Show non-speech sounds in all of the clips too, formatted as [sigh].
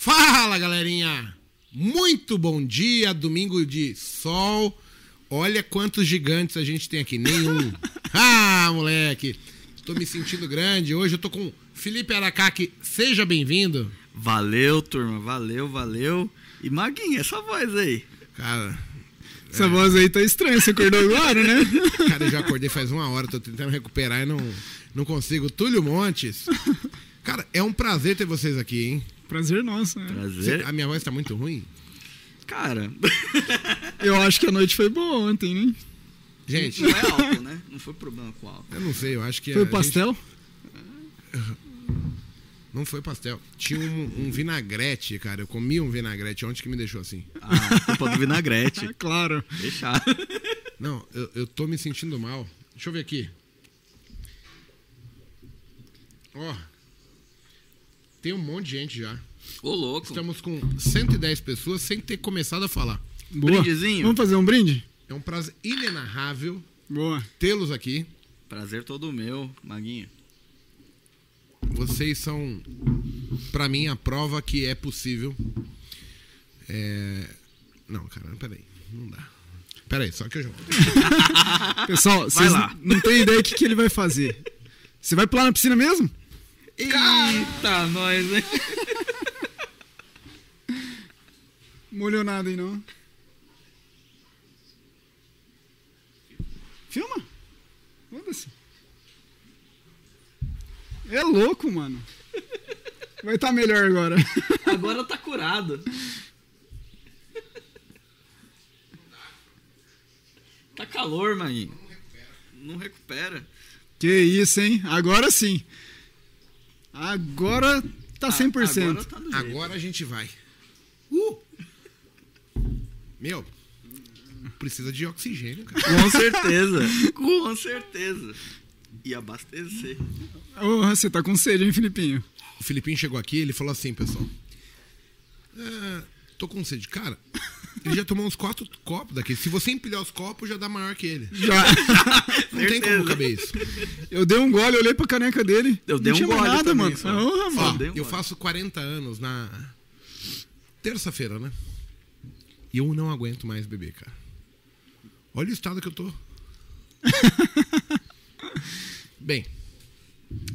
Fala, galerinha! Muito bom dia, domingo de sol. Olha quantos gigantes a gente tem aqui. Nenhum. [laughs] ah, moleque! Tô me sentindo grande. Hoje eu tô com Felipe Aracaki. Seja bem-vindo. Valeu, turma. Valeu, valeu. E Maguinha, essa voz aí. Cara, Essa voz aí tá estranha. Você acordou agora, né? [laughs] cara, eu já acordei faz uma hora. Tô tentando recuperar e não, não consigo. Túlio Montes. [laughs] Cara, é um prazer ter vocês aqui, hein? Prazer nosso, né? Prazer. A minha voz tá muito ruim? Cara, [laughs] Eu acho que a noite foi boa ontem, né? Gente, não é álcool, né? Não foi problema com álcool. eu não sei, eu acho que. Foi pastel? gente- Não foi pastel. Tinha um, um vinagrete, cara. Eu comi um vinagrete ontem que me deixou assim. Ah, culpa do vinagrete. [laughs] Claro. Fechado. [laughs] Não, eu, eu tô me sentindo mal. Deixa eu ver aqui. Ó. Tem um monte de gente já. Ô, louco. Estamos com 110 pessoas sem ter começado a falar. Boa. Brindezinho? Vamos fazer um brinde? É um prazer inenarrável Boa. tê-los aqui. Prazer todo meu, Maguinho. Vocês são, pra mim, a prova que é possível. É... Não, cara, peraí. Não dá. Peraí, só que eu já. [laughs] [laughs] Pessoal, vocês não têm ideia do que, que ele vai fazer. Você vai pular na piscina mesmo? Eita, nós, né? [laughs] Molhou nada aí, não. Filma. Foda-se. É louco, mano. Vai estar melhor agora. [laughs] Agora tá curado. Tá calor, Maguinho. Não recupera. Que isso, hein? Agora sim. Agora tá 100%. Agora tá. Agora a gente vai. Uh! Meu, precisa de oxigênio, cara. Com certeza. [laughs] Com certeza. E abastecer. Ô, você tá com sede, hein, Filipinho? O Filipinho chegou aqui ele falou assim, pessoal. "É, tô com sede. Cara, ele já tomou uns quatro copos daqui. Se você empilhar os copos, já dá maior que ele. Já. [laughs] Não tem [laughs] como caber isso. Eu dei um gole, olhei pra caneca dele. Eu dei não um tinha gole nada, também, mano. só. Mano. um eu gole. faço 40 anos na terça-feira, né? E eu não aguento mais beber, cara. Olha o estado que eu tô. [laughs] Bem,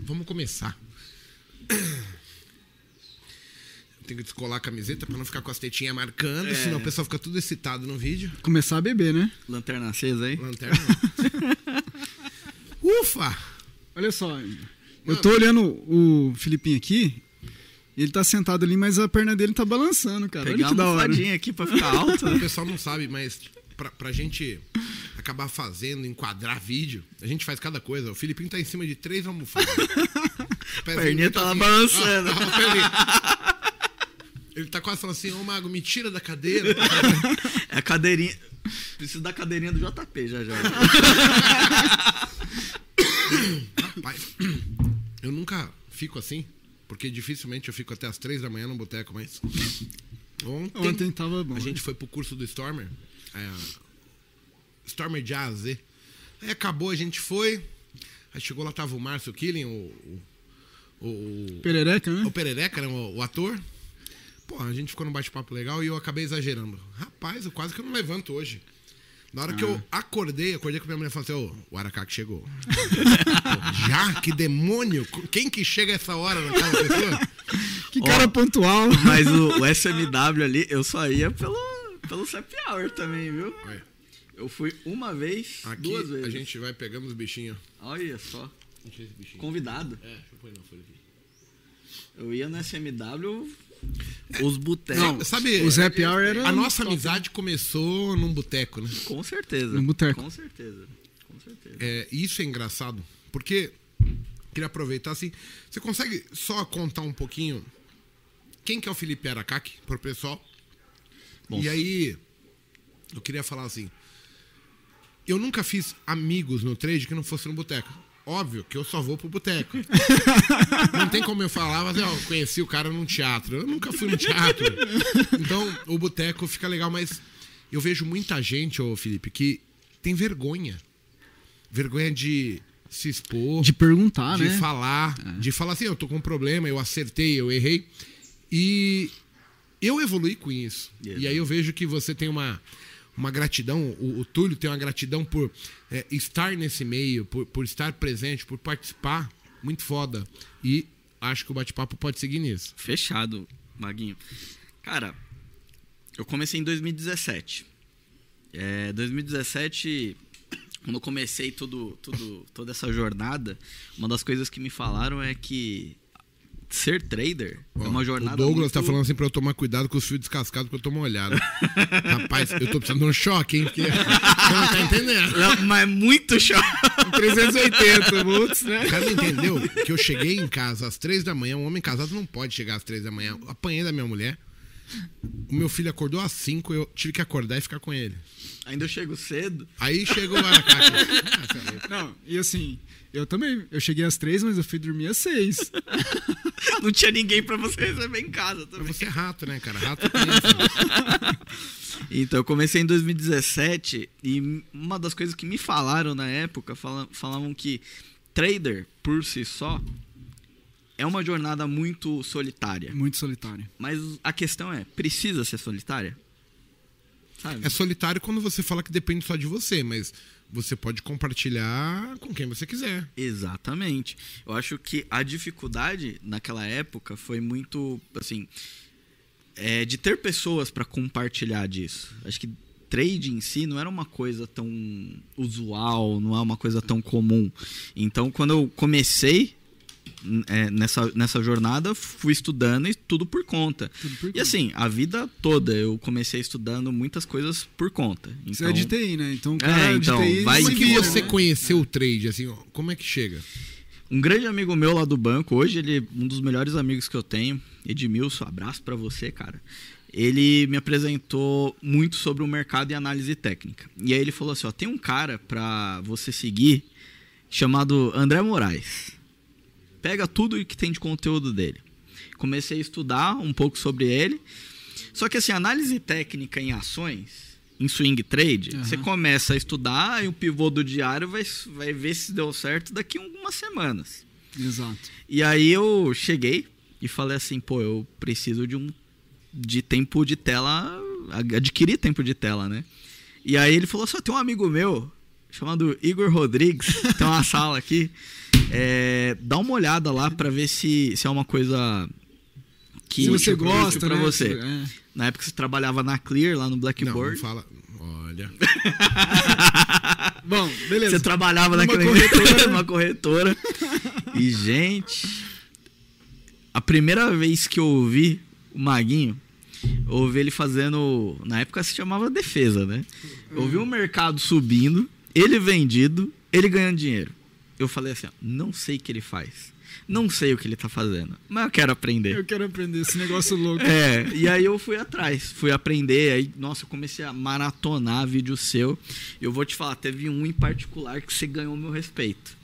vamos começar. Eu tenho que descolar a camiseta pra não ficar com as tetinhas marcando, É. senão o pessoal fica tudo excitado no vídeo. Começar a beber, né? Lanterna acesa aí. Lanterna. [laughs] Ufa! Olha só. Eu tô olhando o Filipinho aqui. Ele tá sentado ali, mas a perna dele tá balançando, cara. Pegar Olha que da uma hora. almofadinha aqui pra ficar [laughs] alto. O pessoal não sabe, mas pra, pra gente acabar fazendo, enquadrar vídeo, a gente faz cada coisa. O Filipinho tá em cima de três almofadas. [laughs] Perninha tá lá assim, balançando. ó, peraí. [laughs] Ele tá quase falando assim, ô Mago, me tira da cadeira. É a cadeirinha. Preciso da cadeirinha do JP já já. Rapaz, eu nunca fico assim, porque dificilmente eu fico até as três da manhã no boteco, mas [laughs] ontem, Ontem tava bom. a gente foi pro curso do Stormer, é, Stormer de A a Z. Aí acabou, a gente foi, aí chegou lá, tava o Márcio Killing, o, o, o, Perereca, né? o Perereca, né, o, o ator. Pô, a gente ficou num bate-papo legal e eu acabei exagerando. Rapaz, eu quase que eu não levanto hoje. Na hora que eu acordei, acordei com minha mulher e falei assim, ô, o Aracaki chegou. [laughs] Já? Que demônio? Quem que chega essa hora na casa da pessoa? Que cara pontual. Mas o, o SMW ali, eu só ia pelo, pelo Happy Hour também, viu? Olha, Eu fui uma vez, Aqui duas vezes. a gente vai pegando os bichinhos. Olha só. Convidado. É, deixa eu pôr na folha aqui. Eu ia no SMW, os botecos. Não, Sabe, o Happy Hour era a nossa top. amizade começou num boteco, né? Com certeza. No boteco. Com certeza. Com certeza. É, isso é engraçado, porque queria aproveitar assim. Você consegue só contar um pouquinho quem que é o Felipe Aracaki pro pessoal? Bom. E aí, eu queria falar assim. Eu nunca fiz amigos no trade que não fosse no boteco. Óbvio que eu só vou pro boteco. [laughs] Não tem como eu falar, mas eu conheci o cara num teatro. Eu nunca fui no teatro. Então, o boteco fica legal, mas eu vejo muita gente, ô Felipe, que tem vergonha. Vergonha de se expor, De perguntar, de né? falar, de falar assim, eu tô com um problema, eu acertei, eu errei. E eu evolui com isso. Exato. E aí eu vejo que você tem uma, uma gratidão, o, o Túlio tem uma gratidão por é, estar nesse meio, por, por estar presente, por participar. Muito foda. E acho que o bate-papo pode seguir nisso. Fechado, Maguinho. Cara, eu comecei em 2017. É, 2017, quando eu comecei tudo, tudo, toda essa jornada, uma das coisas que me falaram é que ser trader é uma jornada. o Douglas muito... tá falando assim pra eu tomar cuidado com os fios descascados porque eu tô molhado. [laughs] Rapaz, eu tô precisando de um choque, hein? Porque você não tá entendendo. Não, mas é muito choque. 380 volts, né? O cara não entendeu que eu cheguei em casa às três da manhã. Um homem casado não pode chegar às três da manhã. Eu apanhei da minha mulher. O meu filho acordou às cinco, eu tive que acordar e ficar com ele. Ainda eu chego cedo. Aí chegou o Aracate. [laughs] Ah, é louco. Não, e assim, eu também. Eu cheguei às três, mas eu fui dormir às seis. [laughs] [laughs] Não tinha ninguém pra você receber em casa Mas também. você é rato, né, cara? Rato isso. [laughs] Então, eu comecei em 2017 e uma das coisas que me falaram na época, fala- falavam que trader, por si só, é uma jornada muito solitária. Muito solitário. Mas a questão é, precisa ser solitária? Sabe? É solitário quando você fala que depende só de você, mas você pode compartilhar com quem você quiser. Exatamente. Eu acho que a dificuldade naquela época foi muito, assim, é, de ter pessoas para compartilhar disso. Acho que trade em si não era uma coisa tão usual, não é uma coisa tão comum. Então, quando eu comecei é, nessa, nessa jornada, fui estudando e tudo por conta. Tudo por E conta. assim, a vida toda eu comecei estudando muitas coisas por conta. Então, Você é de TI, né? Então, É, cara, então, de TI vai Como é que vira, você né? conheceu o trade? Assim, como é que chega? Um grande amigo meu lá do banco, hoje ele é um dos melhores amigos que eu tenho, Edmilson, abraço pra você, cara. Ele me apresentou muito sobre o mercado e análise técnica. E aí ele falou assim, ó, tem um cara pra você seguir chamado André Moraes. Pega tudo que tem de conteúdo dele. Comecei a estudar um pouco sobre ele. Só que assim, análise técnica em ações, em swing trade, Aham. você começa a estudar e o pivô do diário vai, vai ver se deu certo daqui a algumas semanas. Exato. E aí eu cheguei e falei assim, pô, eu preciso de um de tempo de tela, adquirir tempo de tela, né? E aí ele falou, só tem um amigo meu chamado Igor Rodrigues, tem uma sala aqui, [laughs] é, dá uma olhada lá pra ver se, se é uma coisa que Se você gosta, pra né? você. É. Na época você trabalhava na Clear lá no Não, Blackboard. não fala. Olha. [laughs] Bom, beleza. Você trabalhava Numa naquela corretora. [laughs] numa corretora. E, gente, a primeira vez que eu ouvi o Maguinho, eu ouvi ele fazendo. Na época se chamava defesa, né? Eu ouvi o mercado subindo, ele vendido, ele ganhando dinheiro. Eu falei assim: ó, não sei o que ele faz. Não sei o que ele tá fazendo, mas eu quero aprender. Eu quero aprender esse negócio louco. [laughs] É, e aí eu fui atrás, fui aprender, aí, nossa, eu comecei a maratonar vídeo seu. Eu vou te falar, teve um em particular que você ganhou meu respeito.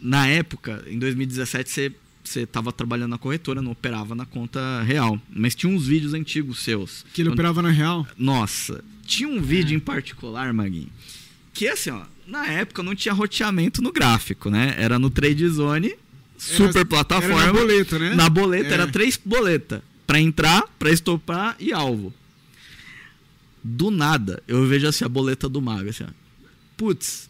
Na época, em 2017, você, você tava trabalhando na corretora, não operava na conta real. Mas tinha uns vídeos antigos seus. Que ele Quando- operava na real. Nossa, tinha um vídeo em particular, Maguinho, que assim, ó, na época não tinha roteamento no gráfico, né? Era no Trade Zone, super Era- plataforma. Era na boleta, né? Na boleta É. era três boletas. Pra entrar, pra estopar e alvo. Do nada, eu vejo assim a boleta do mago, assim, ó. Putz.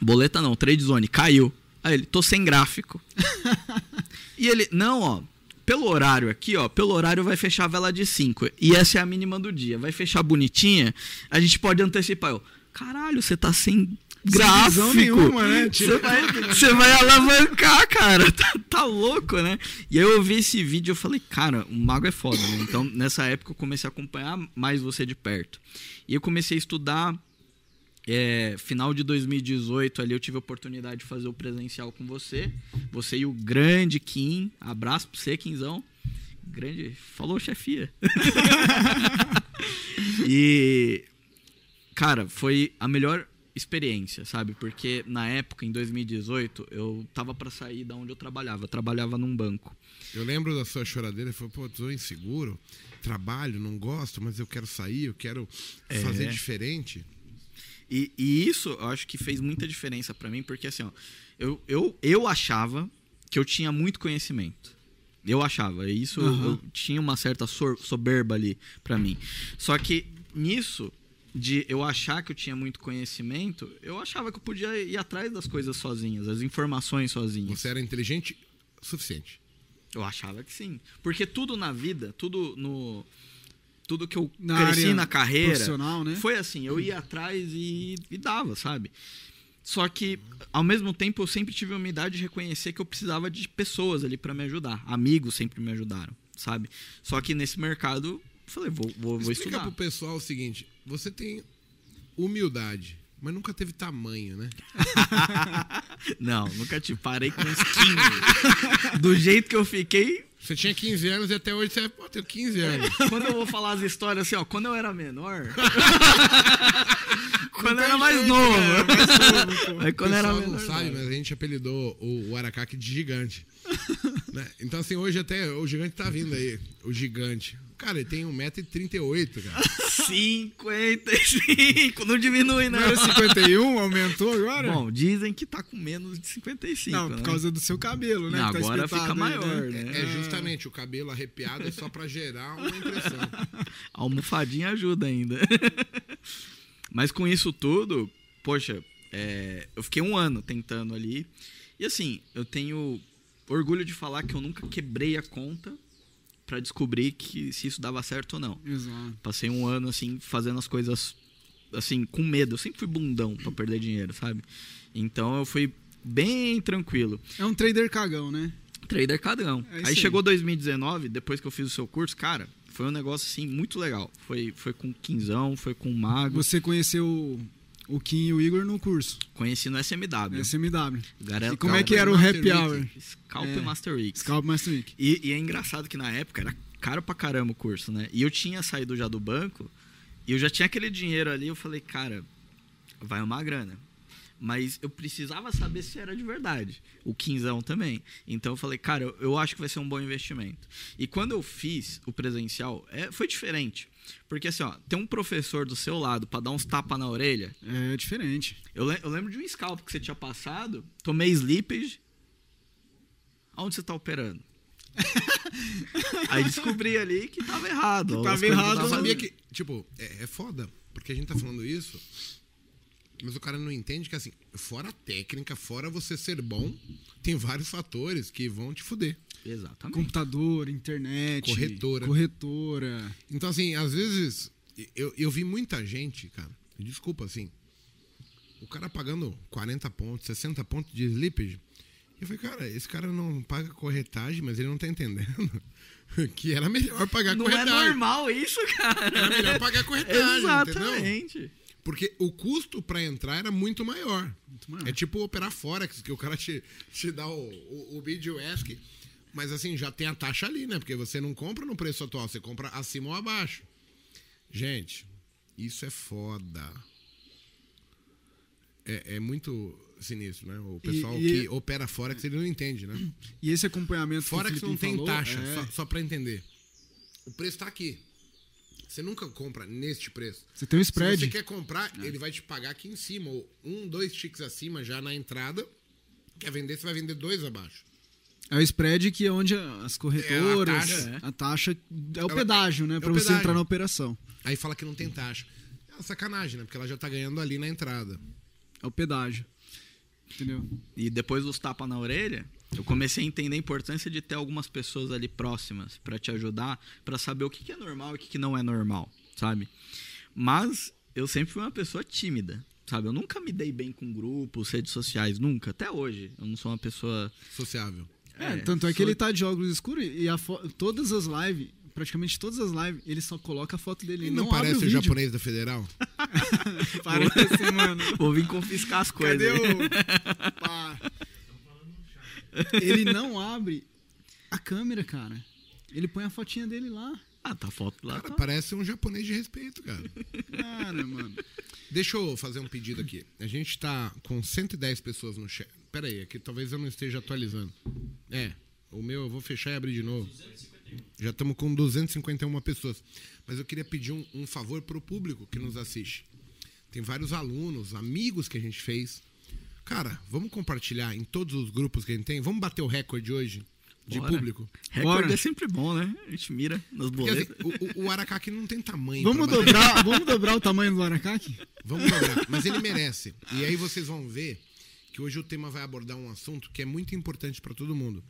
Boleta não, trade zone, caiu. Aí ele, tô sem gráfico. [laughs] e ele, não, ó. Pelo horário aqui, ó, pelo horário vai fechar a vela de 5. E essa é a mínima do dia. Vai fechar bonitinha, a gente pode antecipar. Eu, caralho, você tá sem gráfico. visão nenhuma, né? Você vai, [laughs] você vai alavancar, cara. [laughs] Tá, tá louco, né? E aí eu vi esse vídeo e eu falei, cara, o mago é foda, né? Então, nessa época eu comecei a acompanhar mais você de perto. E eu comecei a estudar. é, final de 2018 ali eu tive a oportunidade de fazer o presencial com você. Você e o grande Kim. Abraço pra você, Quinzão. Grande. Falou, chefia. [laughs] e. Cara, foi a melhor experiência, sabe? Porque na época, em 2018, eu tava pra sair da onde eu trabalhava. Eu trabalhava num banco. Eu lembro da sua choradeira e falei, pô, tô inseguro, trabalho, não gosto, mas eu quero sair, eu quero É. fazer diferente. E, e isso eu acho que fez muita diferença pra mim, porque assim, ó, eu, eu, eu achava que eu tinha muito conhecimento. Eu achava. Isso Aham. eu tinha uma certa soberba ali pra mim. Só que nisso, de eu achar que eu tinha muito conhecimento, eu achava que eu podia ir atrás das coisas sozinhas, as informações sozinhas. Você era inteligente o suficiente. Eu achava que sim. Porque tudo na vida, tudo no. Tudo que eu Na cresci na carreira. profissional, né? Foi assim, eu ia atrás e, e dava, sabe? Só que, ao mesmo tempo, eu sempre tive a humildade de reconhecer que eu precisava de pessoas ali pra me ajudar. Amigos sempre me ajudaram, sabe? Só que nesse mercado, eu falei, vou, vou, vou Explica estudar. pro pessoal o seguinte: você tem humildade, mas nunca teve tamanho, né? [laughs] Não, nunca te parei com uns 15. Do jeito que eu fiquei, Você tinha 15 anos e até hoje você pô, tem 15 anos. [laughs] Quando eu vou falar as histórias assim, ó, quando eu era menor. [laughs] quando eu era mais novo. O Mas quando era menor. não sabe, mas a gente apelidou o, o Aracaki de gigante. Né? Então, assim, hoje até o gigante tá vindo aí. O gigante. Cara, ele tem 1,38m, cara. 55, não diminui, né? Não era 51, aumentou agora? Bom, dizem que tá com menos de 55. não, né? por causa do seu cabelo, né? Não, tá agora fica aí, maior, né? né? É justamente o cabelo arrepiado é só pra gerar uma impressão. [laughs] A almofadinha ajuda ainda. [laughs] Mas com isso tudo, poxa, é, eu fiquei um ano tentando ali. E assim, eu tenho orgulho de falar que eu nunca quebrei a conta pra descobrir que se isso dava certo ou não. Exato. Passei um ano assim fazendo as coisas assim com medo. Eu sempre fui bundão pra perder dinheiro, sabe? Então eu fui bem tranquilo. É um trader cagão, né? Trader cadrão. É aí aí. chegou 2019, depois que eu fiz o seu curso, cara, foi um negócio assim muito legal. Foi foi com quinzão, foi com mago. Você conheceu o- Kim e o Igor no curso, Conheci no SMW. SMW. Garela- E como é que era o happy hour? Scalp É. Master Week. Scalp Master Week. E, e é engraçado que na época era caro pra caramba o curso, né? E eu tinha saído já do banco e eu já tinha aquele dinheiro ali. Eu falei, cara, vai uma grana. Mas eu precisava saber se era de verdade. O quinzão também. Então eu falei, cara, eu, eu acho que vai ser um bom investimento. E quando eu fiz o presencial, é, foi diferente. Porque assim, ó, tem um professor do seu lado pra dar uns tapas na orelha. É diferente. Eu, le- eu lembro de um scalp que você tinha passado, tomei slippage. Aonde você tá operando? [laughs] Aí descobri ali que tava errado. Que tava errado, eu sabia que, tipo, é, é foda, porque a gente tá falando isso, mas o cara não entende que, assim, fora a técnica, fora você ser bom, tem vários fatores que vão te fuder. Exatamente. Computador, internet. Corretora. Corretora. Então, assim, às vezes, eu, eu vi muita gente, cara, desculpa, assim, o cara pagando 40 pontos, 60 pontos de slippage. Eu falei, cara, esse cara não paga corretagem, mas ele não tá entendendo [laughs] que era melhor pagar Não é corretagem. normal isso, cara. Era melhor pagar corretagem, entendeu? Exatamente. Porque o custo pra entrar era muito maior. Muito maior. É tipo operar Forex, que o cara te, te dá o, o, o ESC. Mas assim, já tem a taxa ali, né? Porque você não compra no preço atual, você compra acima ou abaixo. Gente, isso é foda. É, é muito sinistro, né? O pessoal e- que opera Forex, ele não entende, né? E esse acompanhamento Forex que o não tem falou, taxa, é, só, só pra entender. O preço tá aqui. Você nunca compra neste preço. Você tem Se spread. você quer comprar, ele vai te pagar aqui em cima, ou um, dois ticks acima já na entrada. Quer vender, você vai vender dois abaixo. É o spread que é onde as corretoras. É, a taxa. a taxa é o Ela- pedágio, né? é o pra você pedágio. entrar na operação. Aí fala que não tem taxa. É uma sacanagem, né? Porque ela já tá ganhando ali na entrada. É o pedágio. Entendeu? E depois dos tapas na orelha, eu comecei a entender a importância de ter algumas pessoas ali próximas pra te ajudar, pra saber o que, que é normal e o que, que não é normal, sabe? Mas eu sempre fui uma pessoa tímida, sabe? Eu nunca me dei bem com grupos, redes sociais, nunca. Até hoje. Eu não sou uma pessoa. Sociável. É, tanto é que ele tá de óculos escuros e todas as lives, praticamente todas as lives, ele só coloca a foto dele. Ele Ele não, não, abre parece o o vídeo. japonês da Federal? [laughs] Parece, mano. [laughs] Vou vir confiscar as coisas. Cadê o. [laughs] Pá. Ele não abre a câmera, cara. Ele põe a fotinha dele lá. Ah, tá a foto lá. Cara, tá. parece um japonês de respeito, cara. Cara, mano. Deixa eu fazer um pedido aqui. A gente tá com 110 pessoas no chat. Pera aí, aqui talvez eu não esteja atualizando. É, o meu eu vou fechar e abrir de novo. Já estamos com 251 pessoas. Mas eu queria pedir um, um favor pro público que nos assiste. Tem vários alunos, amigos que a gente fez. Cara, vamos compartilhar em todos os grupos que a gente tem. Vamos bater o recorde hoje. De Bora. público. Recorde Bora. é sempre bom, né? A gente mira nas assim, boletas. o, o, Aracaki não tem tamanho. Vamos dobrar, vamos dobrar o tamanho do Aracaki? Vamos dobrar. Mas ele merece. E aí vocês vão ver que hoje o tema vai abordar um assunto que é muito importante para todo mundo.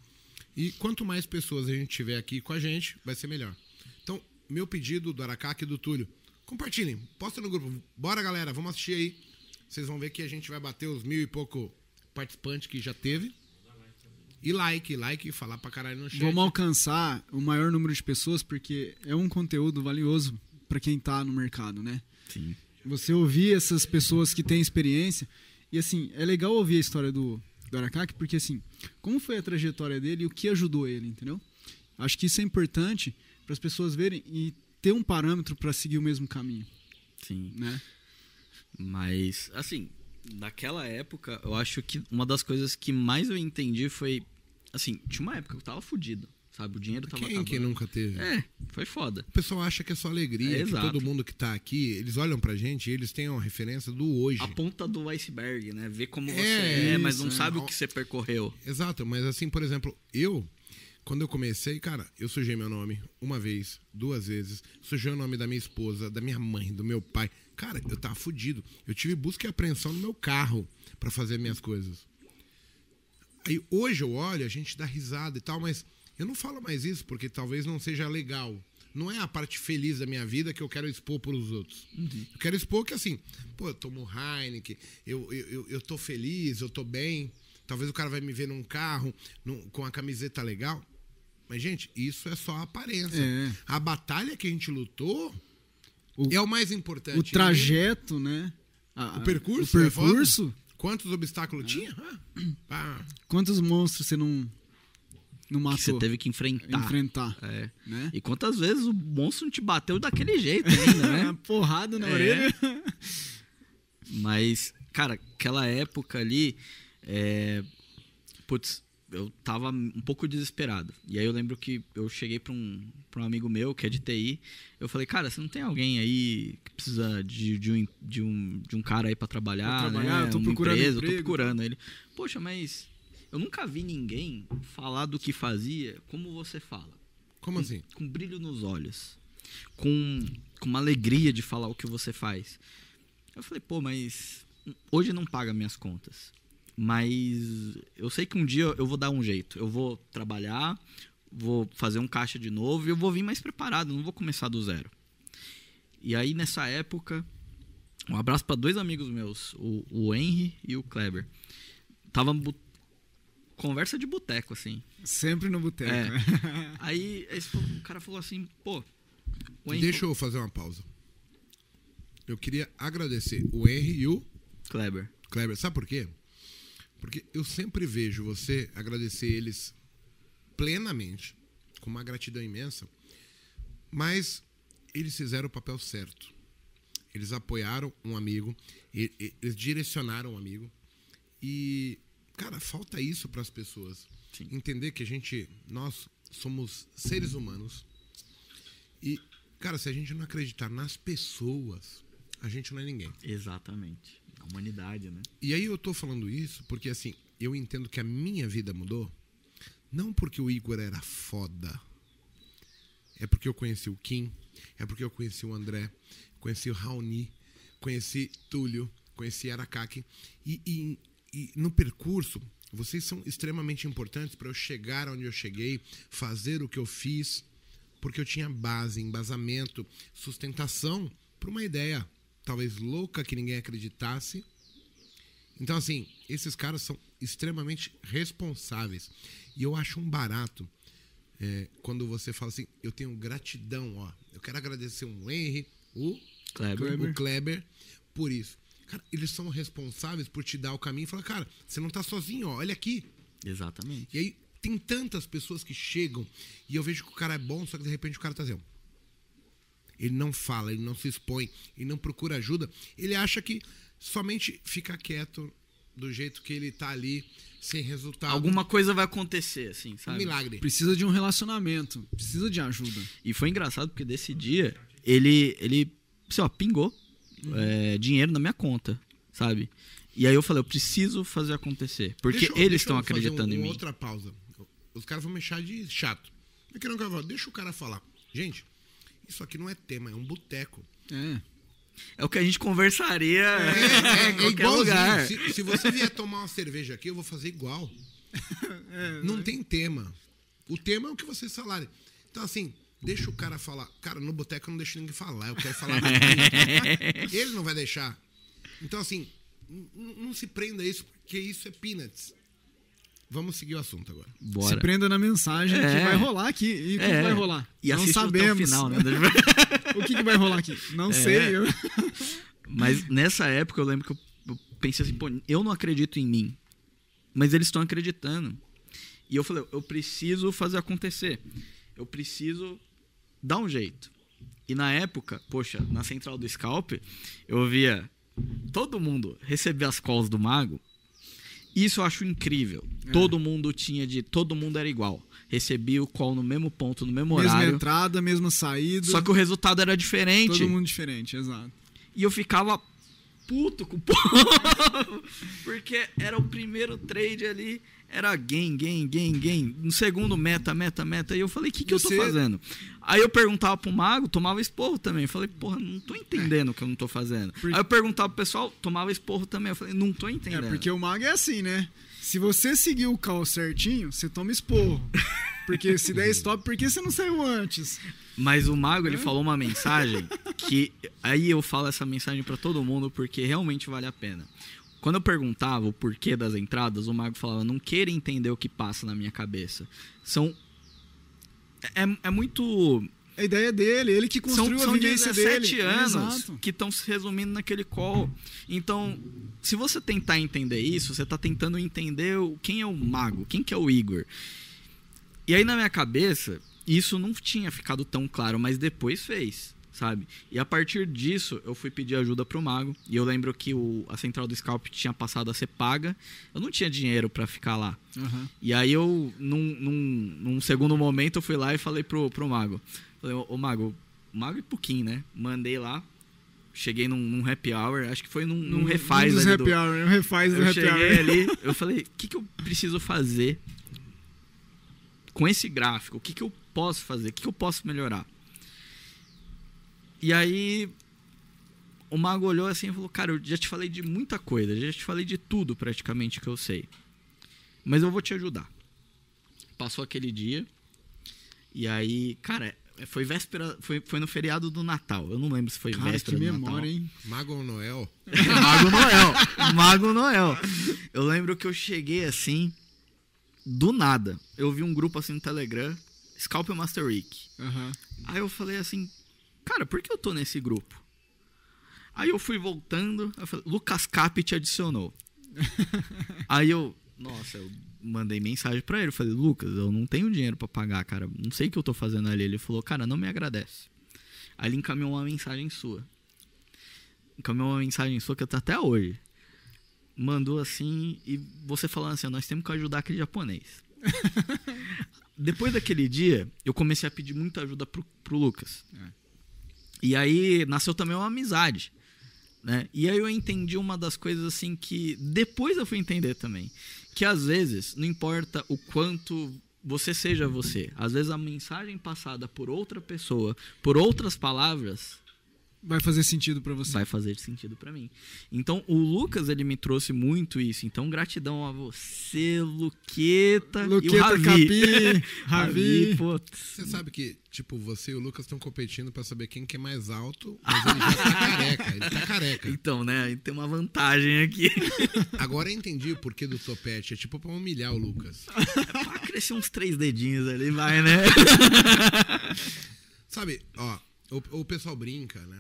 E quanto mais pessoas a gente tiver aqui com a gente, vai ser melhor. Então, meu pedido do Aracaki e do Túlio, compartilhem, posta no grupo. Bora, galera, vamos assistir aí. Vocês vão ver que a gente vai bater os mil e pouco participantes que já teve. E like, like, falar pra caralho no chat. Vamos alcançar o maior número de pessoas, porque é um conteúdo valioso pra quem tá no mercado, né? Sim. Você ouvir essas pessoas que têm experiência. E assim, é legal ouvir a história do, do Aracaki, porque assim, como foi a trajetória dele e o que ajudou ele, entendeu? Acho que isso é importante para as pessoas verem e ter um parâmetro para seguir o mesmo caminho, Sim. né? Mas, assim, naquela época, eu acho que uma das coisas que mais eu entendi foi. Assim, tinha uma época que eu tava fudido, sabe? O dinheiro tava Quem acabando. que nunca teve? É, foi foda. O pessoal acha que é só alegria, É, que exato. todo mundo que tá aqui, eles olham pra gente e eles têm uma referência do hoje. A ponta do iceberg, né? Ver como É, você é, mas não isso, é. sabe o que você percorreu. Exato, mas assim, por exemplo, eu, quando eu comecei, cara, eu sujei meu nome uma vez, duas vezes, sujei o nome da minha esposa, da minha mãe, do meu pai. Cara, eu tava fudido. Eu tive busca e apreensão no meu carro pra fazer minhas coisas. Aí hoje eu olho, a gente dá risada e tal, mas eu não falo mais isso porque talvez não seja legal. Não é a parte feliz da minha vida que eu quero expor para os outros. Eu quero expor que assim, pô, eu tomo Heineken, eu, eu, eu, eu tô feliz, eu tô bem. Talvez o cara vai me ver num carro, num- com a camiseta legal. Mas, gente, isso é só aparência. É. A batalha que a gente lutou O- é o mais importante. O trajeto, né? A- O percurso? O é percurso. Quantos obstáculos tinha? Ah. Quantos monstros você não, não matou? Que você teve que enfrentar. enfrentar. É. Né? E quantas vezes o monstro não te bateu daquele jeito ainda, né? [laughs] Porrada na É. orelha. Mas, cara, aquela época ali, é... putz, eu tava um pouco desesperado. E aí eu lembro que eu cheguei pra um, pra um amigo meu, que é de TI, eu falei, cara, você não tem alguém aí que precisa de, de, um, de, um, de um cara aí pra trabalhar, trabalhar, né? eu tô Uma procurando empresa, eu tô procurando. Ele, poxa, mas eu nunca vi ninguém falar do que fazia como você fala Como assim? com brilho nos olhos, com, com uma alegria de falar o que você faz. Eu falei, pô, mas hoje não paga minhas contas. Mas eu sei que um dia eu vou dar um jeito. Eu vou trabalhar, vou fazer um caixa de novo e eu vou vir mais preparado, não vou começar do zero. E aí nessa época, um abraço para dois amigos meus, o, o Henry e o Kleber. Tava conversa de boteco assim. Sempre no boteco. É. né? [laughs] Aí esse o cara falou assim, pô. O Henry Deixa eu fazer uma pausa. Eu queria agradecer o Henry e o Kleber. Kleber. Sabe por quê? Porque eu sempre vejo você agradecer eles plenamente, com uma gratidão imensa, mas eles fizeram o papel certo. Eles apoiaram um amigo, eles direcionaram um amigo. E, cara, falta isso para as pessoas. Sim. Entender que a gente, nós somos seres humanos. E, cara, se a gente não acreditar nas pessoas, a gente não é ninguém. Exatamente. A humanidade, né? E aí eu tô falando isso porque assim, eu entendo que a minha vida mudou, não porque o Igor era foda. É porque eu conheci o Kim, é porque eu conheci o André, conheci o Raoni, conheci Túlio, conheci Aracaki. E, e, e no percurso, vocês são extremamente importantes para eu chegar onde eu cheguei, fazer o que eu fiz, porque eu tinha base, embasamento, sustentação para uma ideia, talvez louca que ninguém acreditasse. Então, assim, esses caras são extremamente responsáveis. E eu acho um barato é, quando você fala assim, eu tenho gratidão, ó. Eu quero agradecer o Henry, o Kleber. o Kleber por isso. Cara, eles são responsáveis por te dar o caminho e falar, cara, você não tá sozinho, ó, olha aqui. Exatamente. E aí tem tantas pessoas que chegam e eu vejo que o cara é bom, só que de repente o cara tá assim, ó. Ele não fala, ele não se expõe, ele não procura ajuda. Ele acha que somente fica quieto do jeito que ele tá ali, sem resultado. Alguma coisa vai acontecer, assim, um sabe? milagre. Precisa de um relacionamento. Precisa de ajuda. E foi engraçado porque desse dia, ele, ele sei lá, pingou é, dinheiro na minha conta, sabe? E aí eu falei, eu preciso fazer acontecer. Porque Deixa eles deixa estão eu fazer acreditando um- em uma mim. outra pausa. os caras vão me achar de chato. Eu quero que eu falo, deixa o cara falar. Gente, isso aqui não é tema, é um boteco. É. É o que a gente conversaria É, é, em qualquer igualzinho. lugar. Se, se você vier tomar uma cerveja aqui, eu vou fazer igual. [laughs] não tem tema. O tema é o que vocês falarem. Então, assim, deixa o cara falar. Cara, no boteco eu não deixo ninguém falar. Eu quero falar. [laughs] Ele não vai deixar. Então, assim, não se prenda a isso, porque isso é peanuts. Vamos seguir o assunto agora. Se Bora. prenda na mensagem É. que vai rolar aqui. E o que, É. que vai rolar? E não sabemos. até o final, né? [laughs] o que, que vai rolar aqui? Não É. sei. eu- Mas nessa época eu lembro que eu, eu pensei assim, pô, eu não acredito em mim. Mas eles estão acreditando. E eu falei, eu preciso fazer acontecer. Eu preciso dar um jeito. E na época, poxa, na central do Scalp, eu via todo mundo receber as calls do mago. Isso eu acho incrível. É. Todo mundo tinha de. Todo mundo era igual. Recebia o call no mesmo ponto, no mesmo Mesma horário. entrada, mesma saída. Só que o resultado era diferente. Todo mundo diferente, exato. E eu ficava puto com o povo. [laughs] Porque era o primeiro trade ali, era gain, gain, gain, gain. No segundo, meta, meta, meta. E eu falei, o que, que eu Você- tô fazendo? Aí eu perguntava pro mago, tomava esporro também. Eu falei, porra, não tô entendendo o que eu não tô fazendo. Por- Aí eu perguntava pro pessoal, tomava esporro também. Eu falei, não tô É, entendendo. porque o mago é assim, né? Se você seguir o call certinho, você toma esporro. Porque se der stop, por que você não saiu antes? Mas o mago, ele falou uma mensagem que aí eu falo essa mensagem pra todo mundo porque realmente vale a pena. Quando eu perguntava o porquê das entradas, o mago falava: "Não queira entender o que passa na minha cabeça. São é, é muito A ideia dele, ele que são, construiu são a vivência 17 dele. anos Exato. que estão se resumindo naquele call. Então, se você tentar entender isso, você está tentando entender quem é o mago, quem que é o Igor. E aí na minha cabeça, isso não tinha ficado tão claro, mas depois fez, sabe? E a partir disso, eu fui pedir ajuda pro mago. E eu lembro que o, a central do Scalp tinha passado a ser paga. Eu não tinha dinheiro para ficar lá. Aham. E aí eu, num, num, num segundo momento, eu fui lá e falei pro, pro Mago. Falei, ô, ô, Mago, Mago e Puquim, né? Mandei lá. Cheguei num, num happy hour, acho que foi num, num refaz um ali happy do- hour, um refaz do eu happy cheguei hour. ali, [laughs] eu falei, o que, que eu preciso fazer com esse gráfico? O que, que eu posso fazer? O que, que eu posso melhorar? E aí o mago olhou assim e falou, cara, eu já te falei de muita coisa, já te falei de tudo praticamente que eu sei. Mas eu vou te ajudar. Passou aquele dia. E aí, cara, foi véspera, foi, foi no feriado do Natal. Eu não lembro se foi Cara, que véspera do Natal. memória, hein? Mago ou Noel? [laughs] Mago Noel. Mago Noel. Eu lembro que eu cheguei assim, do nada. Eu vi um grupo assim no Telegram, Scalp Master Week. Aham. Aí eu falei assim, cara, por que eu tô nesse grupo? Aí eu fui voltando, eu falei, Lucas Cap te adicionou. [laughs] Aí eu, nossa, eu mandei mensagem pra ele, eu falei, Lucas, eu não tenho dinheiro pra pagar, cara, não sei o que eu tô fazendo ali. Ele falou, cara, não me agradece. Aí ele encaminhou uma mensagem sua. Encaminhou uma mensagem sua que eu tô até hoje. Mandou assim, e você falando assim, nós temos que ajudar aquele japonês. [laughs] Depois daquele dia, eu comecei a pedir muita ajuda pro, pro Lucas. E aí nasceu também uma amizade. Né? E aí eu entendi uma das coisas assim que depois eu fui entender também. Que às vezes, não importa o quanto você seja você, às vezes a mensagem passada por outra pessoa, por outras palavras, Vai fazer sentido pra você. vai fazer sentido pra mim. Então, o Lucas, ele me trouxe muito isso. Então, gratidão a você, Luqueta, e o Luqueta, Ravi. Capi, [laughs] Ravi. Você sabe que, tipo, você e o Lucas estão competindo pra saber quem que é mais alto, [laughs] mas ele já tá careca. Ele tá careca. Então, né, aí tem uma vantagem aqui. [laughs] Agora eu entendi o porquê do topete. É tipo pra humilhar o Lucas. pra crescer uns três dedinhos ali, vai, né? Sabe, ó, o, o pessoal brinca, né?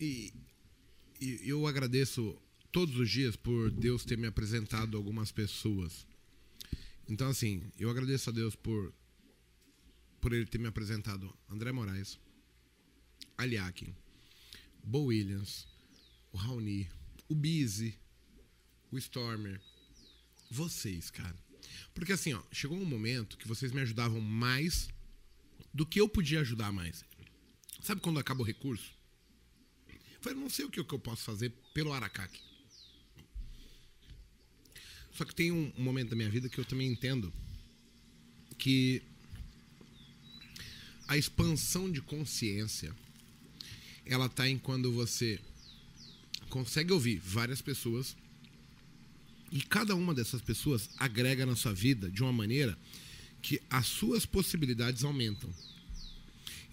E, e eu agradeço todos os dias por Deus ter me apresentado algumas pessoas. Então, assim, eu agradeço a Deus por, por ele ter me apresentado André Moraes, Aliakin, Bo Williams, o Raoni, o Bizzy, o Stormer, vocês, cara. Porque assim, ó, chegou um momento que vocês me ajudavam mais do que eu podia ajudar mais. Sabe quando acaba o recurso? Eu falei, não sei o que, eu posso fazer pelo Aracaque. Só que tem um momento da minha vida que eu também entendo que a expansão de consciência ela está em quando você consegue ouvir várias pessoas e cada uma dessas pessoas agrega na sua vida de uma maneira que as suas possibilidades aumentam.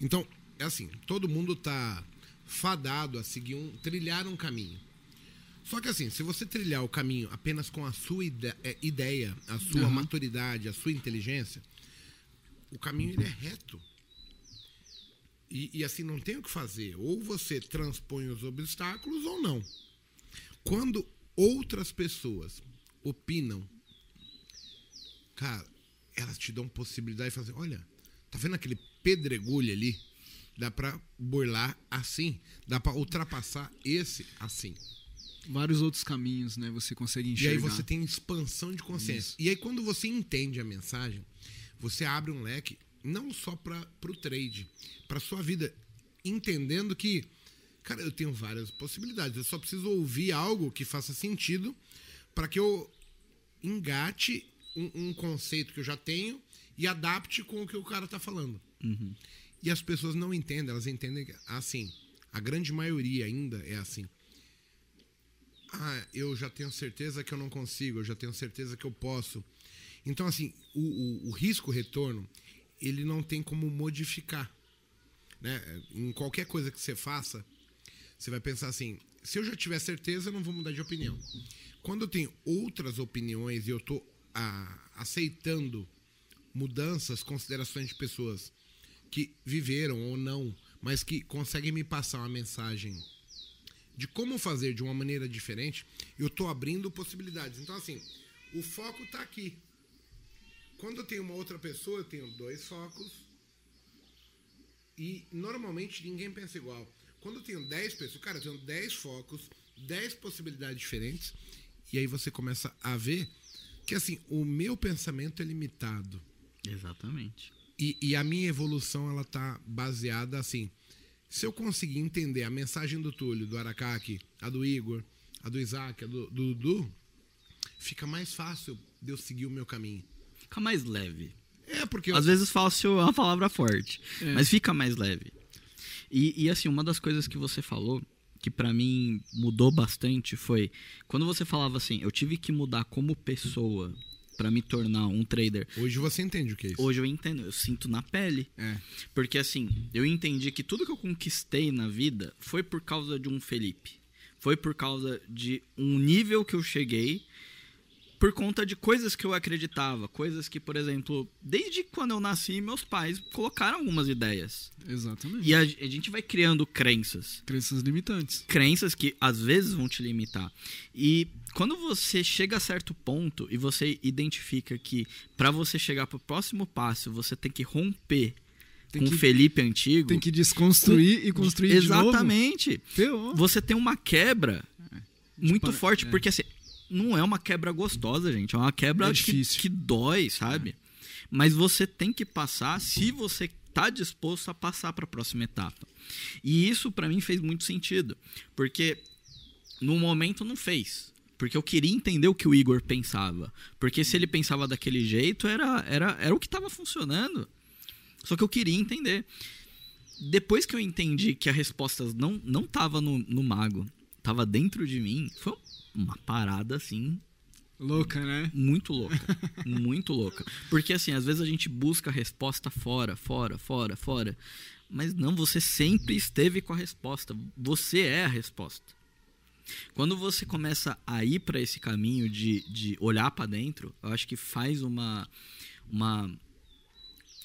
Então, é assim, todo mundo está fadado a seguir um trilhar um caminho. Só que assim, se você trilhar o caminho apenas com a sua é, ideia, a sua uhum. maturidade, a sua inteligência, o caminho ele é reto. E, e, assim, não tem o que fazer. Ou você transpõe os obstáculos ou não. Quando outras pessoas opinam, cara, elas te dão possibilidade de fazer, olha, tá vendo aquele pedregulho ali? Dá para burlar assim, dá para ultrapassar esse assim. Vários outros caminhos, né? Você consegue enxergar. E aí você tem expansão de consciência. Isso. E aí quando você entende a mensagem, você abre um leque não só para o trade, para sua vida, entendendo que, cara, eu tenho várias possibilidades. Eu só preciso ouvir algo que faça sentido para que eu engate um, um, conceito que eu já tenho e adapte com o que o cara está falando. Uhum. E as pessoas não entendem, elas entendem assim. A grande maioria ainda é assim. Ah, eu já tenho certeza que eu não consigo, eu já tenho certeza que eu posso. Então, assim, o, o, o risco-retorno, ele não tem como modificar. Né? Em qualquer coisa que você faça, você vai pensar assim: se eu já tiver certeza, eu não vou mudar de opinião. Quando eu tenho outras opiniões e eu estou ah, aceitando mudanças, considerações de pessoas que viveram ou não, mas que conseguem me passar uma mensagem de como fazer de uma maneira diferente, eu estou abrindo possibilidades. Então, assim, o foco está aqui. Quando eu tenho uma outra pessoa, eu tenho dois focos. E normalmente ninguém pensa igual. Quando eu tenho 10 pessoas, cara, eu tenho 10 focos, 10 possibilidades diferentes. E aí você começa a ver que assim, o meu pensamento é limitado. Exatamente. E, e, a minha evolução ela tá baseada assim. Se eu conseguir entender a mensagem do Túlio, do Aracaki, a do Igor, a do Isaac, a do Dudu, fica mais fácil de eu seguir o meu caminho. Fica mais leve. É, porque. Às eu... vezes fácil é uma palavra forte, é. mas fica mais leve. E, e assim, uma das coisas que você falou que para mim mudou bastante foi quando você falava assim, eu tive que mudar como pessoa para me tornar um trader. Hoje você entende o que é isso? Hoje eu entendo, eu sinto na pele. É. Porque assim, eu entendi que tudo que eu conquistei na vida foi por causa de um Felipe. Foi por causa de um nível que eu cheguei por conta de coisas que eu acreditava, coisas que, por exemplo, desde quando eu nasci, meus pais colocaram algumas ideias. Exatamente. E a, a, gente vai criando crenças. Crenças limitantes. Crenças que às vezes vão te limitar. E quando você chega a certo ponto e você identifica que para você chegar para o próximo passo, você tem que romper tem com o Felipe antigo. Tem que desconstruir com... e construir Exatamente. de novo. Exatamente. Você tem uma quebra é. muito tipo, forte, é. porque assim, não é uma quebra gostosa, gente. É uma quebra é que, que, dói, sabe? É. Mas você tem que passar se você está disposto a passar para a próxima etapa. E isso para mim fez muito sentido, porque no momento não fez. Porque eu queria entender o que o Igor pensava. Porque se ele pensava daquele jeito, era, era, era o que estava funcionando. Só que eu queria entender. Depois que eu entendi que a resposta não, não tava no, no mago, tava dentro de mim, foi uma parada assim. Louca, né? Muito louca. [laughs] muito louca. Porque assim, às vezes a gente busca a resposta fora, fora, fora, fora. Mas não, você sempre esteve com a resposta. Você é a resposta. Quando você começa a ir para esse caminho de, de olhar para dentro, eu acho que faz uma. uma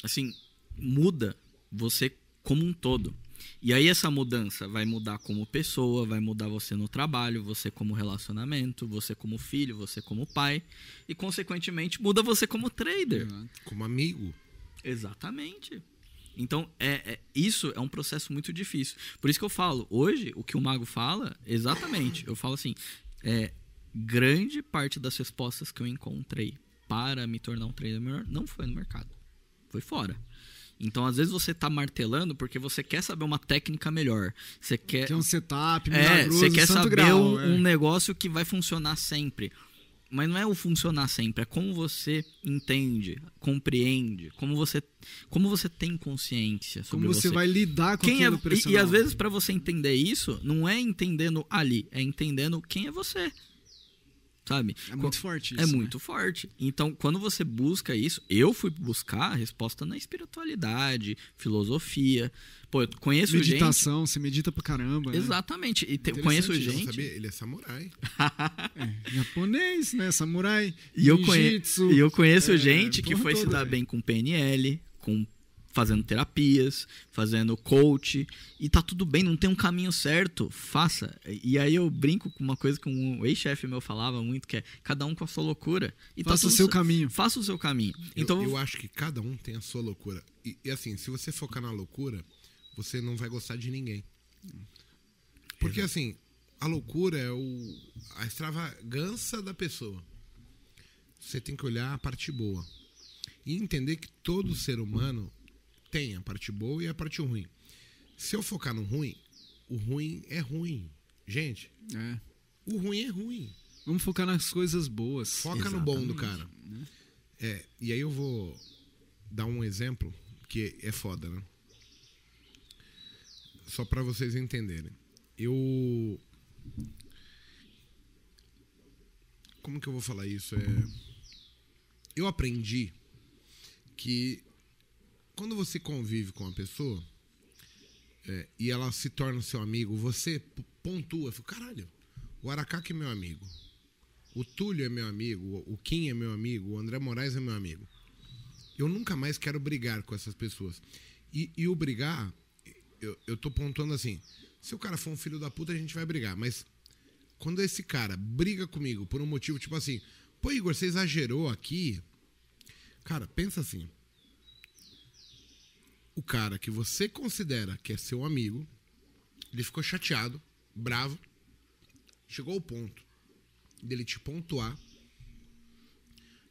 assim, muda você como um todo. E aí essa mudança vai mudar como pessoa, vai mudar você no trabalho, você como relacionamento, você como filho, você como pai e consequentemente muda você como trader, como amigo. Exatamente. Então, é, é, isso é um processo muito difícil. Por isso que eu falo, hoje, o que o mago fala, exatamente, eu falo assim, é, grande parte das respostas que eu encontrei para me tornar um trader melhor não foi no mercado, foi fora. Então, às vezes você está martelando porque você quer saber uma técnica melhor. Você quer, quer um setup, é, você quer saber grau, um, é. um negócio que vai funcionar sempre. Mas não é o funcionar sempre, é como você entende, compreende, como você, como você tem consciência sobre Como você, vai lidar com quem é, e, e às vezes para você entender isso, não é entendendo ali, é entendendo quem é você. Sabe? É muito forte isso. É né? muito forte. Então, quando você busca isso, eu fui buscar a resposta na espiritualidade, filosofia. Pô, eu conheço gente. Meditação, você medita pra caramba. né? Exatamente. E te, conheço gente. sabia, ele é samurai. [laughs] É, japonês, né? Samurai, E eu, conhe... jiu-jitsu. e eu conheço é, gente que foi se toda, dar velho. bem com PNL, com fazendo terapias, fazendo coach, e tá tudo bem, não tem um caminho certo, faça. E aí eu brinco com uma coisa que um ex-chefe meu falava muito, que é cada um com a sua loucura. E tá Faça o tudo seu caminho. Faça o seu caminho. Eu- Então, eu, acho que cada um tem a sua loucura. E, e assim, se você focar na loucura, você não vai gostar de ninguém. Porque assim, a loucura é o, a extravagância da pessoa. Você tem que olhar a parte boa. E entender que todo ser humano tem a parte boa e a parte ruim. Se eu focar no ruim, o ruim é ruim. Gente, É. o ruim é ruim. Vamos focar nas coisas boas. Foca no bom do Exatamente. cara. É, e aí eu vou dar um exemplo que é foda, né? Só pra vocês entenderem. Eu. Como que eu vou falar isso? É... Eu aprendi que quando você convive com uma pessoa é, e ela se torna seu amigo, você pontua, fala, caralho, o Aracaque é meu amigo. O Túlio é meu amigo, o Kim é meu amigo, o André Moraes é meu amigo. Eu nunca mais quero brigar com essas pessoas. E, e o brigar, eu, eu tô pontuando assim: se o cara for um filho da puta, a gente vai brigar. Mas quando esse cara briga comigo por um motivo tipo assim, pô, Igor, você exagerou aqui. Cara, pensa assim. O cara que você considera que é seu amigo, ele ficou chateado, bravo, chegou ao ponto dele te pontuar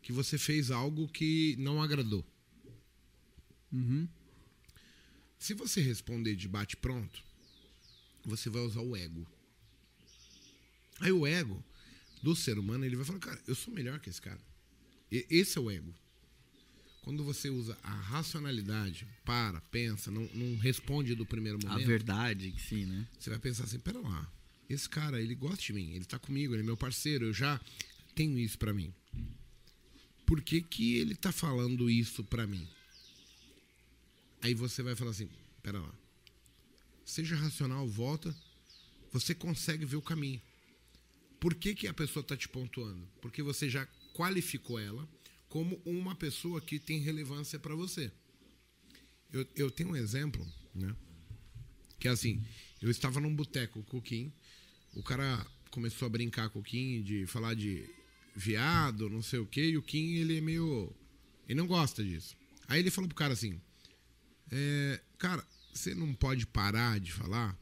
que você fez algo que não agradou. Uhum. Se você responder de bate pronto, você vai usar o ego. Aí o ego do ser humano, ele vai falar, cara, eu sou melhor que esse cara. E- esse é o ego. Quando você usa a racionalidade, para, pensa, não, não responde do primeiro a momento, verdade em si, né? você vai pensar assim, pera lá, esse cara, ele gosta de mim, ele tá comigo, ele é meu parceiro, eu já tenho isso pra mim. Por que que ele tá falando isso pra mim? Aí você vai falar assim, pera lá. Seja racional, volta, você consegue ver o caminho. Por que que a pessoa tá te pontuando? Porque você já qualificou ela como uma pessoa que tem relevância pra você. Eu, eu tenho um exemplo, né? Que é assim, eu estava num boteco com o Kim, o cara começou a brincar com o Kim, de falar de viado, não sei o quê, e o Kim, ele é meio... Ele não gosta disso. Aí ele falou pro cara assim, é, cara, você não pode parar de falar?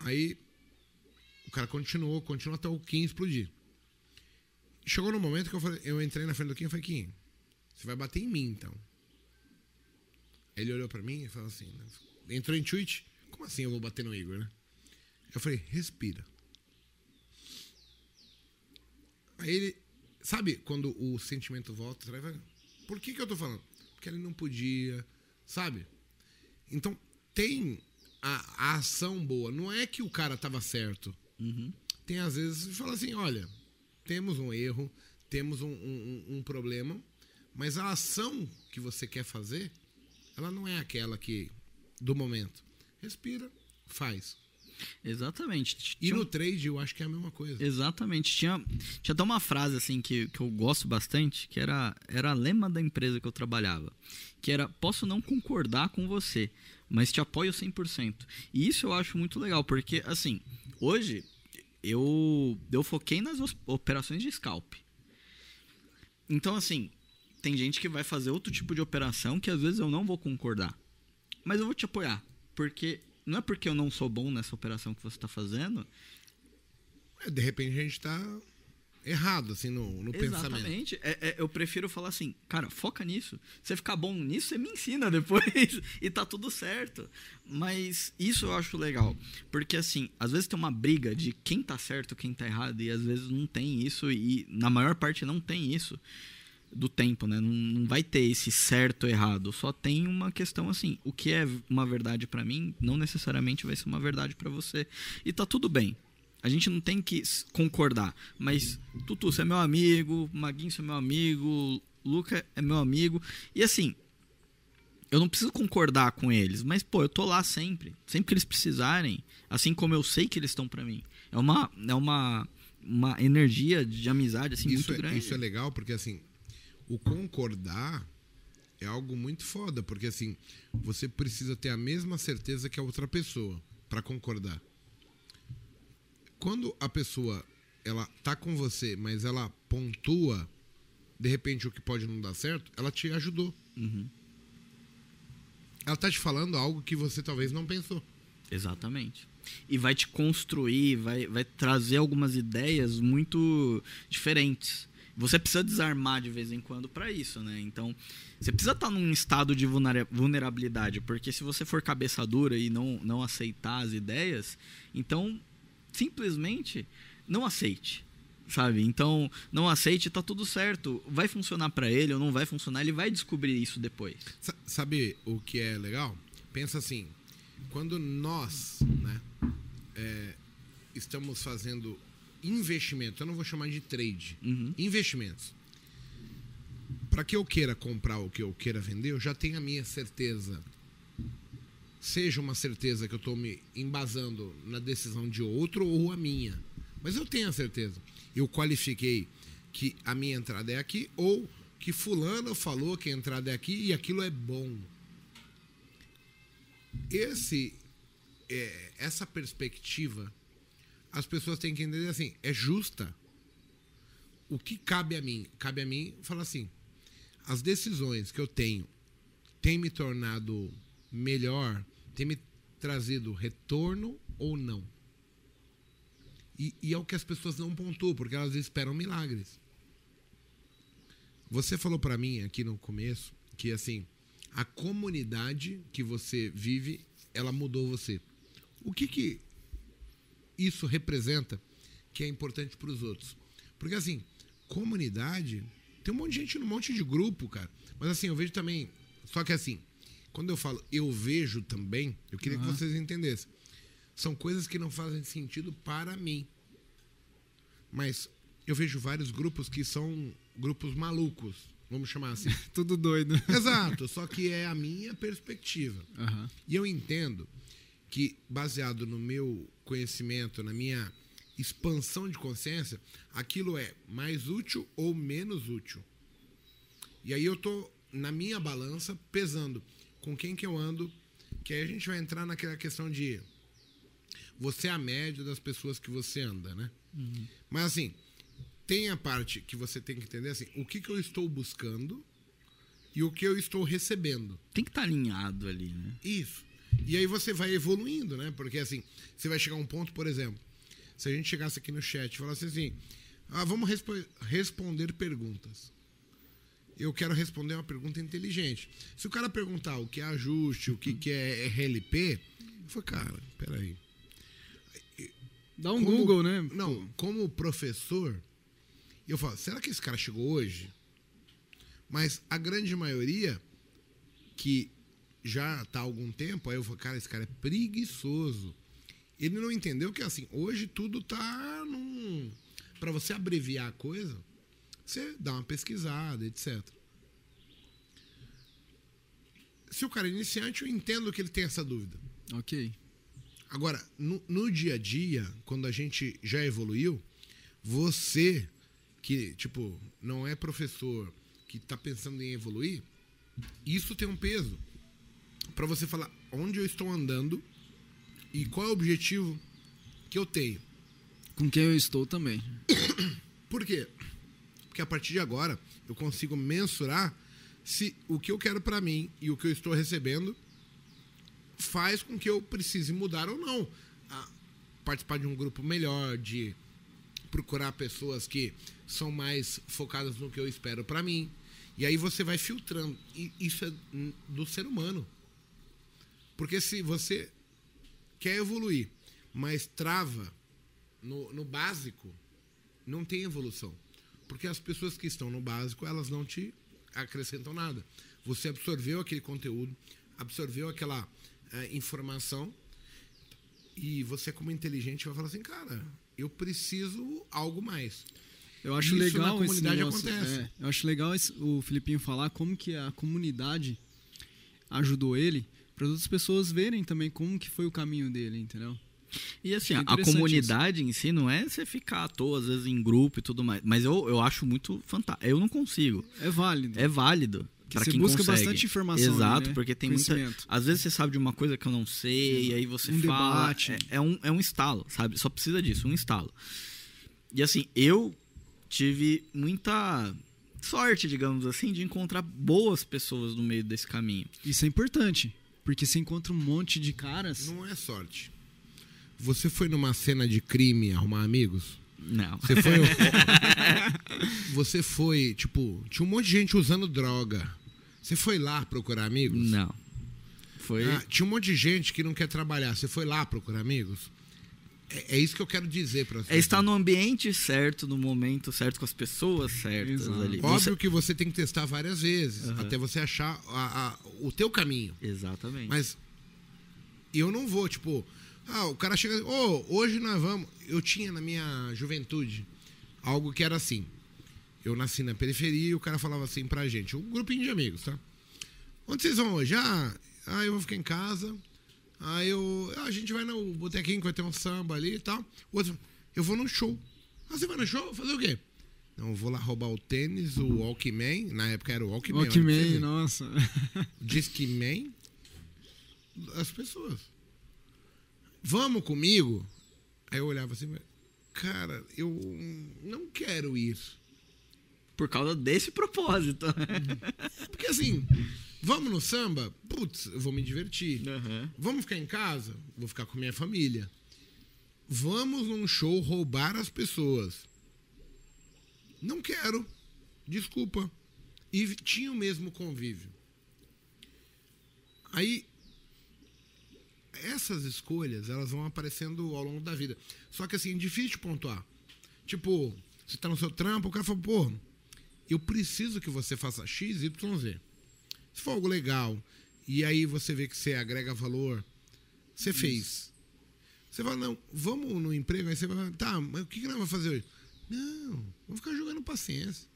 Aí o cara continuou, continuou até o Kim explodir. Chegou no momento que eu, falei, eu entrei na frente do Kim e falei, Kim, você vai bater em mim então. Ele olhou pra mim e falou assim, entrou em tweet, como assim eu vou bater no Igor, né? Eu falei, respira. Aí ele, sabe quando o sentimento volta, vai, por que que eu tô falando? Porque ele não podia, sabe? Então, tem a, a ação boa. Não é que o cara tava certo. Tem às vezes, fala assim, olha, temos um erro, temos um, um- um- problema, mas a ação que você quer fazer, ela não é aquela que do momento. Respira, faz. Exatamente. E no trade eu acho que é a mesma coisa. Exatamente. Tinha, tinha até uma frase assim que, que eu gosto bastante, que era, era lema da empresa que eu trabalhava. Que era, posso não concordar com você, mas te apoio 100%. E isso eu acho muito legal, porque assim, hoje eu, eu foquei nas operações de scalp. Então assim, tem gente que vai fazer outro tipo de operação que às vezes eu não vou concordar. Mas eu vou te apoiar. Porque não é porque eu não sou bom nessa operação que você está fazendo É, De repente a gente tá errado, assim, no, no pensamento. Exatamente. É, é, eu prefiro falar assim, cara, foca nisso. Você ficar bom nisso, você me ensina depois. [laughs] e tá tudo certo. Mas isso eu acho legal. Porque, assim, às vezes tem uma briga de quem tá certo, quem tá errado. E às vezes não tem isso. E na maior parte não tem isso do tempo, né? Não, não vai ter esse certo errado. Só tem uma questão assim: o que é uma verdade para mim, não necessariamente vai ser uma verdade para você. E tá tudo bem. A gente não tem que concordar. Mas, Tutu, você é meu amigo, Maguinho, você é meu amigo, Luca é meu amigo. E assim, eu não preciso concordar com eles, mas, pô, eu tô lá sempre. Sempre que eles precisarem. Assim como eu sei que eles estão pra mim. É uma, é uma, uma energia de amizade, assim, isso, muito é, grande. isso é legal porque, assim, o concordar é algo muito foda, porque, assim, você precisa ter a mesma certeza que a outra pessoa para concordar. Quando a pessoa ela tá com você, mas ela pontua de repente o que pode não dar certo, ela te ajudou. Uhum. Ela tá te falando algo que você talvez não pensou. Exatamente. E vai te construir, vai, vai trazer algumas ideias muito diferentes. Você precisa desarmar de vez em quando para isso, né? Então, você precisa estar num estado de vulnera- vulnerabilidade, porque se você for cabeça dura e não, não aceitar as ideias, então simplesmente não aceite. Sabe? Então, não aceite, tá tudo certo. Vai funcionar para ele ou não vai funcionar, ele vai descobrir isso depois. Sa- Sabe o que é legal? Pensa assim, quando nós, né, é, estamos fazendo investimento, eu não vou chamar de trade, Uhum. investimentos. Para que eu queira comprar o que eu queira vender, eu já tenho a minha certeza. Seja uma certeza que eu estou me embasando na decisão de outro ou a minha. Mas eu tenho a certeza. Eu qualifiquei que a minha entrada é aqui ou que fulano falou que a entrada é aqui e aquilo é bom. Esse é, essa perspectiva as pessoas têm que entender assim, é justa. O que cabe a mim? Cabe a mim falar assim: as decisões que eu tenho têm me tornado melhor, têm me trazido retorno ou não? E, e é o que as pessoas não pontuam, porque elas esperam milagres. Você falou para mim aqui no começo que assim, a comunidade que você vive, ela mudou você. O que que isso representa que é importante para os outros? Porque assim, comunidade, tem um monte de gente no monte de grupo, cara. Mas assim, eu vejo também, só que assim, quando eu falo eu vejo também, eu queria que Aham. vocês entendessem. São coisas que não fazem sentido para mim. Mas eu vejo vários grupos que são grupos malucos, vamos chamar assim. [laughs] Tudo doido. Exato, só que é a minha perspectiva. Aham. E eu entendo que, baseado no meu conhecimento, na minha expansão de consciência, aquilo é mais útil ou menos útil. E aí eu tô na minha balança pesando com quem que eu ando, que aí a gente vai entrar naquela questão de você é a média das pessoas que você anda, né? Mas assim, tem a parte que você tem que entender assim, o que que eu estou buscando e o que eu estou recebendo. Tem que estar alinhado ali, né? Isso. E aí você vai evoluindo, né? Porque assim, você vai chegar a um ponto, por exemplo, se a gente chegasse aqui no chat e falasse assim, ah, vamos respo- responder perguntas. Eu quero responder uma pergunta inteligente. Se o cara perguntar o que é ajuste, o que, que é RLP, eu falo, cara, peraí. Dá um Como- Google, né? Não, como professor, eu falo, será que esse cara chegou hoje? Mas a grande maioria que já está há algum tempo, aí eu falo, cara, esse cara é preguiçoso. Ele não entendeu que assim, hoje tudo tá num. Para você abreviar a coisa, você dá uma pesquisada, etc. Se o cara é iniciante, eu entendo que ele tem essa dúvida. Ok. Agora, no, no dia a dia, quando a gente já evoluiu, você que, tipo, não é professor, que está pensando em evoluir, isso tem um peso para você falar onde eu estou andando e qual é o objetivo que eu tenho. Com quem eu estou também. Por quê? Porque a partir de agora eu consigo mensurar se o que eu quero para mim e o que eu estou recebendo faz com que eu precise mudar ou não. A participar de um grupo melhor, de procurar pessoas que são mais focadas no que eu espero para mim. E aí você vai filtrando. E isso é do ser humano. Porque se você quer evoluir, mas trava no, no básico, não tem evolução. Porque as pessoas que estão no básico, elas não te acrescentam nada. Você absorveu aquele conteúdo, absorveu aquela é, informação e você como inteligente vai falar assim, cara, eu preciso algo mais. Eu acho Isso legal na comunidade esse negócio, é, eu acho legal esse- o Filipinho falar como que a comunidade ajudou ele para outras pessoas verem também como que foi o caminho dele, entendeu? E assim, É a comunidade em si não é você ficar à toa, às vezes, em grupo e tudo mais. Mas eu, eu acho muito fantástico. Eu não consigo. É válido. É válido. Que Pra você quem busca consegue. bastante informação Exato, ali, né? porque tem muita. Às vezes você sabe de uma coisa que eu não sei, e aí você Um fala. debate. É, é um, é um estalo, sabe? Só precisa disso, um estalo. E assim, eu tive muita sorte, digamos assim, de encontrar boas pessoas no meio desse caminho. Isso é importante, porque você encontra um monte de caras. Não é sorte. Você foi numa cena de crime arrumar amigos? Não. Você foi. [laughs] você foi, tipo, tinha um monte de gente usando droga. Você foi lá procurar amigos? Não. Foi. Ah, tinha um monte de gente que não quer trabalhar. Você foi lá procurar amigos? É, é isso que eu quero dizer pra você. É estar no ambiente certo, no momento certo, com as pessoas certas Exato. ali. Óbvio Você- que você tem que testar várias vezes Aham. até você achar a- a- o teu caminho. Exatamente. Mas eu não vou, tipo, ah, o cara chega, ô, hoje nós vamos. Eu tinha na minha juventude algo que era assim. Eu nasci na periferia e o cara falava assim pra gente, um grupinho de amigos, tá? Onde vocês vão hoje? Ah, ah eu vou ficar em casa. Ah, eu. ah, a gente vai no botequinho que vai ter um samba ali e tal. O outro, eu vou no show. Ah, você vai no show? Fazer o quê? Não, eu vou lá roubar o tênis, o Walkman. Na época era o Walkman. Walkman, nossa. Discman as pessoas. Vamos comigo? Aí eu olhava assim, cara, eu não quero ir. Por causa desse propósito. Porque assim, vamos no samba? Putz, eu vou me divertir. Aham. Vamos ficar em casa? Vou ficar com minha família. Vamos num show roubar as pessoas. Não quero. Desculpa. E tinha o mesmo convívio. Aí essas escolhas, elas vão aparecendo ao longo da vida. Só que assim, é difícil de pontuar. Tipo, você tá no seu trampo, o cara fala, pô, eu preciso que você faça X, Y, Z. Se for algo legal, e aí você vê que você agrega valor, você fez. Você fala, não, vamos no emprego, aí você vai, tá, mas o que, que nós vamos fazer hoje? Não, vamos ficar jogando paciência.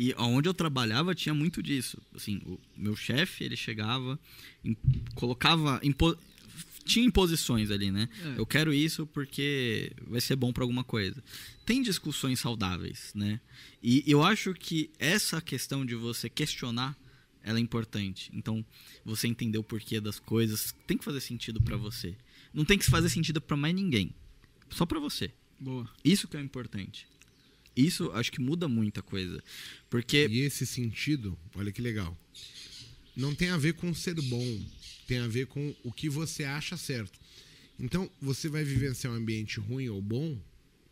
E onde eu trabalhava tinha muito disso. Assim, o meu chefe, ele chegava, im- colocava. impo- tinha imposições ali, né? É. Eu quero isso porque vai ser bom pra alguma coisa. Tem discussões saudáveis, né? E eu acho que essa questão de você questionar ela é importante. Então, você entender o porquê das coisas tem que fazer sentido pra você. Não tem que fazer sentido pra mais ninguém. Só pra você. Boa. Isso que é importante. Isso acho que muda muita coisa. Porque E esse sentido, olha que legal. Não tem a ver com ser bom, tem a ver com o que você acha certo. Então, você vai vivenciar um ambiente ruim ou bom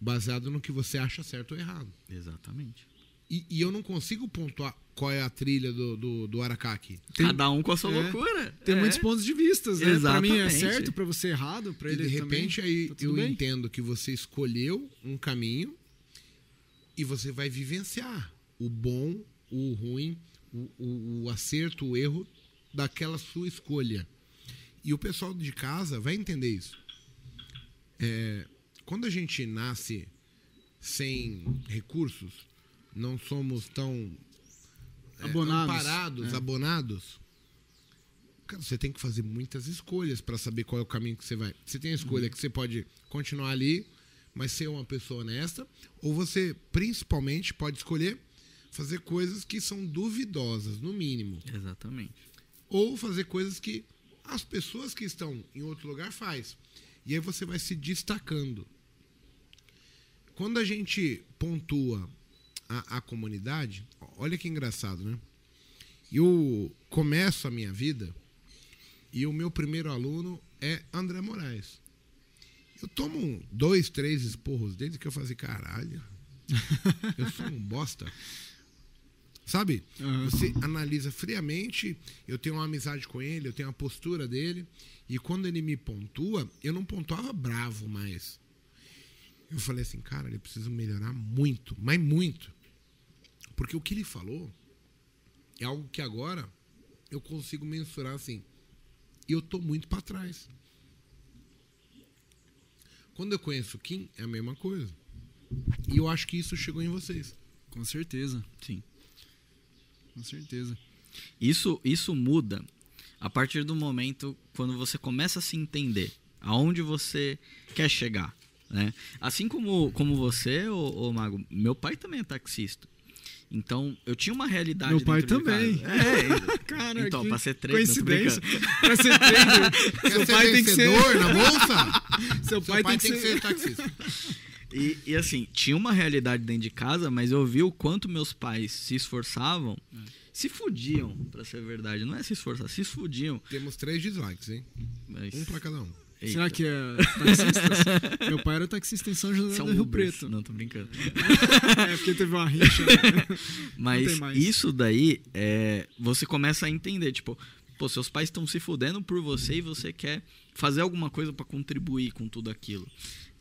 baseado no que você acha certo ou errado. Exatamente. E, e eu não consigo pontuar qual é a trilha do, do, do Aracaki. Tem- Cada um com a sua é, loucura. Tem É. muitos pontos de vistas, né? Pra mim é Exatamente. certo, pra você é errado, pra E ele de repente também. aí tá eu bem. entendo que você escolheu um caminho e você vai vivenciar o bom, o ruim, o, o- o acerto, o erro daquela sua escolha. E o pessoal de casa vai entender isso. É, quando a gente nasce sem recursos, não somos tão é, Abonados. amparados, É. abonados. Cara, você tem que fazer muitas escolhas para saber qual é o caminho que você vai. Você tem a escolha que você pode continuar ali, mas ser uma pessoa honesta, ou você principalmente pode escolher fazer coisas que são duvidosas, no mínimo, Exatamente. ou fazer coisas que as pessoas que estão em outro lugar faz. E aí você vai se destacando. Quando a gente pontua a, a comunidade, olha que engraçado, né? Eu começo a minha vida e o meu primeiro aluno é André Moraes. Eu tomo um, dois, três esporros desde que eu fazia caralho. Eu sou um bosta. Sabe? Aham. Você analisa friamente. Eu tenho uma amizade com ele, eu tenho a postura dele. E quando ele me pontua, eu não pontuava bravo mais. Eu falei assim, cara, ele precisa melhorar muito, mas muito. Porque o que ele falou é algo que agora eu consigo mensurar assim. Eu tô muito para trás. Quando eu conheço o Kim, é a mesma coisa. E eu acho que isso chegou em vocês. Com certeza, Sim. com certeza. Isso, isso muda a partir do momento quando você começa a se entender aonde você quer chegar. Né? Assim como, como você, ô, ô Mago, meu pai também é taxista. Então, eu tinha uma realidade Meu pai também. É, [laughs] Cara, então, que pra ser trader, não tô coincidência. [laughs] pra ser trader, [laughs] Quer seu pai tem que ser... vencedor na bolsa? Seu pai, tem que ser... taxista. E, e, assim, tinha uma realidade dentro de casa, mas eu vi o quanto meus pais se esforçavam, se fudiam, pra ser verdade. Não é se esforçar, se fudiam. Temos três dislikes, hein? Mas, Um pra cada um. Eita. Será que é taxista? [laughs] Meu pai era taxista em São José São do Rio Ubers. Preto. Não, tô brincando. [laughs] É porque teve uma rixa. né? [laughs] Mas isso daí, é, você começa a entender, tipo, pô, seus pais estão se fudendo por você e você quer fazer alguma coisa pra contribuir com tudo aquilo.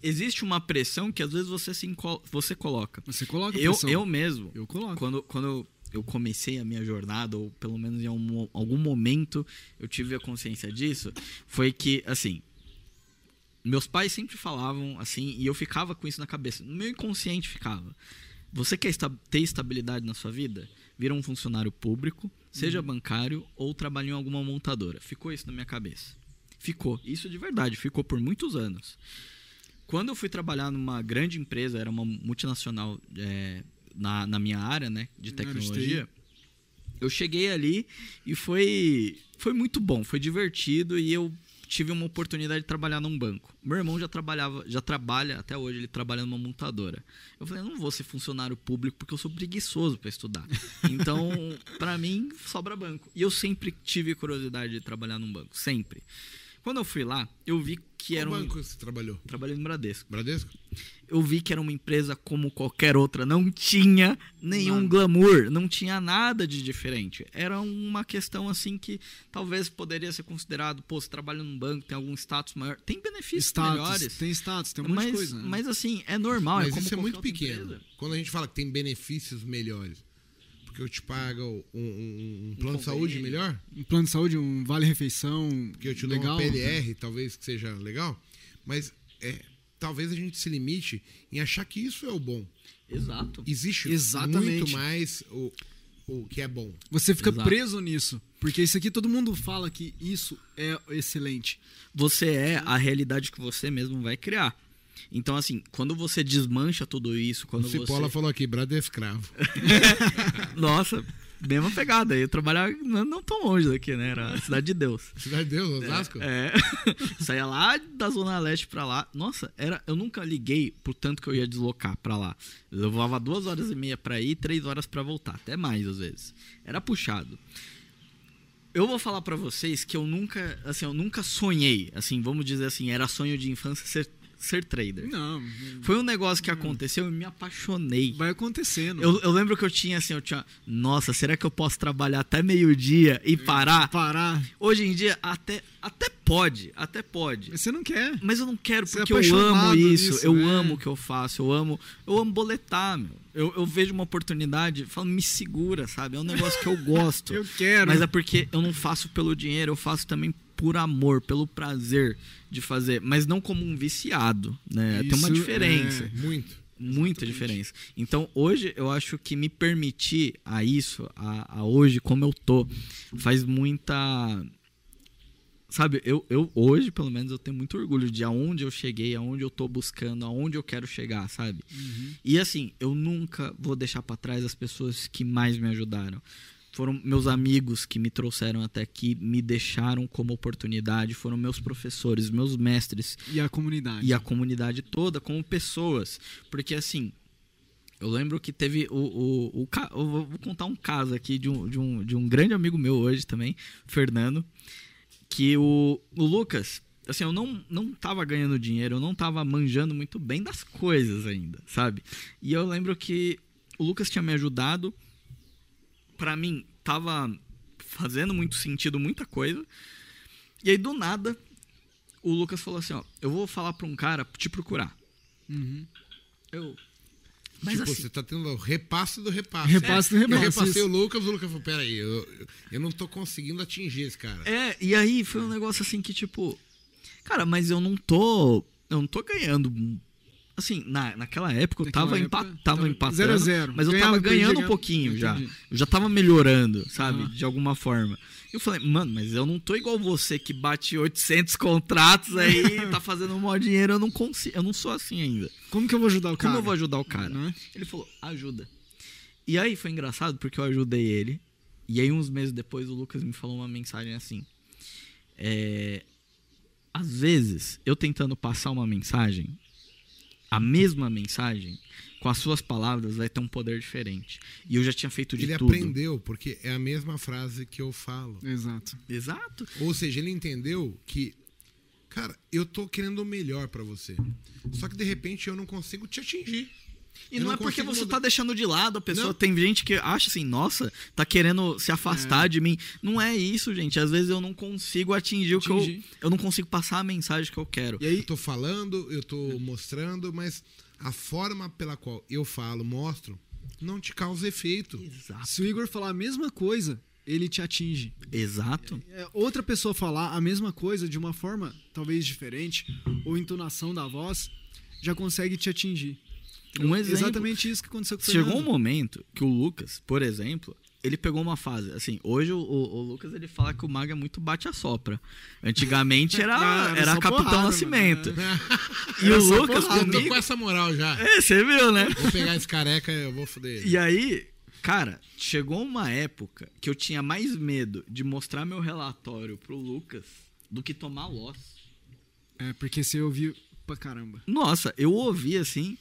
Existe uma pressão que às vezes você, se você coloca. Você coloca Eu, pressão. eu mesmo, Eu coloco. quando, quando eu comecei a minha jornada, ou pelo menos em algum, algum momento eu tive a consciência disso, foi que, assim, meus pais sempre falavam assim, e eu ficava com isso na cabeça. No meu inconsciente ficava. Você quer esta- ter estabilidade na sua vida? Vira um funcionário público, seja bancário ou trabalhe em alguma montadora. Ficou isso na minha cabeça. Ficou. Isso de verdade, ficou por muitos anos. Quando eu fui trabalhar numa grande empresa, era uma multinacional é, na, na minha área, né, de tecnologia, eu cheguei ali e foi, foi muito bom, foi divertido e eu tive uma oportunidade de trabalhar num banco. Meu irmão já trabalhava, já trabalha até hoje, ele trabalha numa montadora. Eu falei, eu não vou ser funcionário público porque eu sou preguiçoso para estudar. [laughs] Então, para mim, sobra banco. E eu sempre tive curiosidade de trabalhar num banco, sempre. Quando eu fui lá, eu vi que era Qual um banco você trabalhou? trabalhei no Bradesco. Bradesco? Eu vi que era uma empresa como qualquer outra, não tinha nenhum Nada. glamour, não tinha nada de diferente. Era uma questão assim que talvez poderia ser considerado, pô, você trabalha num banco, tem algum status maior, tem benefícios Status, melhores. tem status, tem um monte mas, de coisa. né? mas assim, é normal, é Mas como isso é muito pequeno. empresa. Quando a gente fala que tem benefícios melhores. Porque eu te pago um, um- um plano de saúde melhor, Um plano de saúde, um vale-refeição porque eu te dou legal. uma PLR, talvez que seja legal. Mas é, talvez a gente se limite em achar que isso é o bom. Exato. Existe Exatamente. muito mais o, o que é bom. Você fica Exato. preso nisso. Porque isso aqui todo mundo fala que isso é excelente. Você é a realidade que você mesmo vai criar. Então, assim, quando você desmancha tudo isso, quando O você... Cipolla falou aqui, Brado é escravo. [laughs] Nossa, mesma pegada. Eu trabalhava não, tão longe daqui, né? Era a Cidade de Deus. Cidade de Deus, Osasco? É. [laughs] Saía lá da Zona Leste pra lá. Nossa, era, eu nunca liguei pro tanto que eu ia deslocar pra lá. Eu levava duas horas e meia pra ir, três horas pra voltar. Até mais, às vezes. Era puxado. Eu vou falar pra vocês que eu nunca, assim, eu nunca sonhei, assim, vamos dizer assim, era sonho de infância ser, ser trader. Não, Foi um negócio que aconteceu e me apaixonei. vai acontecendo. Eu, eu lembro que eu tinha assim, eu tinha, nossa, será que eu posso trabalhar até meio-dia e parar? Parar. Hoje em dia até até pode, até pode. Mas você não quer. Mas eu não quero Você é porque eu amo isso, nisso, eu né? amo o que eu faço, eu amo, eu amo boletar, meu. Eu, eu vejo uma oportunidade, falo, me segura, sabe? É um negócio que eu gosto. [laughs] Eu quero. Mas é porque eu não faço pelo dinheiro, eu faço também por amor, pelo prazer de fazer, mas não como um viciado, né? Tem uma Isso diferença. é- Muito. Muita diferença. Então, hoje, eu acho que me permitir a isso, a, a hoje, como eu tô, faz muita. Sabe, eu, eu hoje, pelo menos, eu tenho muito orgulho de aonde eu cheguei, aonde eu tô buscando, aonde eu quero chegar, sabe? E assim, eu nunca vou deixar pra trás as pessoas que mais me ajudaram. Foram meus amigos que me trouxeram até aqui, me deixaram como oportunidade, foram meus professores, meus mestres, E a comunidade. e a comunidade toda como pessoas. Porque assim, eu lembro que teve o. o, o eu vou contar um caso aqui de um, de, um, de um grande amigo meu hoje também, Fernando. Que o, o Lucas, assim, eu não, não tava ganhando dinheiro, eu não tava manjando muito bem das coisas ainda, sabe? E eu lembro que o Lucas tinha me ajudado. Pra mim, tava fazendo muito sentido muita coisa. E aí, do nada, o Lucas falou assim: Ó, eu vou falar pra um cara te procurar. Uhum. Eu. Mas tipo, assim, você tá tendo o repasse do repasse. Repasse do Eu repasse, repassei isso. o Lucas, o Lucas falou, peraí, eu, eu não tô conseguindo atingir esse cara. É, e aí foi um negócio assim que, tipo. Cara, mas eu não tô. Eu não tô ganhando. Assim, na, naquela época eu Naquela tava, época, empa- tava empatando. zero a zero. Mas eu Ganhava, tava ganhando um pouquinho já. Eu já tava melhorando, sabe? De alguma forma. E eu falei, mano, mas eu não tô igual você que bate 800 contratos aí, [laughs] tá fazendo um maior dinheiro. Eu não consigo. Eu não sou assim ainda. Como que eu vou ajudar o cara? Como eu vou ajudar o cara? Né? Ele falou, ajuda. E aí foi engraçado porque eu ajudei ele. E aí, uns meses depois, o Lucas me falou uma mensagem assim. É, às vezes, eu tentando passar uma mensagem, a mesma mensagem, com as suas palavras, vai ter um poder diferente. E eu já tinha feito de Ele tudo. aprendeu, porque é a mesma frase que eu falo. Exato. Exato. Ou seja, ele entendeu que, cara, eu tô querendo o melhor pra você. Só que de repente eu não consigo te atingir. E não, não é porque você mudar. tá deixando de lado a pessoa. Não. Tem gente que acha assim, nossa, tá querendo se afastar de mim. Não é isso, gente. Às vezes eu não consigo atingir, o que eu. Atingir. Eu não consigo passar a mensagem que eu quero. E aí, Eu tô falando, eu tô mostrando, mas a forma pela qual eu falo, mostro, não te causa efeito. Exato. se o Igor falar a mesma coisa, ele te atinge. Exato. É, outra pessoa falar a mesma coisa de uma forma talvez diferente, ou entonação da voz, já consegue te atingir. Um exemplo. Exatamente isso que aconteceu com o Chegou um Fernando. momento que o Lucas, por exemplo, ele pegou uma fase. Assim, hoje o, o- o Lucas ele fala que o Mago é muito bate a sopra. Antigamente era, Não, [laughs] era era só Capitão porrada, Nascimento. mano, [laughs] E Era o Lucas porrada. Eu tô comigo. com essa moral já. É, você viu, né? Vou pegar esse careca e eu vou foder ele. E aí, cara, chegou uma época que eu tinha mais medo de mostrar meu relatório pro Lucas do que tomar loss. É, porque você ouviu pra caramba. Nossa, eu ouvi assim,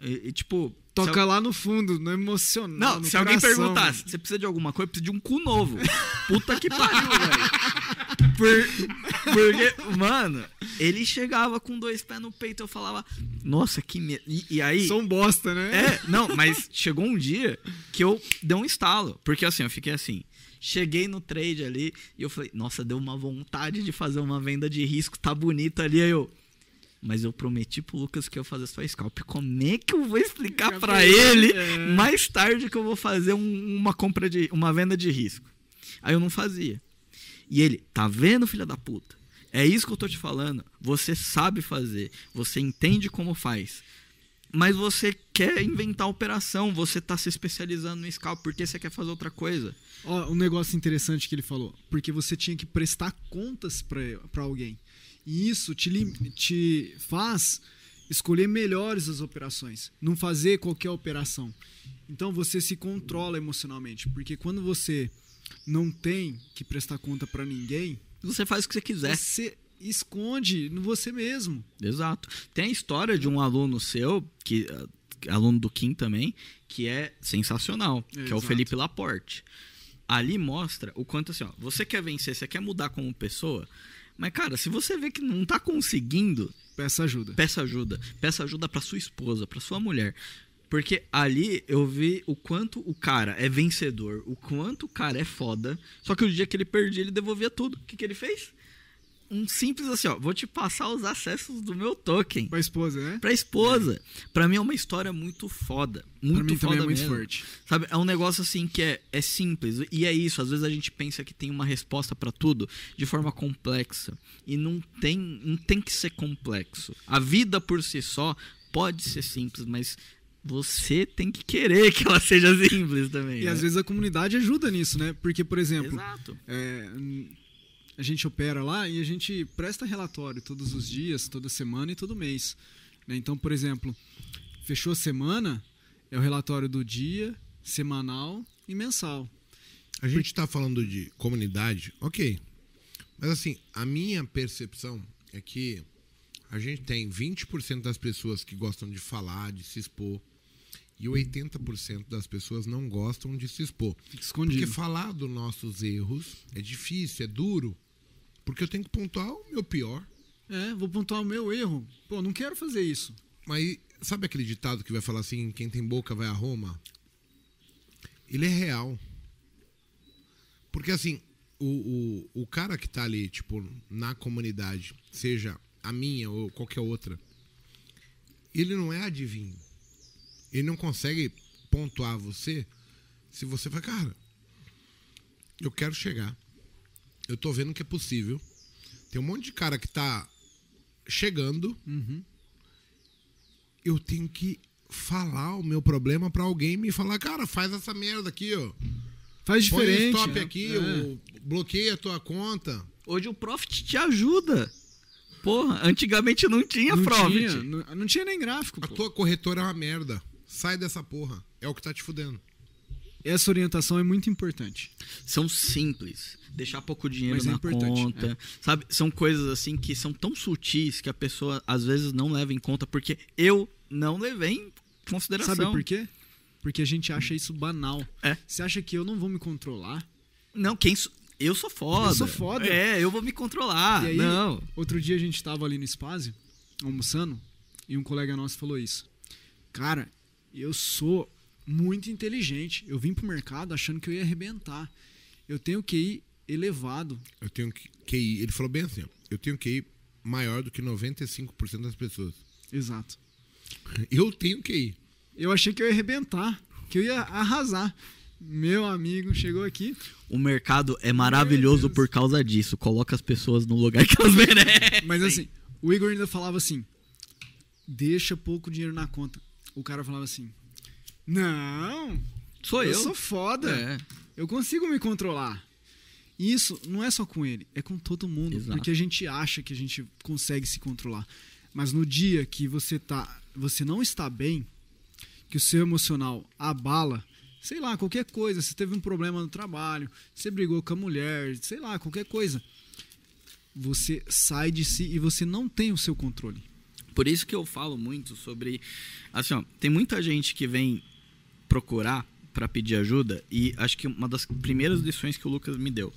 e, e, tipo. Toca al- lá no fundo, no emocional. Não, no se alguém coração, perguntasse, mano. você precisa de alguma coisa, eu preciso de um cu novo. Puta que pariu, velho. Por- porque, mano, ele chegava com dois pés no peito, eu falava, nossa, que medo. E, e aí. Sou um bosta, né? É, não, mas chegou um dia que eu dei um estalo. Porque assim, eu fiquei assim. Cheguei no trade ali e eu falei, nossa, deu uma vontade de fazer uma venda de risco, tá bonito ali. Aí eu. Mas eu prometi pro Lucas que eu ia fazer só scalp. Como é que eu vou explicar foi, ele é. mais tarde que eu vou fazer um- uma compra de. uma venda de risco? Aí eu não fazia. E ele, tá vendo, filha da puta? É isso que eu tô te falando. Você sabe fazer, você entende como faz. Mas você quer inventar operação, você tá se especializando no scalp porque você quer fazer outra coisa. Ó, um negócio interessante que ele falou. Porque você tinha que prestar contas pra alguém. E isso te, te faz escolher melhores as operações. Não fazer qualquer operação. Então você se controla emocionalmente. Porque quando você não tem que prestar conta pra ninguém, Você faz o que você quiser. você esconde no você mesmo. Exato. Tem a história de um aluno seu, que ah, aluno do Kim também, que é sensacional, que é o. Felipe Laporte. Ali mostra o quanto assim, ó, você quer vencer, você quer mudar como pessoa, mas cara, se você vê que não tá conseguindo, Peça ajuda. peça ajuda. Peça ajuda pra sua esposa, pra sua mulher. Porque ali eu vi o quanto o cara é vencedor, o quanto o cara é foda. Só que o dia que ele perdia, ele devolvia tudo. O que, que ele fez? Um simples assim, ó, vou te passar os acessos do meu token Pra esposa, né? pra esposa. Pra mim é uma história muito foda. Muito pra mim foda também é muito mesmo. forte. Sabe, é um negócio assim que é, é simples. E é isso, às vezes a gente pensa que tem uma resposta pra tudo de forma complexa. E não tem, não tem que ser complexo. A vida por si só pode ser simples, mas você tem que querer que ela seja [laughs] simples também. E né? às vezes a comunidade ajuda nisso, né? Porque, por exemplo, Exato. é, a gente opera lá e a gente presta relatório todos os dias, toda semana e todo mês. né? Então, por exemplo, fechou a semana, é o relatório do dia, semanal e mensal. A gente tá falando de comunidade, ok. Mas assim, a minha percepção é que a gente tem 20% das pessoas que gostam de falar, de se expor, e 80% das pessoas não gostam de se expor. Fica Porque escondido. falar dos nossos erros é difícil, é duro. Porque eu tenho que pontuar o meu pior. É, vou pontuar o meu erro. Pô, não quero fazer isso. Mas sabe aquele ditado que vai falar assim, quem tem boca vai a Roma? Ele é real. Porque assim, o, o, o cara que tá ali, tipo, na comunidade, seja a minha ou qualquer outra, ele não é adivinho. Ele não consegue pontuar você se você fala, cara, eu quero chegar. Eu tô vendo que é possível. Tem um monte de cara que tá chegando. Eu tenho que falar o meu problema pra alguém me falar, cara, faz essa merda aqui, ó. Faz Põe diferente. stop né? aqui, É. ou bloqueia a tua conta. Hoje o Profit te ajuda. Porra, antigamente não tinha não Profit. tinha, não, não tinha nem gráfico. A pô. tua corretora é uma merda. Sai dessa porra. É o que tá te fudendo. Essa orientação é muito importante. São simples. Deixar pouco dinheiro Mas é na importante, conta. Sabe? São coisas assim que são tão sutis que a pessoa às vezes não leva em conta, porque eu não levei em consideração. Sabe por quê? Porque a gente acha isso banal. É. Você acha que eu não vou me controlar? Não, quem eu sou foda. Eu sou foda. É, eu vou me controlar. aí, não. outro dia a gente tava ali no Spazio, almoçando, e um colega nosso falou isso. Cara, eu sou muito inteligente. Eu vim pro mercado achando que eu ia arrebentar. Eu tenho QI elevado. Eu tenho que- QI. Ele falou bem assim, ó. Eu tenho QI maior do que 95% das pessoas. Exato. Eu tenho QI. Eu achei que eu ia arrebentar, que eu ia arrasar. Meu amigo chegou aqui. O mercado é maravilhoso por causa disso. Coloca as pessoas no lugar que elas merecem. Mas assim, o Igor ainda falava assim: deixa pouco dinheiro na conta. O cara falava assim: não, Sou eu. eu sou foda. É. Eu consigo me controlar. E isso não é só com ele, é com todo mundo. Exato. Porque a gente acha que a gente consegue se controlar. Mas no dia que você tá, você não está bem, que o seu emocional abala, sei lá, qualquer coisa, você teve um problema no trabalho, você brigou com a mulher, sei lá, qualquer coisa. Você sai de si e você não tem o seu controle. Por isso que eu falo muito sobre. Assim, ó, tem muita gente que vem procurar para pedir ajuda e acho que uma das primeiras lições que o Lucas me deu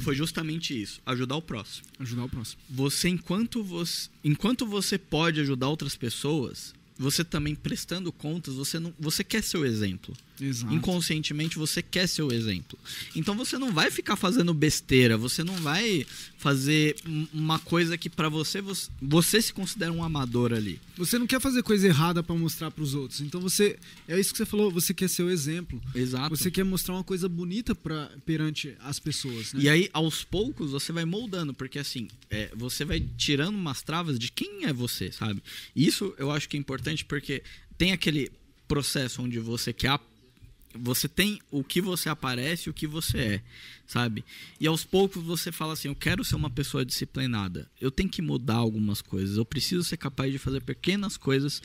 foi justamente isso: ajudar o próximo. Ajudar o próximo. Você enquanto você, enquanto você pode ajudar outras pessoas, você também prestando contas, você não, você quer ser o exemplo. Exato. Inconscientemente você quer ser o exemplo. Então você não vai ficar fazendo besteira, você não vai fazer um- uma coisa que pra você, você você se considera um amador ali. Você não quer fazer coisa errada pra mostrar pros outros. Então você. É isso que você falou, você quer ser o exemplo. Exato. Você quer mostrar uma coisa bonita pra, perante as pessoas, né? E aí, aos poucos, você vai moldando, porque assim, é, você vai tirando umas travas de quem é você, sabe? Isso eu acho que é importante porque tem aquele processo onde você quer. Você tem o que você aparece o que você é, sabe? E aos poucos você fala assim: eu quero ser uma pessoa disciplinada. Eu tenho que mudar algumas coisas. Eu preciso ser capaz de fazer pequenas coisas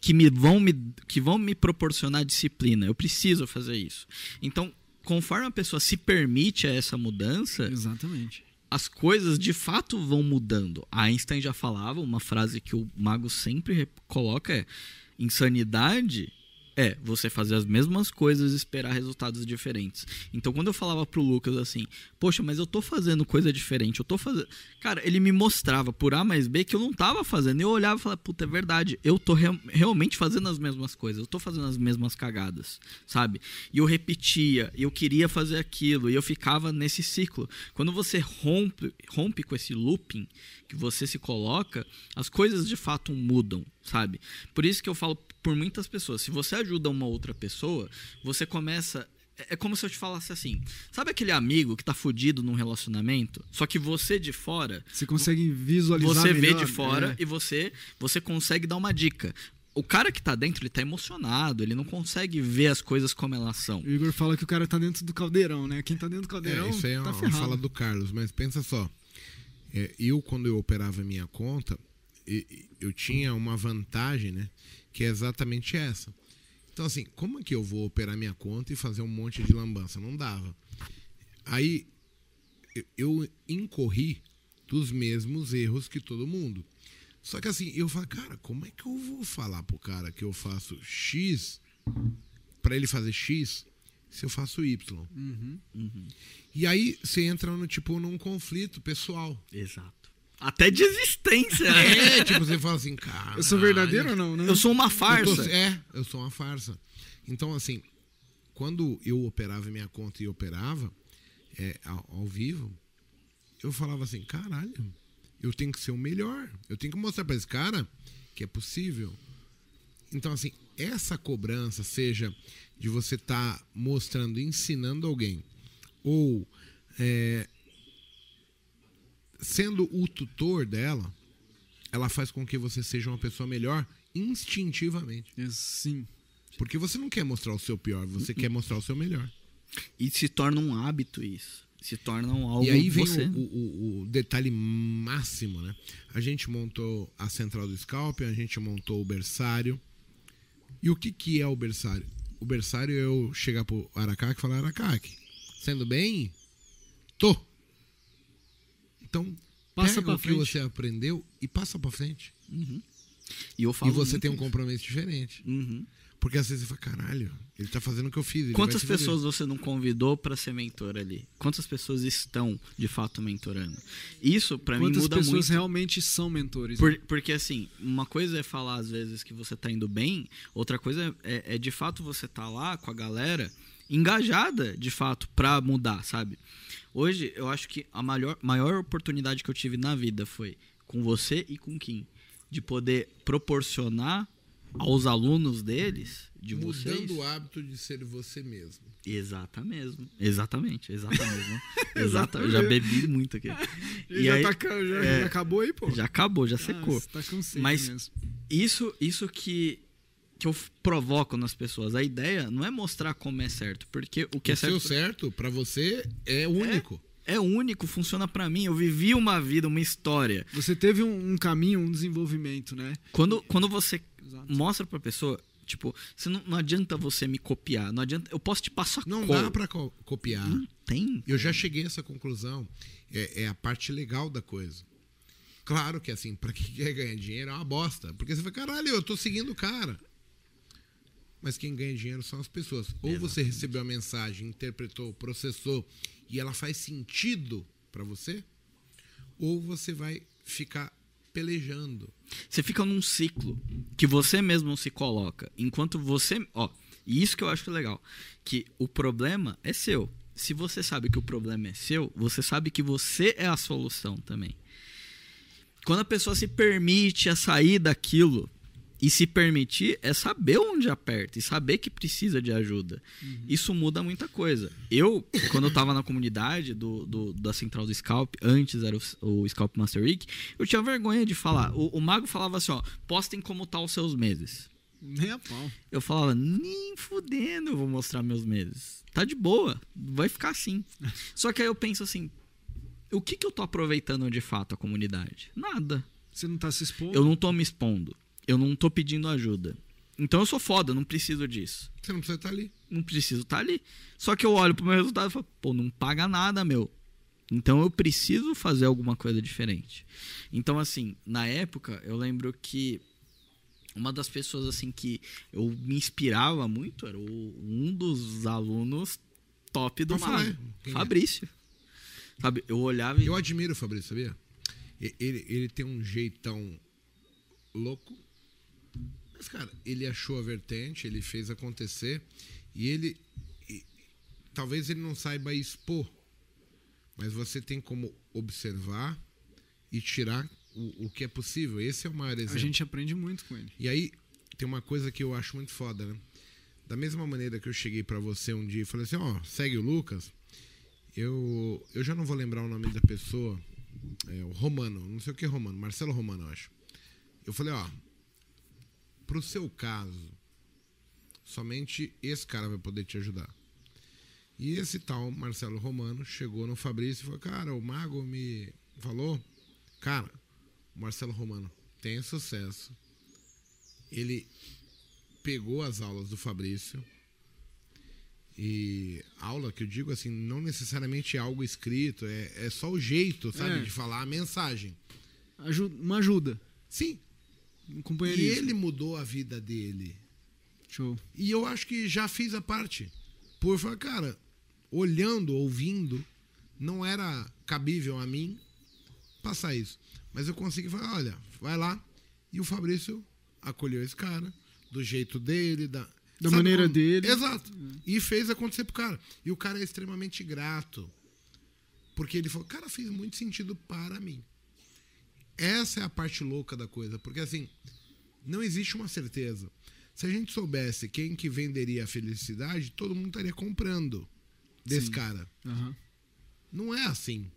que me vão me que vão me proporcionar disciplina. Eu preciso fazer isso. Então, conforme a pessoa se permite a essa mudança, Exatamente. as coisas de fato vão mudando. A Einstein já falava, uma frase que o mago sempre re- coloca é: insanidade é você fazer as mesmas coisas e esperar resultados diferentes. Então, quando eu falava pro Lucas assim, poxa, mas eu tô fazendo coisa diferente, eu tô fazendo. Cara, ele me mostrava por A mais B que eu não tava fazendo. Eu olhava e falava, puta, é verdade, eu tô real- realmente fazendo as mesmas coisas, eu tô fazendo as mesmas cagadas, sabe? E eu repetia, eu queria fazer aquilo, e eu ficava nesse ciclo. Quando você rompe, rompe com esse looping que você se coloca, as coisas de fato mudam, sabe? Por isso que eu falo por muitas pessoas, se você ajuda uma outra pessoa, você começa é é como se eu te falasse assim: sabe aquele amigo que tá fudido num relacionamento? Só que você de fora, Você consegue visualizar você vê melhor, de fora é. e você você consegue dar uma dica. O cara que tá dentro, ele tá emocionado, ele não consegue ver as coisas como elas são. O Igor fala que o cara tá dentro do caldeirão, né? Quem tá dentro do caldeirão É, isso aí é tá uma, uma ferrado. fala do Carlos, mas pensa só. É, eu, quando eu operava minha conta, eu tinha uma vantagem, né? Que é exatamente essa. Então, assim, como é que eu vou operar minha conta e fazer um monte de lambança? Não dava. Aí, eu- incorri dos mesmos erros que todo mundo. Só que assim, eu falo, cara, como é que eu vou falar pro cara que eu faço X pra ele fazer X se eu faço Y? E aí você entra no tipo num conflito pessoal. Exato. Até de existência. né? É, tipo, você fala assim, cara. Eu sou verdadeiro ou não, né? Eu sou uma Eu farsa. tô- é, eu sou uma farsa. Então, assim, quando eu operava minha conta e operava é, ao, ao vivo, eu falava assim, caralho, eu tenho que ser o melhor. Eu tenho que mostrar pra esse cara que é possível. Então, assim, essa cobrança, seja de você estar mostrando, ensinando alguém, ou é, sendo o tutor dela, ela faz com que você seja uma pessoa melhor instintivamente. Sim. Porque você não quer mostrar o seu pior, você quer mostrar o seu melhor. E se torna um hábito isso. Se torna um algo E aí vem você. o, o- o detalhe máximo, né? A gente montou a central do Scalp, a gente montou o berçário. E o que, que é o berçário? O berçário é eu chegar pro Aracaque e falar, Aracaque, sendo bem? Tô. Então, Passa pega o que frente. você aprendeu e passa pra frente. E eu falo e você tem um isso. compromisso diferente. Uhum. Porque às vezes você fala, caralho, ele tá fazendo o que eu fiz. Quantas se fuder." pessoas você não convidou pra ser mentor ali? Quantas pessoas estão de fato mentorando? Isso pra mim Quantas muda pessoas muito. realmente são mentores? Por- porque assim, uma coisa é falar às vezes que você tá indo bem, outra coisa é, é de fato você tá lá com a galera engajada de fato pra mudar, sabe? Hoje eu acho que a maior, maior oportunidade que eu tive na vida foi com você e com Kim, de poder proporcionar aos alunos deles, de vocês, Mudando o hábito de ser você mesmo. Exatamente. Exatamente, exatamente. [laughs] Exata, Exatamente. já bebi muito aqui. E [laughs] E já, aí, tá, já, é, já acabou aí, pô. já acabou, já Ah, secou. tá sede Mas- mesmo. Isso, isso que, que eu provoco nas pessoas. A ideia não é mostrar como é certo, porque o que é o seu certo certo, pra você, é único. é único, funciona pra mim. Eu vivi uma vida, uma história. Você teve um, um caminho, um desenvolvimento, né? Quando, quando você Exato. mostra pra pessoa, tipo, você não, não adianta você me copiar, não adianta, eu posso te passar Não dá pra co- copiar. Não tem. Eu já cheguei a essa conclusão. É, é a parte legal da coisa. Claro que, assim, pra quem [laughs] quer ganhar dinheiro é uma bosta. Porque você fala, caralho, eu tô seguindo o cara. Mas quem ganha dinheiro são as pessoas. Ou você recebeu a mensagem, interpretou, processou e ela faz sentido pra você, ou você vai ficar pelejando. Você fica num ciclo que você mesmo se coloca. Enquanto você. Ó, e isso que eu acho legal. Que o problema é seu. Se você sabe que o problema é seu, você sabe que você é a solução também. Quando a pessoa se permite a sair daquilo e se permitir, é saber onde aperta e saber que precisa de ajuda. Isso muda muita coisa. Eu, quando eu tava na comunidade do, do- da central do Scalp, antes era o, o Scalp Master Week, eu tinha vergonha de falar. O, o mago falava assim: ó, postem como tá os seus meses. Nem a pau. Eu falava, nem fudendo eu vou mostrar meus meses. Tá de boa, vai ficar assim. Só que aí eu penso assim, o que que eu tô aproveitando de fato a comunidade? Nada. Você não tá se expondo? Eu não tô me expondo. Eu não tô pedindo ajuda. Então eu sou foda, não preciso disso. Você não precisa estar ali. Não preciso estar ali. Só que eu olho pro meu resultado e falo, pô, não paga nada, meu. Então eu preciso fazer alguma coisa diferente. Então, assim, na época, eu lembro que uma das pessoas assim que eu me inspirava muito era o- um dos alunos top do quem é? Fabrício. Sabe, eu olhava e Eu admiro o Fabrício, sabia? Ele, ele tem um jeitão louco. Mas, cara, ele achou a vertente, ele fez acontecer. E ele. e- talvez ele não saiba expor. Mas você tem como observar e tirar o, o que é possível. Esse é o maior A exemplo. gente aprende muito com ele. E aí, tem uma coisa que eu acho muito foda, né? Da mesma maneira que eu cheguei pra você um dia e falei assim, ó, segue o Lucas. Eu, eu já não vou lembrar o nome da pessoa. É, o Romano, não sei o que é Romano, Marcelo Romano, eu acho. Eu falei, ó, pro seu caso, somente esse cara vai poder te ajudar. E esse tal Marcelo Romano chegou no Fabrício e falou, cara, o Mago me falou, cara, o Marcelo Romano tem sucesso. Ele pegou as aulas do Fabrício. E aula que eu digo assim, não necessariamente é algo escrito, é, é só o jeito, sabe, É. de falar a mensagem. Aju- uma ajuda. Sim. E companheirismo. ele mudou a vida dele. Show. E eu acho que já fiz a parte. Por falar, cara, olhando, ouvindo, não era cabível a mim passar isso. Mas eu consegui falar, olha, vai lá. E o Fabrício acolheu esse cara, do jeito dele, da, Da sabe maneira dele. Exato. E fez acontecer pro cara. E o cara é extremamente grato. Porque ele falou, cara, fez muito sentido para mim. Essa é a parte louca da coisa. Porque assim, não existe uma certeza. Se a gente soubesse quem que venderia a felicidade, todo mundo estaria comprando desse Sim. cara. Aham. Não é assim.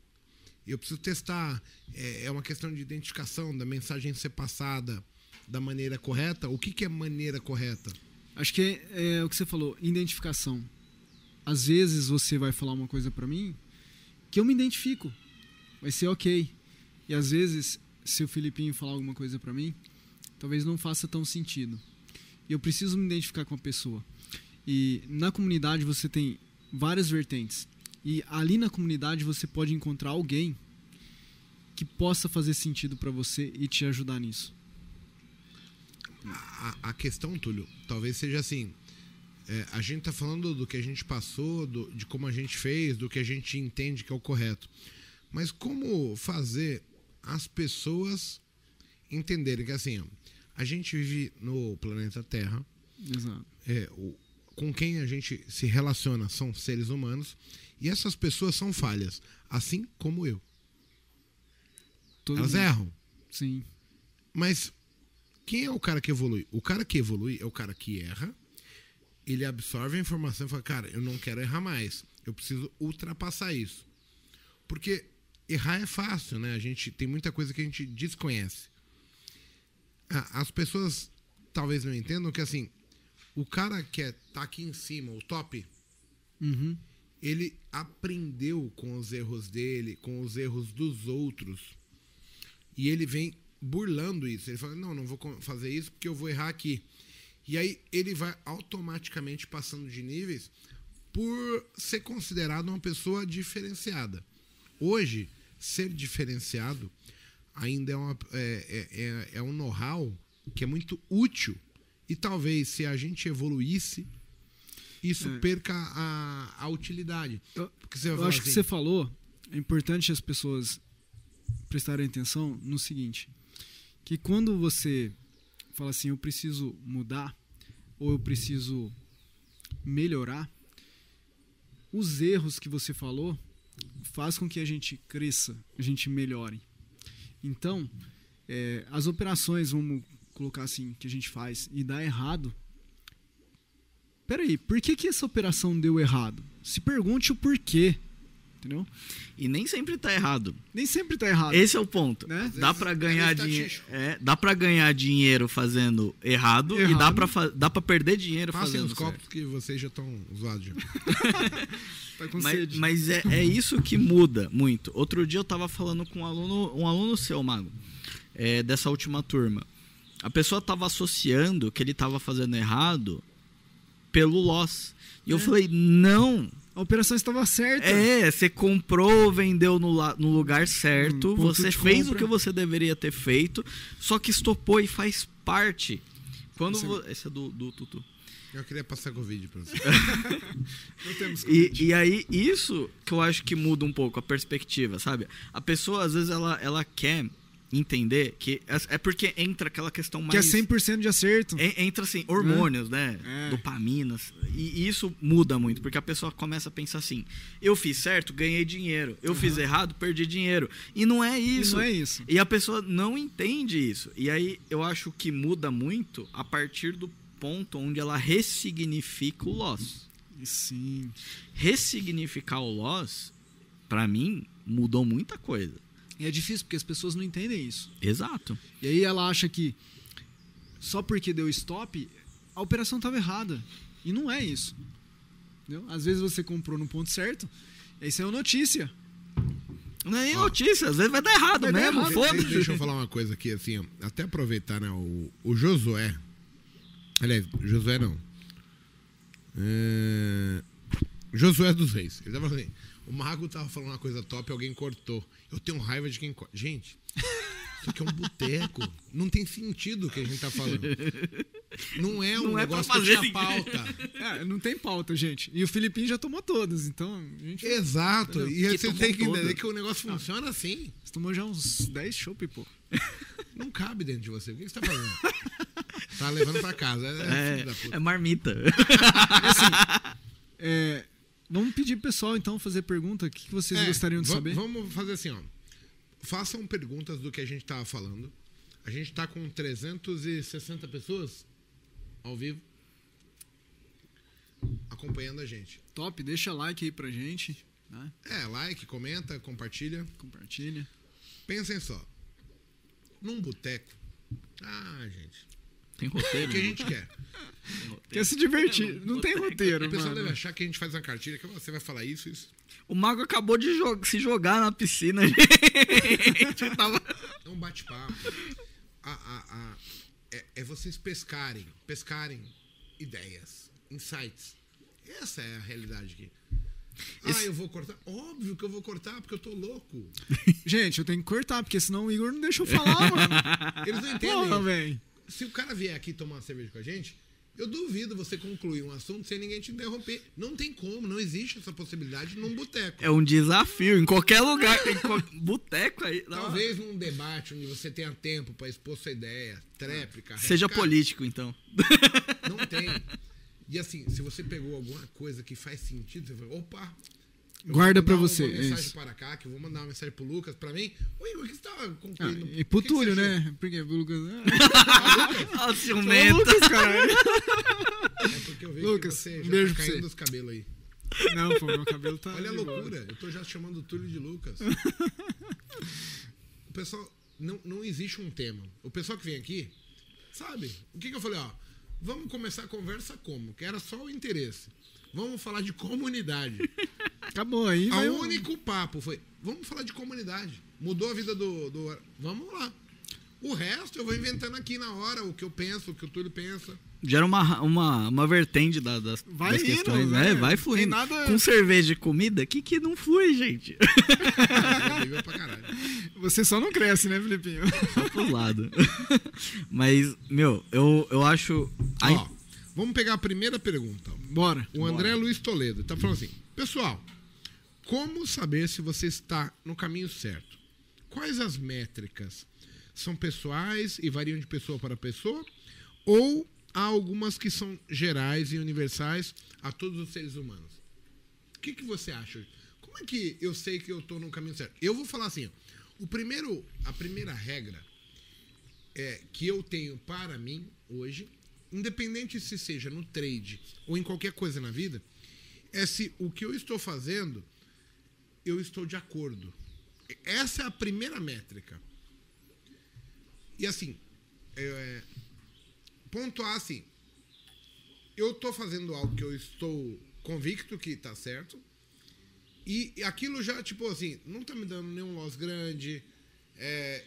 Eu preciso testar. É, é uma questão de identificação, da mensagem ser passada da maneira correta. O que, que é maneira correta? Acho que é, é o que você falou, identificação. Às vezes você vai falar uma coisa pra mim que eu me identifico, vai ser ok. E às vezes, se o Filipinho falar alguma coisa pra mim, talvez não faça tão sentido. Eu preciso me identificar com a pessoa. E na comunidade você tem várias vertentes. E ali na comunidade você pode encontrar alguém que possa fazer sentido pra você e te ajudar nisso. A, a questão, Túlio, talvez seja assim. é, a gente tá falando do que a gente passou, do- de como a gente fez, do que a gente entende que é o correto. Mas como fazer as pessoas entenderem que assim, ó, a gente vive no planeta Terra, Exato. é, o- com quem a gente se relaciona são seres humanos e essas pessoas são falhas, assim como eu. Todo Elas mundo. erram. Sim. Mas quem é o cara que evolui? O cara que evolui é o cara que erra, ele absorve a informação e fala, cara, eu não quero errar mais. Eu preciso ultrapassar isso. Porque errar é fácil, né? A gente tem muita coisa que a gente desconhece. As pessoas talvez não entendam que assim, o cara que é, tá aqui em cima, o top, Uhum. ele aprendeu com os erros dele, com os erros dos outros. E ele vem burlando isso. Ele fala: Não, não vou fazer isso porque eu vou errar aqui. E aí ele vai automaticamente passando de níveis por ser considerado uma pessoa diferenciada. Hoje, ser diferenciado ainda é, uma, é, é, é- é um know-how que é muito útil. E talvez se a gente evoluísse, isso É. perca a, a utilidade. Eu- Eu acho que assim, você falou, é importante as pessoas prestarem atenção no seguinte, que quando você fala assim, eu preciso mudar ou eu preciso melhorar, os erros que você falou faz com que a gente cresça, a gente melhore. Então, é, as operações, vamos colocar assim, que a gente faz e dá errado, peraí, por que, que essa operação deu errado? Se pergunte o porquê, entendeu? E nem sempre tá errado. Nem sempre tá errado. Esse é o ponto. Né? Dá vezes ganhar é dinheiro. É, dá para ganhar dinheiro fazendo errado, e dá Errado. fa- dá para perder dinheiro Passem fazendo os copos certo. que vocês já estão zoados. já. [laughs] Tá Mas, mas é, é isso que muda muito. Outro dia eu tava falando com um aluno, um aluno seu, Mago, é, dessa última turma. A pessoa tava associando que ele tava fazendo errado pelo loss. E eu É. falei, não. A operação estava certa. É, você comprou, vendeu no, no lugar certo, Hum, você fez compra. o que você deveria ter feito, só que estopou e faz parte. Quando Esse é- vo- Esse é do, do Tutu. Eu queria passar Covid pra você. [laughs] Não temos E, e aí, isso que eu acho que muda um pouco a perspectiva, sabe? A pessoa, às vezes, ela, ela quer entender que. É é porque entra aquela questão Que é mais. 100% de acerto. en- Entra assim, hormônios, né? É. Dopaminas. E isso muda muito, porque a pessoa começa a pensar assim: eu fiz certo, ganhei dinheiro. Eu fiz errado, perdi dinheiro. E não é E isso. não é isso. E a pessoa não entende isso. E aí eu acho que muda muito a partir do ponto onde ela ressignifica o loss E Sim. ressignificar o loss, pra mim, mudou muita coisa. E é difícil porque as pessoas não entendem isso. Exato. E aí ela acha que só porque deu stop, a operação estava errada. E não é isso. Entendeu? Às vezes você comprou no ponto certo, e aí saiu notícia. Não é nem Ó. notícia, às vezes vai dar errado Vai dar mesmo, errado. foda-se. Deixa eu falar uma coisa aqui, assim, até aproveitar, né? O, o Josué. Aliás, Josué não. É, Josué dos Reis. Ele tava falando assim, o Mago tava falando uma coisa top, alguém cortou. Eu tenho raiva de quem. Gente, Isso aqui é um boteco. Não tem sentido o que a gente tá falando. Não é um Não é pra negócio que fazer tinha pauta. É, não tem pauta, gente. E o Filipinho já tomou todas, então a gente Exato. E Que você tem que entender que o negócio funciona assim. Você tomou já uns 10 chopp, pô. Não cabe dentro de você. O que você tá fazendo? Tá levando pra casa. É, É, é marmita. [laughs] É, vamos pedir pro pessoal, então, fazer pergunta. O que vocês É, gostariam de saber? Vamos fazer assim, ó. Façam perguntas do que a gente tava falando. A gente tá com 360 pessoas ao vivo acompanhando a gente. Top, deixa like aí pra gente. Né? É, like, comenta, compartilha. Compartilha. Pensem só. Num boteco. Ah, gente. Tem O roteiro? que a né? gente quer? Quer se divertir. Não tem roteiro, O pessoal mano. deve achar que a gente faz uma cartilha que você vai falar isso, isso. O Mago acabou de jo- se jogar na piscina, [laughs] gente. Tava... É um bate-papo. A- a- a- é, é vocês pescarem, pescarem ideias, insights. Essa é a realidade aqui. Ah, eu vou cortar? Óbvio que eu vou cortar, porque eu tô louco. [laughs] Gente, eu tenho que cortar, porque senão o Igor não deixa eu falar, mano. Eles não entendem. Porra, velho. Se o cara vier aqui tomar uma cerveja com a gente, eu duvido você concluir um assunto sem ninguém te interromper. Não tem como, não existe essa possibilidade num boteco. É um desafio em qualquer lugar. Em qual- Boteco aí. não. Talvez num debate onde você tenha tempo pra expor sua ideia, tréplica. Seja político, então. Não tem. E assim, se você pegou alguma coisa que faz sentido, você fala, opa. Eu Guarda pra você, Uma mensagem isso. para cá, que eu vou mandar uma mensagem pro Lucas, pra mim. Oi, o que você tava Ah, concluindo? e pro O Túlio, né? Porque o Lucas. [laughs] Ah, [laughs] Ô, ciumento. Lucas, caralho. [laughs] É porque eu vejo Lucas, que você um já beijo tá pra caindo você. dos cabelos aí. Não, pô, meu cabelo tá. Olha a loucura, eu tô já chamando o Túlio de Lucas. o pessoal, não, não existe um tema. O pessoal que vem aqui, sabe? O que, que eu falei, ó? Vamos começar a conversa como? Que era só o interesse. Vamos falar de comunidade. [laughs] Acabou aí. O único papo foi, vamos falar de comunidade. Mudou a vida do, do. Vamos lá. O resto eu vou inventando aqui na hora o que eu penso, o que o Túlio pensa. Gera uma, uma, uma vertente da- das, Vai das indo, questões, né? né? Vai fluindo. nada- Com cerveja e comida, que que não flui, gente? É nível pra caralho. [laughs] Você só não cresce, né, Filipinho? Só pros lados. [laughs] Mas, meu, eu, eu acho. Ó, vamos pegar a primeira pergunta. Bora. O André Luiz Toledo tá falando assim: Pessoal, como saber se você está no caminho certo? Quais as métricas? São pessoais e variam de pessoa para pessoa? Ou há algumas que são gerais e universais a todos os seres humanos? O que, que você acha? Como é que eu sei que eu estou no caminho certo? Eu vou falar assim: o primeiro, a primeira regra é, que eu tenho para mim hoje, independente se seja no trade ou em qualquer coisa na vida, é se o que eu estou fazendo, eu estou de acordo. Essa é a primeira métrica. E assim, é, ponto A, assim, eu estou fazendo algo que eu estou convicto que está certo, e aquilo já, tipo assim, não tá me dando nenhum loss grande. é,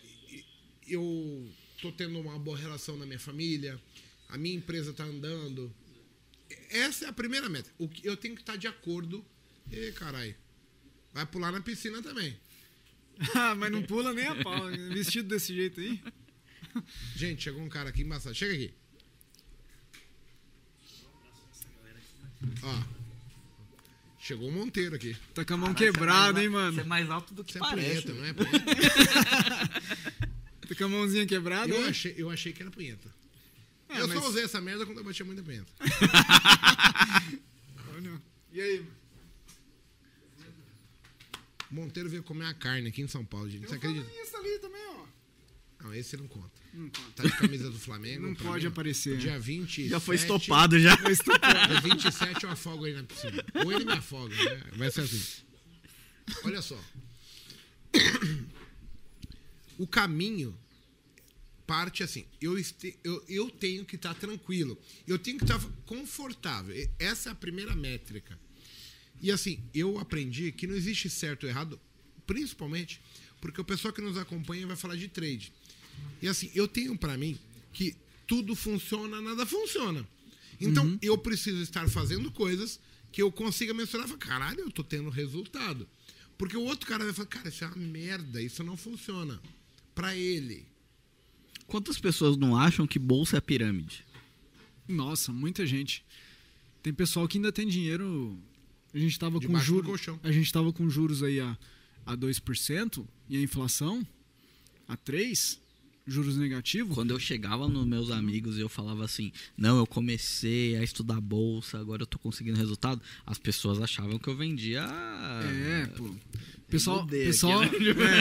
eu tô tendo uma boa relação na minha família. A minha empresa tá andando. Essa é a primeira meta. O que eu tenho que estar de acordo. E caralho. Vai pular na piscina também. [laughs] Ah, mas não pula nem a pau. Vestido desse jeito aí. Gente, chegou um cara aqui embaçado. Chega aqui. Ó. Chegou o Monteiro aqui. Tá com a mão quebrada, hein, Você é mano? mais alto do que Você é parece. punheta, não é punheta? [laughs] Tá com a mãozinha quebrada. Eu né? achei, eu achei que era punheta. É, eu mas- só usei essa merda quando eu batia muita punheta. [laughs] Olha. E aí? Monteiro veio comer a carne aqui em São Paulo, gente. Você Eu acredita? falei isso ali também, ó. Não, esse não conta. Não conta. Tá de camisa do Flamengo. Não pode mim, aparecer. Dia 27. Já foi estopado já. [laughs] Dia 27 eu afogo aí na piscina. Ou ele me afoga, né? Vai ser assim. Olha só. [coughs] O caminho parte assim. Eu, este, eu, eu tenho que estar tranquilo. Eu tenho que estar confortável. E Essa é a primeira métrica. E assim, eu aprendi que não existe certo ou errado, principalmente porque o pessoal que nos acompanha vai falar de trade. E assim, eu tenho pra mim que tudo funciona, nada funciona. Então, eu preciso estar fazendo coisas que eu consiga mensurar e falar, caralho, eu tô tendo resultado. Porque o outro cara vai falar, cara, isso é uma merda, isso não funciona. pra ele. Quantas pessoas não acham que bolsa é pirâmide? Nossa, muita gente. Tem pessoal que ainda tem dinheiro. A gente tava com juros. A gente tava com juros aí a, a 2% e a inflação a 3%, juros negativos. Quando eu chegava nos meus amigos e eu falava assim, não, eu comecei a estudar bolsa, agora eu tô conseguindo resultado, as pessoas achavam que eu vendia. É, pô. Pessoal, mudei aqui, pessoal né?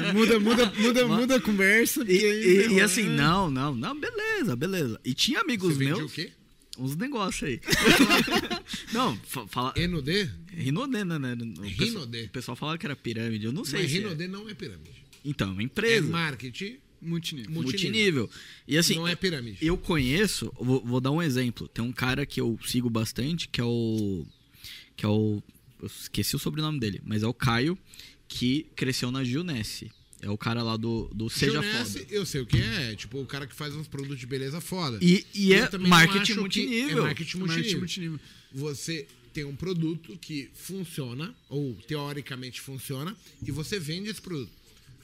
é, muda, muda, muda, [laughs] Mas- muda a conversa. E, e- e ferrou, assim, né? não, não, não, beleza, beleza. E tinha amigos Você vendia meus, o quê? uns negócios aí. [laughs] não, fa- fala. Enodê? Rinodê, né? né? O pessoal- Rinodê. O pessoal falava que era pirâmide, eu não sei Mas se é. Rinodê não é pirâmide. Então, é uma É empresa. marketing, Multinível. multinível. E assim, não é pirâmide. eu conheço, vou, vou dar um exemplo. Tem um cara que eu sigo bastante, que é o. Que é o. Eu esqueci o sobrenome dele, mas é o Caio, que cresceu na Gilnesse. É o cara lá do, do Seja Gilnesse, Foda. Eu sei o que é. Tipo, o cara que faz uns produtos de beleza foda. E, e é marketing que multinível. É marketing Marketing multinível. multinível. Você tem um produto que funciona, ou teoricamente funciona, e você vende esse produto.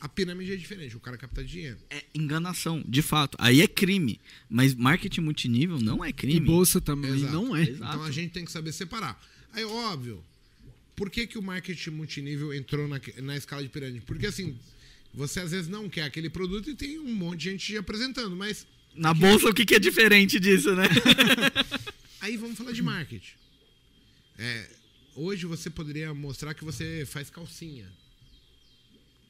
A pirâmide é diferente, o cara capta dinheiro. É enganação, de fato. Aí é crime. Mas marketing multinível não é E crime. bolsa também Exato. não é. Exato. Então a gente tem que saber separar. Aí, óbvio, por que, que o marketing multinível entrou na, na escala de pirâmide? Porque assim, você às vezes não quer aquele produto e tem um monte de gente te apresentando, mas Na bolsa, o que, que é diferente disso, né? [laughs] aí vamos falar de marketing. É, hoje você poderia mostrar que você faz calcinha.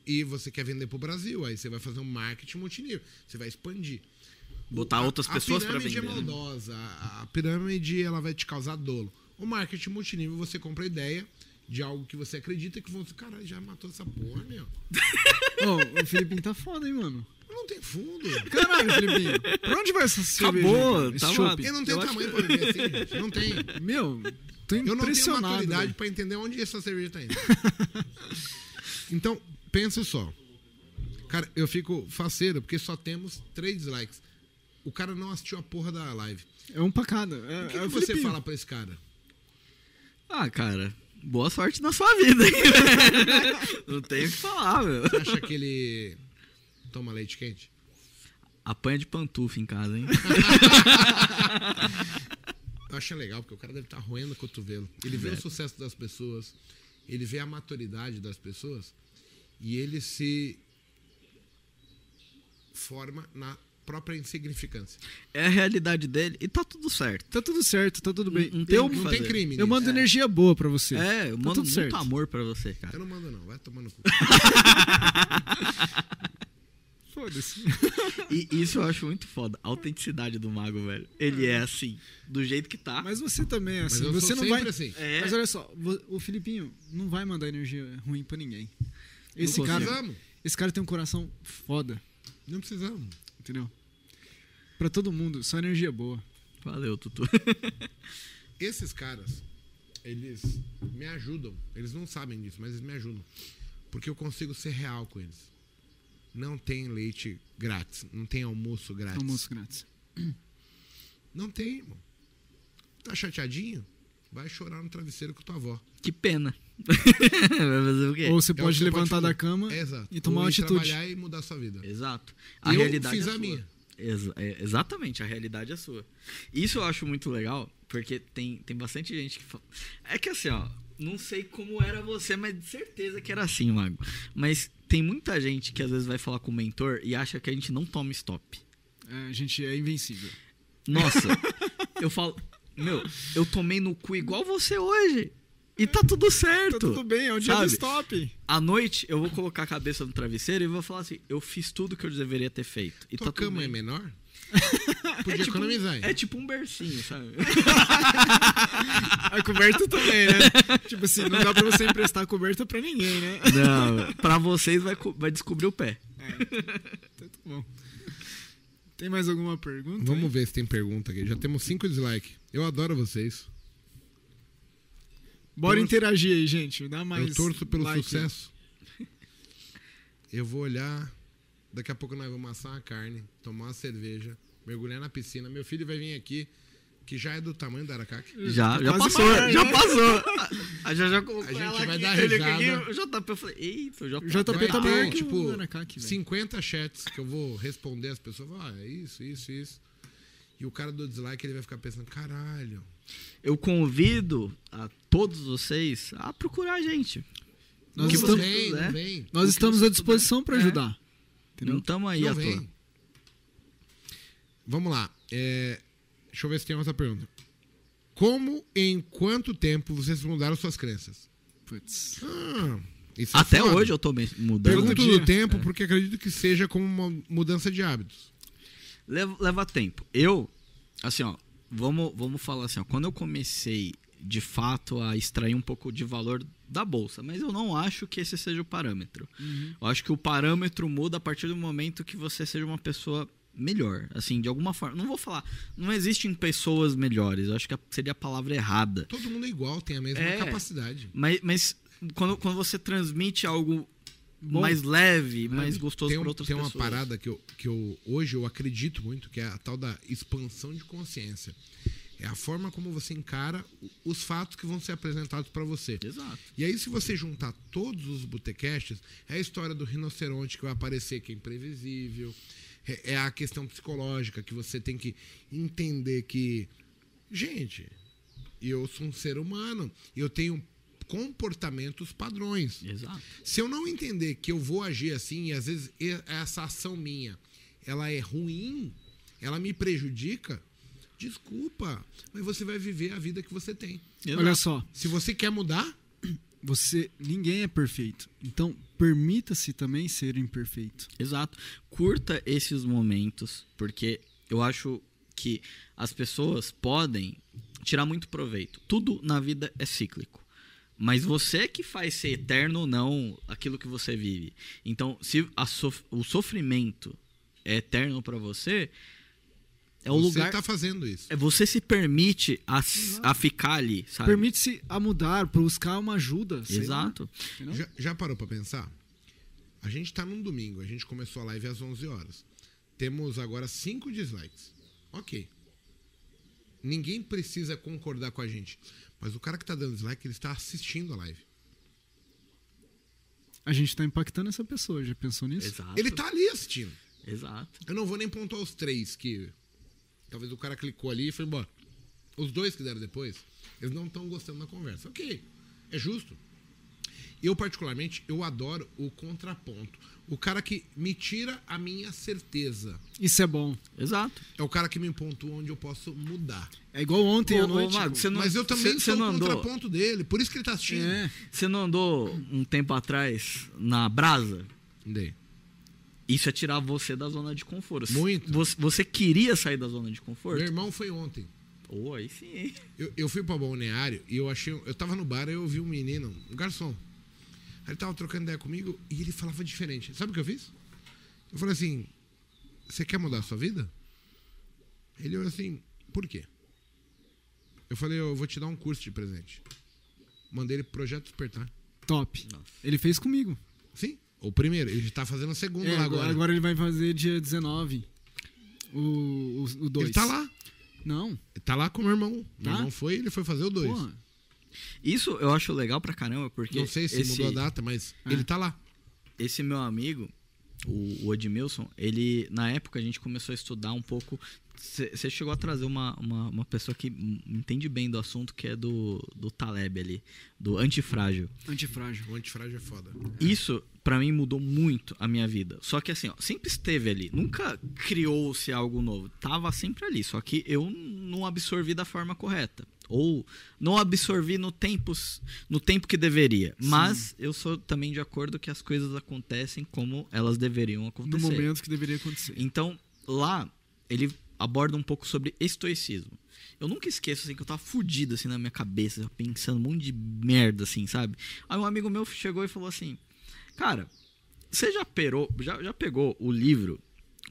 E você quer vender pro Brasil, aí você vai fazer um marketing multinível, você vai expandir. Botar A- outras pessoas pra A pirâmide vender. é né? maldosa. A, a pirâmide ela vai te causar dolo. O marketing multinível você compra a ideia de algo que você acredita que vão dizer, caralho, já matou essa porra, meu. [laughs] Ô, o Filipinho tá foda, hein, mano? Não tem fundo. Caralho, Filipinho. Pra onde vai essa cerveja? Acabou, cara? Tava- chopp? Eu não tenho Eu tamanho que- pra beber assim, gente. Não tem. Meu, tô Eu não tenho impressionado. maturidade velho. pra entender onde essa cerveja tá indo. [laughs] então, pensa só. Cara, eu fico faceiro, porque só temos três dislikes. O cara não assistiu a porra da live. É um pra cada. É, O que, é que o você fala pra esse cara? Ah, cara, boa sorte na sua vida, hein? [laughs] Não tenho o que falar, meu. Você acha que ele toma leite quente? Apanha de pantufa em casa, hein? [laughs] Eu acho legal, porque o cara deve estar roendo o cotovelo. Ele vê o Deve. sucesso das pessoas, ele vê a maturidade das pessoas e ele se forma na própria insignificância. É a realidade dele e tá tudo certo. Tá tudo certo, tá tudo bem. Não tem eu, Não tem crime. eu mando energia boa pra você. É, eu Tá mando tudo muito certo. amor pra você, cara. Eu não mando, não. Vai tomando cu. [laughs] Foda-se. E isso eu acho muito foda. A autenticidade do mago, velho. Ele é assim, do jeito que tá. Mas você também é Mas assim. eu Você sou não vai. assim. É. Mas olha só, o Filipinho não vai mandar energia ruim pra ninguém. Esse Não cara, esse cara tem um coração foda, Não precisamos. entendeu? Pra todo mundo, só energia boa. Valeu, Tutu. [laughs] Esses caras, eles me ajudam. Eles não sabem disso, mas eles me ajudam. Porque eu consigo ser real com eles. Não tem leite grátis. Não tem almoço grátis. Almoço grátis. Não tem, irmão. Tá chateadinho? Vai chorar no travesseiro com tua avó. Que pena. [laughs] Vai fazer o quê? Ou você É pode levantar fazer. da cama Exato. e tomar Ou uma atitude. trabalhar e mudar a sua vida. Exato. A Eu realidade fiz é a sua. minha. Exa- é, exatamente, a realidade é sua. Isso eu acho muito legal, porque tem, tem bastante gente que fala. É que assim, ó, não sei como era você, mas de certeza que era assim, Mago. Mas tem muita gente que às vezes vai falar com o mentor e acha que a gente não toma stop. É, a gente é invencível. Nossa, [laughs] eu falo, meu, eu tomei no cu igual você hoje. E tá tudo certo. Tá tudo bem, é o dia sabe? do stop. À noite, eu vou colocar a cabeça no travesseiro e vou falar assim: eu fiz tudo que eu deveria ter feito. E Tua tá tudo cama bem. é menor? [laughs] É Podia tipo, economizar, hein? é tipo um bercinho, sabe? [laughs] A coberta também, né? tipo assim, não dá pra você emprestar a coberta pra ninguém, né? Não, pra vocês vai, vai descobrir o pé. Então tá bom. Tem mais alguma pergunta? Vamos ver se tem pergunta aqui. Já temos cinco dislikes. Eu adoro vocês. Bora torço- interagir aí, gente. Dá mais. eu torço pelo like. sucesso. [laughs] Eu vou olhar. Daqui a pouco nós vamos assar uma carne, tomar uma cerveja, mergulhar na piscina. Meu filho vai vir aqui que já é do tamanho da Aracaque. Já, já Quase passou, maior, já né? passou. [laughs] A já, já A gente vai dar risada. aqui, o JP, eu falei, eita, o JP. O JP tá ter, maior que tipo, o Aracaque, velho. 50 chats que eu vou responder as pessoas. Ah, é isso, isso, isso. E o cara do dislike, ele vai ficar pensando, caralho. Eu convido a todos vocês a procurar a gente. Nós que estamos- vem, não vem. Nós estamos à disposição para puder. ajudar. Não Entendeu? estamos aí Não à vem. toa. Vamos lá. É, deixa eu ver se tem outra pergunta. Como e em quanto tempo vocês mudaram suas crenças? Putz. Ah, isso é Até foda. hoje eu tô mudando. Pergunta Pergunto do tempo porque acredito que seja como uma mudança de hábitos. Leva, leva tempo. Eu, assim, ó, vamos, vamos falar assim, ó, quando eu comecei de fato a extrair um pouco de valor da bolsa, mas eu não acho que esse seja o parâmetro. Eu acho que o parâmetro muda a partir do momento que você seja uma pessoa melhor, assim, de alguma forma. Não vou falar, não existem pessoas melhores, eu acho que seria a palavra errada. Todo mundo é igual, tem a mesma É. capacidade. Mas, mas quando, quando você transmite algo Bom. mais leve, mais Tem, gostoso para outras tem uma pessoas. parada que, eu, que eu hoje eu acredito muito, que é a tal da expansão de consciência. É a forma como você encara os fatos que vão ser apresentados para você. Exato. E aí, se você juntar todos os botecasts, é a história do rinoceronte que vai aparecer, que é imprevisível. É é a questão psicológica, que você tem que entender que, gente, eu sou um ser humano, eu tenho comportamentos padrões. Exato. Se eu não entender que eu vou agir assim, e às vezes essa ação minha, ela é ruim, ela me prejudica, desculpa, mas você vai viver a vida que você tem. Olha só, Se você quer mudar, você ninguém é perfeito. Então, permita-se também ser imperfeito. Exato. Curta esses momentos, porque eu acho que as pessoas podem tirar muito proveito. Tudo na vida é cíclico. Mas você que faz ser eterno ou não aquilo que você vive. Então, se sof- o sofrimento é eterno pra você, é o você lugar. está fazendo isso. É você se permite a, a ficar ali, sabe? Permite-se a mudar, buscar uma ajuda. Exato. Já, já parou para pensar? A gente está num domingo, a gente começou a live às 11 horas. Temos agora 5 dislikes. Ok. Ninguém precisa concordar com a gente. Mas o cara que tá dando dislike, ele está assistindo a live. A gente tá impactando essa pessoa, já pensou nisso? Exato. Ele tá ali assistindo. Exato. Eu não vou nem pontuar os três que. Talvez o cara clicou ali e foi embora. Os dois que deram depois, eles não estão gostando da conversa. Ok, é justo. Eu, particularmente, eu adoro o contraponto. O cara que me tira a minha certeza. Isso é bom. Exato. É o cara que me pontua onde eu posso mudar. É igual ontem à noite. Mago, você não- Mas eu também cê- sou não o andou? contraponto dele. Por isso que ele tá assistindo. É. Você não andou um tempo atrás na brasa? Andei. Isso é tirar você da zona de conforto. Muito. Você, você queria sair da zona de Meu conforto? irmão foi ontem. Pô, aí sim. Eu, eu fui pra balneário e eu achei. Eu tava no bar e eu vi um menino, um garçom. Aí ele tava trocando ideia comigo e ele falava diferente. Sabe o que eu fiz? Eu falei assim: Você quer mudar a sua vida? Ele olhou assim: Por quê? Eu falei: Eu vou te dar um curso de presente. Mandei ele pro Projeto Despertar. Top. Nossa. Ele fez comigo. Sim, o primeiro. Ele tá fazendo o segundo É, lá agora, agora. ele vai fazer dia 19. O 2. O, dois. ele tá lá. Não. Ele tá lá com o meu irmão. Meu Tá? irmão foi ele foi fazer o dois. Porra. Isso eu acho legal pra caramba, porque Não sei se esse, mudou a data, mas É. ele tá lá. esse meu amigo, o, o Edmilson, ele, na época, a gente começou a estudar um pouco. Você chegou a trazer uma, uma, uma pessoa que entende bem do assunto, que é do, do Taleb ali, do antifrágil. Antifrágil. O antifrágil é foda. Isso, pra mim, mudou muito a minha vida. Só que assim, ó, sempre esteve ali. Nunca criou-se algo novo. Tava sempre ali. Só que eu não absorvi da forma correta. Ou não absorvi no tempo, no tempo que deveria. Mas eu sou também de acordo que as coisas acontecem como elas deveriam No acontecer. momento que deveria acontecer. Então, lá, ele aborda um pouco sobre estoicismo. Eu nunca esqueço, assim, que eu tava fudido, assim, na minha cabeça, pensando um monte de merda, assim, sabe? Aí um amigo meu chegou e falou assim, cara, você já, perou, já, já pegou o livro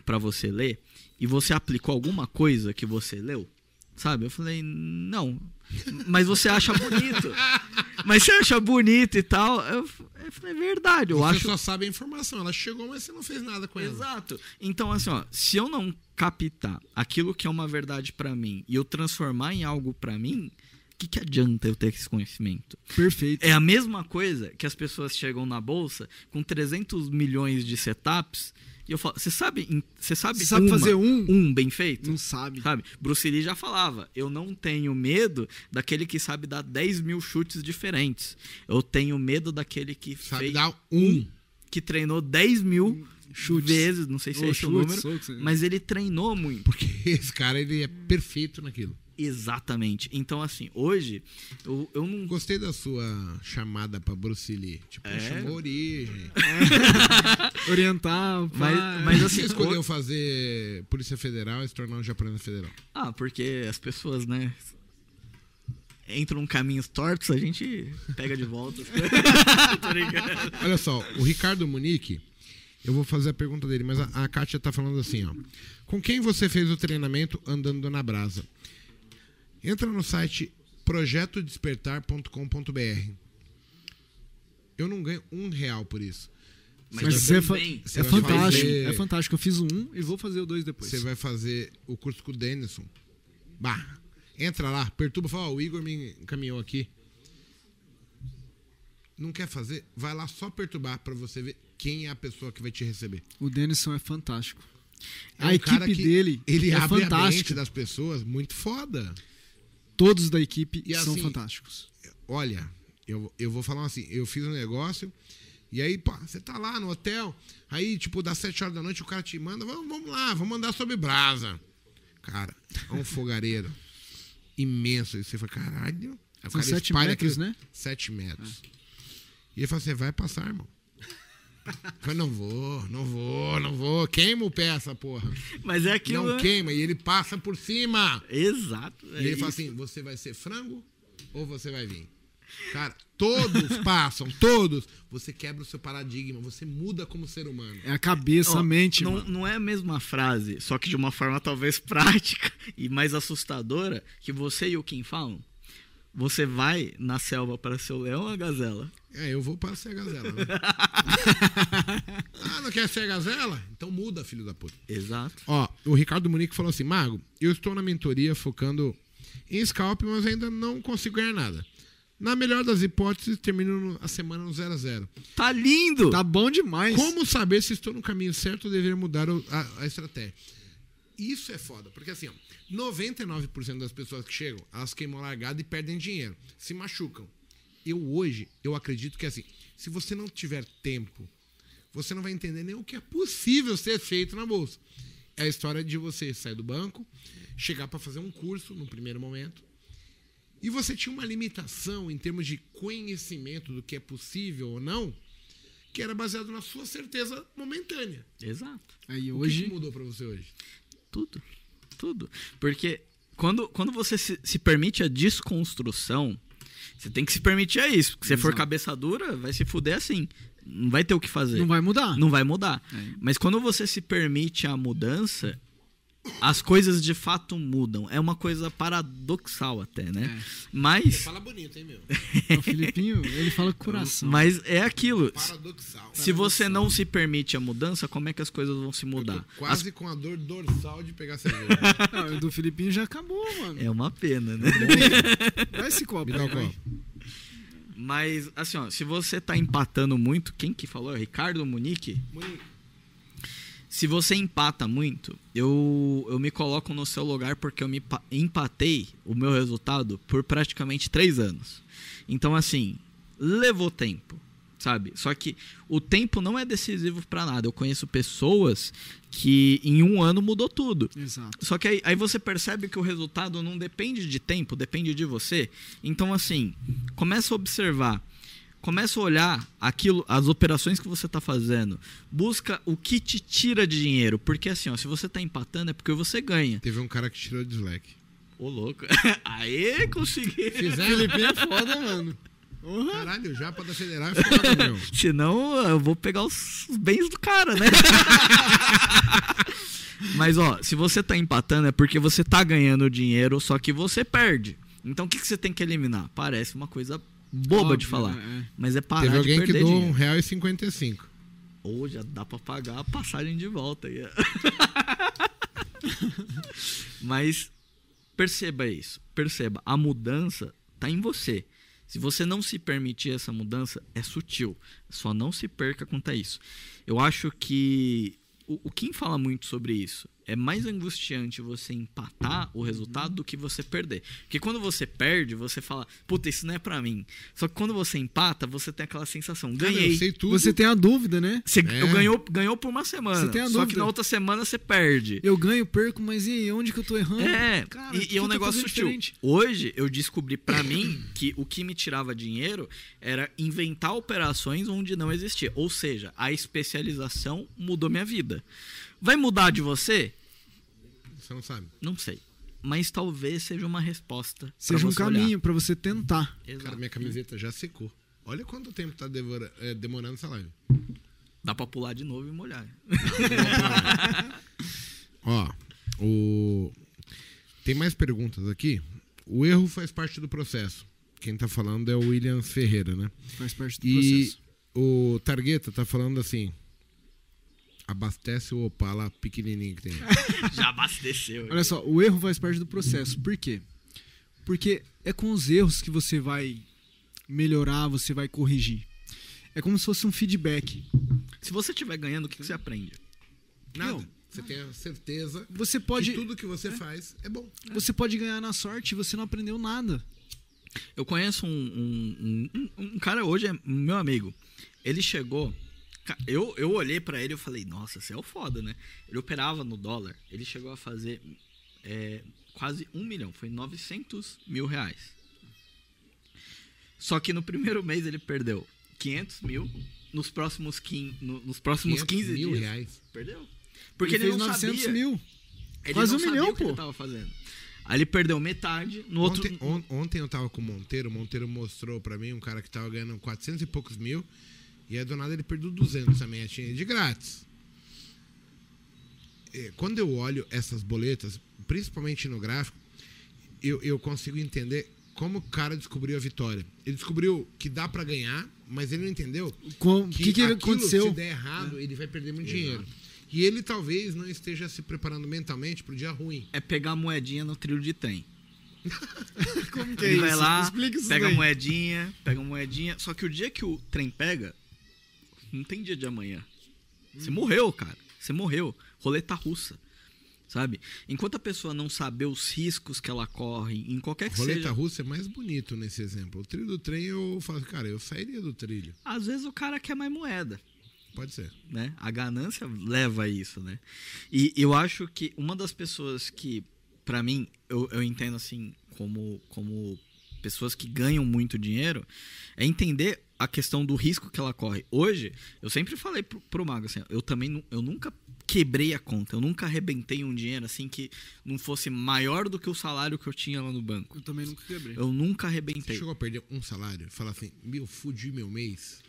pra você ler e você aplicou alguma coisa que você leu? Sabe? Eu falei, não. Mas você acha bonito. [laughs] Mas você acha bonito e tal. Eu, eu falei, é verdade, eu você acho. só sabe a informação. Ela chegou, mas você não fez nada com ela. Exato. Então, assim, ó, se eu não captar aquilo que é uma verdade pra mim e eu transformar em algo pra mim, o que, que adianta eu ter esse conhecimento? Perfeito. É a mesma coisa que as pessoas chegam na bolsa com 300 milhões de setups e eu falo, você sabe, você sabe, sabe uma- fazer um? um bem feito? Não sabe. Sabe? Bruce Lee já falava, eu não tenho medo daquele que sabe dar 10 mil chutes diferentes. Eu tenho medo daquele que Sabe fez dar um. que treinou 10 mil Chutes. vezes, não sei se Ou é esse o número, socos, mas ele treinou muito. Porque [laughs] esse cara, ele é perfeito naquilo. Exatamente. Então, assim, hoje, eu, eu não. Gostei da sua chamada pra Bruce Lee. Tipo, É? chamou origem. [laughs] Orientar, Mas- pai. mas Você assim, escolheu fazer Polícia Federal e se tornar um japonês federal. Ah, porque as pessoas, né? Entram caminhos tortos, a gente pega de volta. [laughs] Olha só, o Ricardo Munique, eu vou fazer a pergunta dele, mas a, a Kátia tá falando assim, ó. Com quem você fez o treinamento andando na brasa? Entra no site projetodespertar.com.br. Eu não ganho um real por isso. Mas Mas isso é, fa- bem. Você é fantástico. fazer- É fantástico. Eu fiz um e vou fazer o dois depois. Você vai fazer o curso com o Denison. Bah, entra lá, perturba, fala, ó, o Igor me encaminhou aqui. Não quer fazer? Vai lá só perturbar pra você ver quem é a pessoa que vai te receber. O Denison é fantástico. É a um cara equipe dele ele é abre a mente fantástica. das pessoas muito foda. Todos da equipe E são assim, fantásticos. Olha, eu, eu vou falar assim, eu fiz um negócio e aí, pá, você tá lá no hotel, aí, tipo, das 7 horas da noite o cara te manda, vamos, vamos lá, vamos andar sobre brasa. Cara, é um fogareiro [laughs] imenso. E você fala, caralho. São cara sete espalha metros, aquele- né? Sete metros. E ele fala assim, vai passar, irmão. Eu falei, não vou, não vou, não vou. Queima o pé essa porra. Mas é aquilo. Não né? queima. E ele passa por cima. Exato. E ele fala assim: você vai ser frango ou você vai vir? Cara, todos [laughs] passam, todos. Você quebra o seu paradigma, você muda como ser humano. É a cabeça, Ó, a mente, não, mano. não é a mesma frase, só que de uma forma talvez [laughs] prática e mais assustadora que você e o Kim falam. Você vai na selva para ser o leão ou a gazela? É, eu vou para ser a gazela. né? [laughs] ah, não quer ser a gazela? Então muda, filho da puta. Exato. Ó, o Ricardo Munique falou assim: Mago, eu estou na mentoria focando em scalp, mas ainda não consigo ganhar nada. Na melhor das hipóteses, termino no- a semana no 0 a 0 Tá lindo! Tá bom demais. Como saber se estou no caminho certo ou deveria mudar a, a estratégia? Isso é foda, porque assim, ó, 99% das pessoas que chegam, elas queimam largada e perdem dinheiro, se machucam. Eu hoje, eu acredito que assim, se você não tiver tempo, você não vai entender nem o que é possível ser feito na bolsa. É a história de você sair do banco, chegar para fazer um curso no primeiro momento, e você tinha uma limitação em termos de conhecimento do que é possível ou não, que era baseado na sua certeza momentânea. Exato. Aí O que hoje. que mudou para você hoje? Tudo. Tudo. Porque quando, quando você se, se permite a desconstrução, você tem que se permitir a isso. Porque se for Exato. cabeça dura, vai se fuder assim. Não vai ter o que fazer. Não vai mudar. Não vai mudar. É. Mas quando você se permite a mudança, as coisas de fato mudam. É uma coisa paradoxal até, né? É. Mas, Fala bonito, hein, meu? [laughs] O Filipinho, ele fala com coração. mas é aquilo. Paradoxal. Se você não se permite a mudança, como é que as coisas vão se Eu mudar? tô quase com a dor dorsal de pegar cerveja. [laughs] Não, o do Filipinho já acabou, mano. É uma pena, né? Dá esse copo Me dá o copo. Mas, assim, ó, se você tá empatando muito, quem que falou? É o Ricardo Munique? Se você empata muito, eu, eu me coloco no seu lugar porque eu me pa- empatei o meu resultado por praticamente três anos. Então, assim, levou tempo, sabe? Só que o tempo não é decisivo pra nada. Eu conheço pessoas que em um ano mudou tudo. Exato. Só que aí, aí você percebe que o resultado não depende de tempo, depende de você. Então, assim, começa a observar. Começa a olhar aquilo, as operações que você está fazendo. Busca o que te tira de dinheiro. Porque assim, ó, se você está empatando é porque você ganha. Teve um cara que tirou de slack. Ô, louco. [laughs] Aê, consegui. Fizeram? Filipinho é foda, mano. Porra. Caralho, o Japa da Federal é foda, meu. [laughs] Senão eu vou pegar os os bens do cara, né? [laughs] Mas, ó, se você tá empatando é porque você tá ganhando dinheiro, só que você perde. Então, o que, que você tem que eliminar? Parece uma coisa boba de Óbvio, falar. né? Mas é parar Teve de alguém que dinheiro. um real e cinquenta e cinco. Ou já dá pra pagar a passagem de volta. [laughs] Mas perceba isso. Perceba, a mudança tá em você. Se você não se permitir essa mudança, é sutil. Só não se perca quanto a isso. Eu acho que o, o Kim fala muito sobre isso. É mais angustiante você empatar o resultado do que você perder. Porque quando você perde, você fala, puta, isso não é pra mim. Só que quando você empata, você tem aquela sensação, Cara, ganhei. eu sei tudo. Você tem a dúvida, né? Você É. ganhou, ganhou por uma semana. Você tem a só que dúvida. na outra semana você perde. Eu ganho, perco, mas e onde que eu tô errando? É, Cara, e, e é um negócio sutil. diferente? Hoje eu descobri pra [coughs] mim que o que me tirava dinheiro era inventar operações onde não existia. Ou seja, a especialização mudou minha vida. Vai mudar de você? Você não sabe. Não sei. Mas talvez seja uma resposta. Seja um caminho pra você tentar. Exato. Cara, minha camiseta já secou. Olha quanto tempo tá devora- é, demorando essa live. Dá pra pular de novo e molhar. [laughs] Ó, o... tem mais perguntas aqui. O erro faz parte do processo. Quem tá falando é o William Ferreira, né? Faz parte do E processo. o Targueta tá falando assim: abastece o Opala pequenininho que tem. [laughs] Já abasteceu. Olha só, o erro faz parte do processo. Por quê? Porque é com os erros que você vai melhorar, você vai corrigir. É como se fosse um feedback. Se você estiver ganhando, o que que você aprende? Nada. Não. Você tem a certeza Você que pode, tudo que você faz é bom. você pode ganhar na sorte e você não aprendeu nada. Eu conheço um, um, um, um cara hoje, é meu amigo. Ele chegou. Eu, eu olhei pra ele e falei, nossa, você é o foda, né? Ele operava no dólar. Ele chegou a fazer é, quase um milhão. Foi 900 mil reais. Só que no primeiro mês ele perdeu 500 mil. Nos próximos, quin, no- nos próximos 500 15 mil dias. reais. Perdeu. Porque ele, fez não 900 sabia. mil. Ele Quase um milhão, que ele pô. tava fazendo. Aí ele perdeu metade. No outro. Ontem, on- ontem eu tava com o Monteiro, o Monteiro mostrou pra mim um cara que tava ganhando 400 e poucos mil, e aí do nada ele perdeu 200 também, tinha de grátis. É, Quando eu olho essas boletas, principalmente no gráfico, eu, eu consigo entender como o cara descobriu a vitória. Ele descobriu que dá pra ganhar, mas ele não entendeu Com- O que, que, que aquilo, aconteceu? se der errado, ele vai perder muito dinheiro. E ele talvez não esteja se preparando mentalmente pro dia ruim. é pegar a moedinha no trilho de trem. [laughs] Como que Ele vai lá, Explica isso pega a daí. moedinha, pega a moedinha. Só que o dia que o trem pega, não tem dia de amanhã. Você morreu, cara. Você morreu. Roleta russa. Sabe? Enquanto a pessoa não saber os riscos que ela corre, em qualquer que Roleta seja. russa é mais bonito nesse exemplo. O trilho do trem, eu falo, cara, eu sairia do trilho. Às vezes o cara quer mais moeda. Pode ser. né? A ganância leva a isso, né? E eu acho que uma das pessoas que, pra mim, eu, eu entendo assim, como, como pessoas que ganham muito dinheiro, é entender a questão do risco que ela corre. Hoje, eu sempre falei pro, pro Mago assim, eu também nu- eu nunca quebrei a conta, eu nunca arrebentei um dinheiro assim que não fosse maior do que o salário que eu tinha lá no banco. Eu também nunca quebrei. Eu nunca Você arrebentei. chegou a perder um salário e falar assim, meu, fudi meu mês.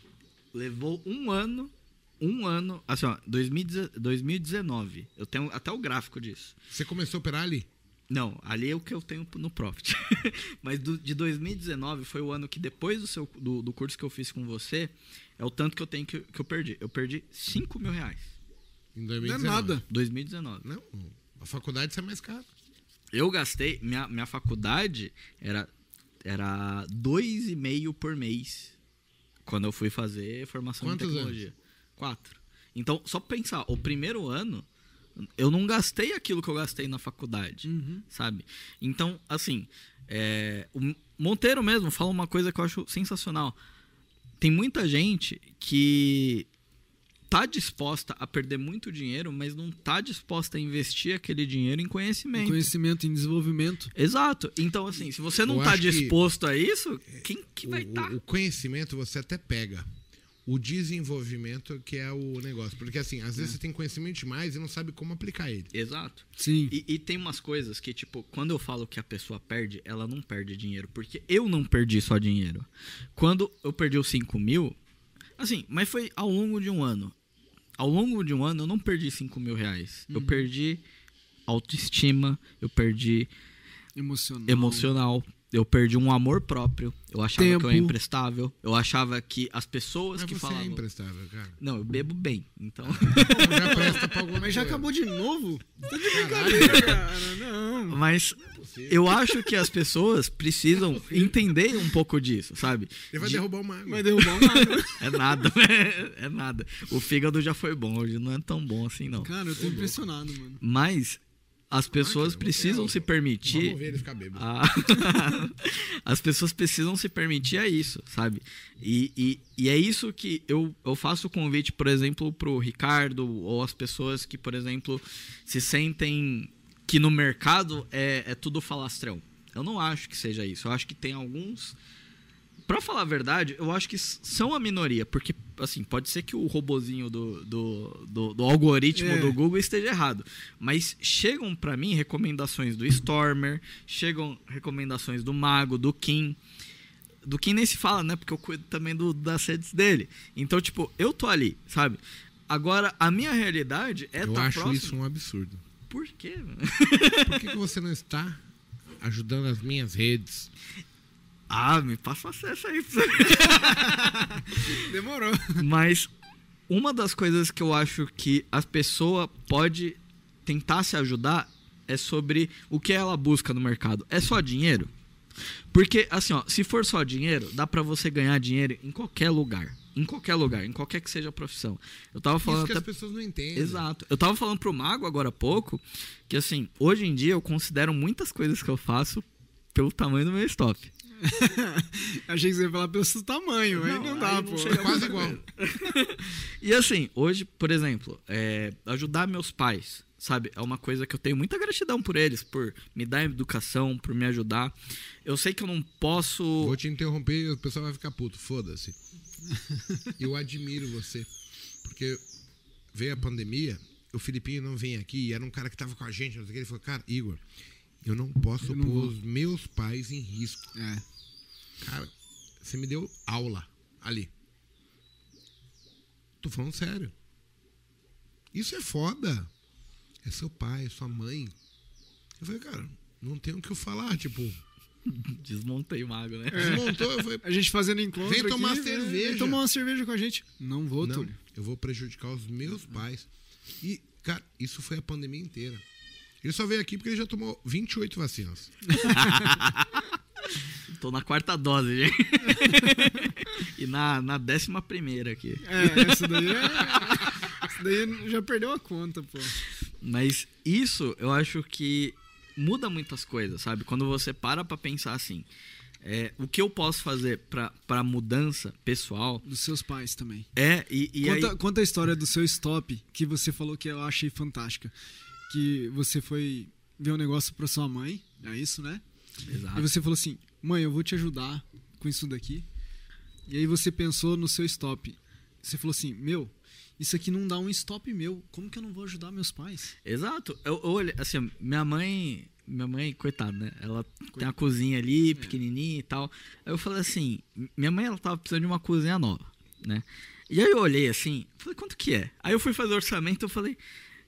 Levou um ano, um ano, assim, ó, 2010 2019. Eu tenho até o gráfico disso. Você começou a operar ali? Não, ali é o que eu tenho no Profit. [laughs] Mas do- de 2019 foi o ano que depois do, seu, do, do curso que eu fiz com você, é o tanto que eu tenho que, que eu perdi. Eu perdi 5 mil reais. Em Não é 2019. nada. 2019. Não, a faculdade sai mais caro. Eu gastei, minha, minha faculdade era, era 2,5 por mês. Quando eu fui fazer formação Quantos em tecnologia. Quatro. Então, só pra pensar, o primeiro ano, eu não gastei aquilo que eu gastei na faculdade. sabe? Então, assim, é, o Monteiro mesmo fala uma coisa que eu acho sensacional. Tem muita gente que tá disposta a perder muito dinheiro, mas não tá disposta a investir aquele dinheiro em conhecimento. Conhecimento em desenvolvimento. Exato. Então, assim, se você não tá que- disposto a isso, quem que vai estar? o- o conhecimento você até pega. O desenvolvimento que é o negócio. Porque assim, às vezes você tem conhecimento demais e não sabe como aplicar ele. Exato. Sim. E, e tem umas coisas que, tipo, quando eu falo que a pessoa perde, ela não perde dinheiro. Porque eu não perdi só dinheiro. Quando eu perdi os 5 mil, assim, mas foi ao longo de um ano. Ao longo de um ano, eu não perdi 5 mil reais. Eu perdi autoestima, eu perdi Emocional. emocional, eu perdi um amor próprio. Eu achava que eu era Tempo. imprestável. Eu achava que as pessoas Mas que você é falavam. imprestável, cara. Não, eu bebo bem, então. Pô, [laughs] já presta pra alguma Mas já acabou de novo? Tá de brincadeira, cara. Não. Mas eu acho que as pessoas precisam [laughs] entender um pouco disso, sabe? Ele vai De- derrubar o mago. Vai derrubar o mago. [laughs] É nada, é, nada. O fígado já foi bom, hoje não é tão bom assim, não. Cara, eu tô impressionado, mano. Mas as pessoas precisam se permitir. Vamos ver ele ficar bêbado. a- [laughs] As pessoas precisam se permitir a isso, sabe? E, e, e é isso que eu, eu faço o convite, por exemplo, pro Ricardo, ou as pessoas que, por exemplo, se sentem que no mercado é, é tudo falastrão. Eu não acho que seja isso. Eu acho que tem alguns. Pra falar a verdade, eu acho que são a minoria, porque, assim, pode ser que o robozinho do, do, do, do algoritmo É. do Google esteja errado, mas chegam pra mim recomendações do Stormer, chegam recomendações do Mago, do Kim. Do Kim nem se fala, né? Porque eu cuido também do, das redes dele. Então, tipo, eu tô ali, sabe? Agora, a minha realidade é Eu estar acho próximo. isso um absurdo. Por quê? mano? Por que, que você não está ajudando as minhas redes? [laughs] Ah, me passa acesso aí. [laughs] Demorou. Mas uma das coisas que eu acho que a pessoa pode tentar se ajudar é sobre o que ela busca no mercado. É só dinheiro? Porque, assim, ó, se for só dinheiro, dá pra você ganhar dinheiro em qualquer lugar. Em qualquer lugar, em qualquer que seja a profissão. Eu tava Isso falando que até as pessoas não entendem. Exato. Eu tava falando pro Mago agora há pouco que, assim, hoje em dia eu considero muitas coisas que eu faço pelo tamanho do meu stop. [laughs] Achei que você ia falar pelo seu tamanho, aí Não, não aí dá, não pô. É quase igual. [laughs] E assim, hoje, por exemplo, é, ajudar meus pais, sabe? É uma coisa que eu tenho muita gratidão por eles, por me dar educação, por me ajudar. Eu sei que eu não posso. Vou te interromper e o pessoal vai ficar puto. Foda-se. [laughs] Eu admiro você. Porque veio a pandemia, o Filipinho não vem aqui, e era um cara que tava com a gente, não sei o que. Ele falou, cara, Igor, eu não posso Eu não pôr vou." os meus pais em risco. É. Cara, você me deu aula ali. Tô falando sério. Isso é foda. É seu pai, é sua mãe. Eu falei, cara, não tem o que eu falar. Tipo, [laughs] Desmontei o mago, né? desmontou. Eu falei, A gente fazendo encontro Vem tomar aqui, cerveja. Vem tomar uma cerveja com a gente. Não vou, não, Túlio. eu vou prejudicar os meus pais. E, cara, isso foi a pandemia inteira. Ele só veio aqui porque ele já tomou 28 vacinas. [laughs] [laughs] Tô na quarta dose, gente. [laughs] e na, na décima primeira aqui. É, essa daí é... Essa daí já perdeu a conta, pô. Mas isso eu acho que muda muitas coisas, sabe? Quando você para pra pensar assim. é, o que eu posso fazer pra, pra mudança pessoal Dos seus pais também. é. E, e conta, aí, conta a história do seu stop, que você falou que eu achei fantástica. Que você foi ver um negócio pra sua mãe, é isso, né? Exato. E você falou assim, mãe, eu vou te ajudar com isso daqui. E aí você pensou no seu stop. Você falou assim, meu, isso aqui não dá um stop meu. Como que eu não vou ajudar meus pais? Exato. Eu, eu assim, minha mãe, minha mãe, coitada, né? Ela tem a cozinha ali, pequenininha e tal. Aí eu falei assim, minha mãe ela tava precisando de uma cozinha nova, né? E aí eu olhei assim, falei, quanto que é? Aí eu fui fazer orçamento, eu falei,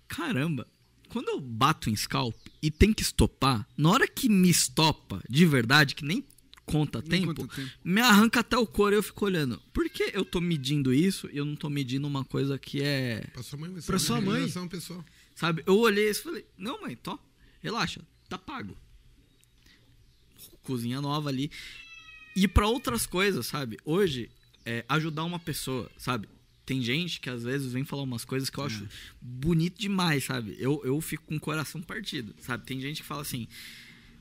caramba, quando eu bato em scalp e tem que estopar, na hora que me estopa de verdade, que nem conta Nem tempo, conta tempo. me arranca até o couro e eu fico olhando. Por que eu tô medindo isso e eu não tô medindo uma coisa que é Pra sua mãe Pra uma sua mãe? pessoal. Sabe? Eu olhei isso e falei, não, mãe, tô, relaxa, tá pago. Cozinha nova ali. E pra outras coisas, sabe? Hoje, é, ajudar uma pessoa, sabe? Tem gente que às vezes vem falar umas coisas que eu acho bonito demais, sabe? Eu, eu fico com o coração partido, sabe? Tem gente que fala assim: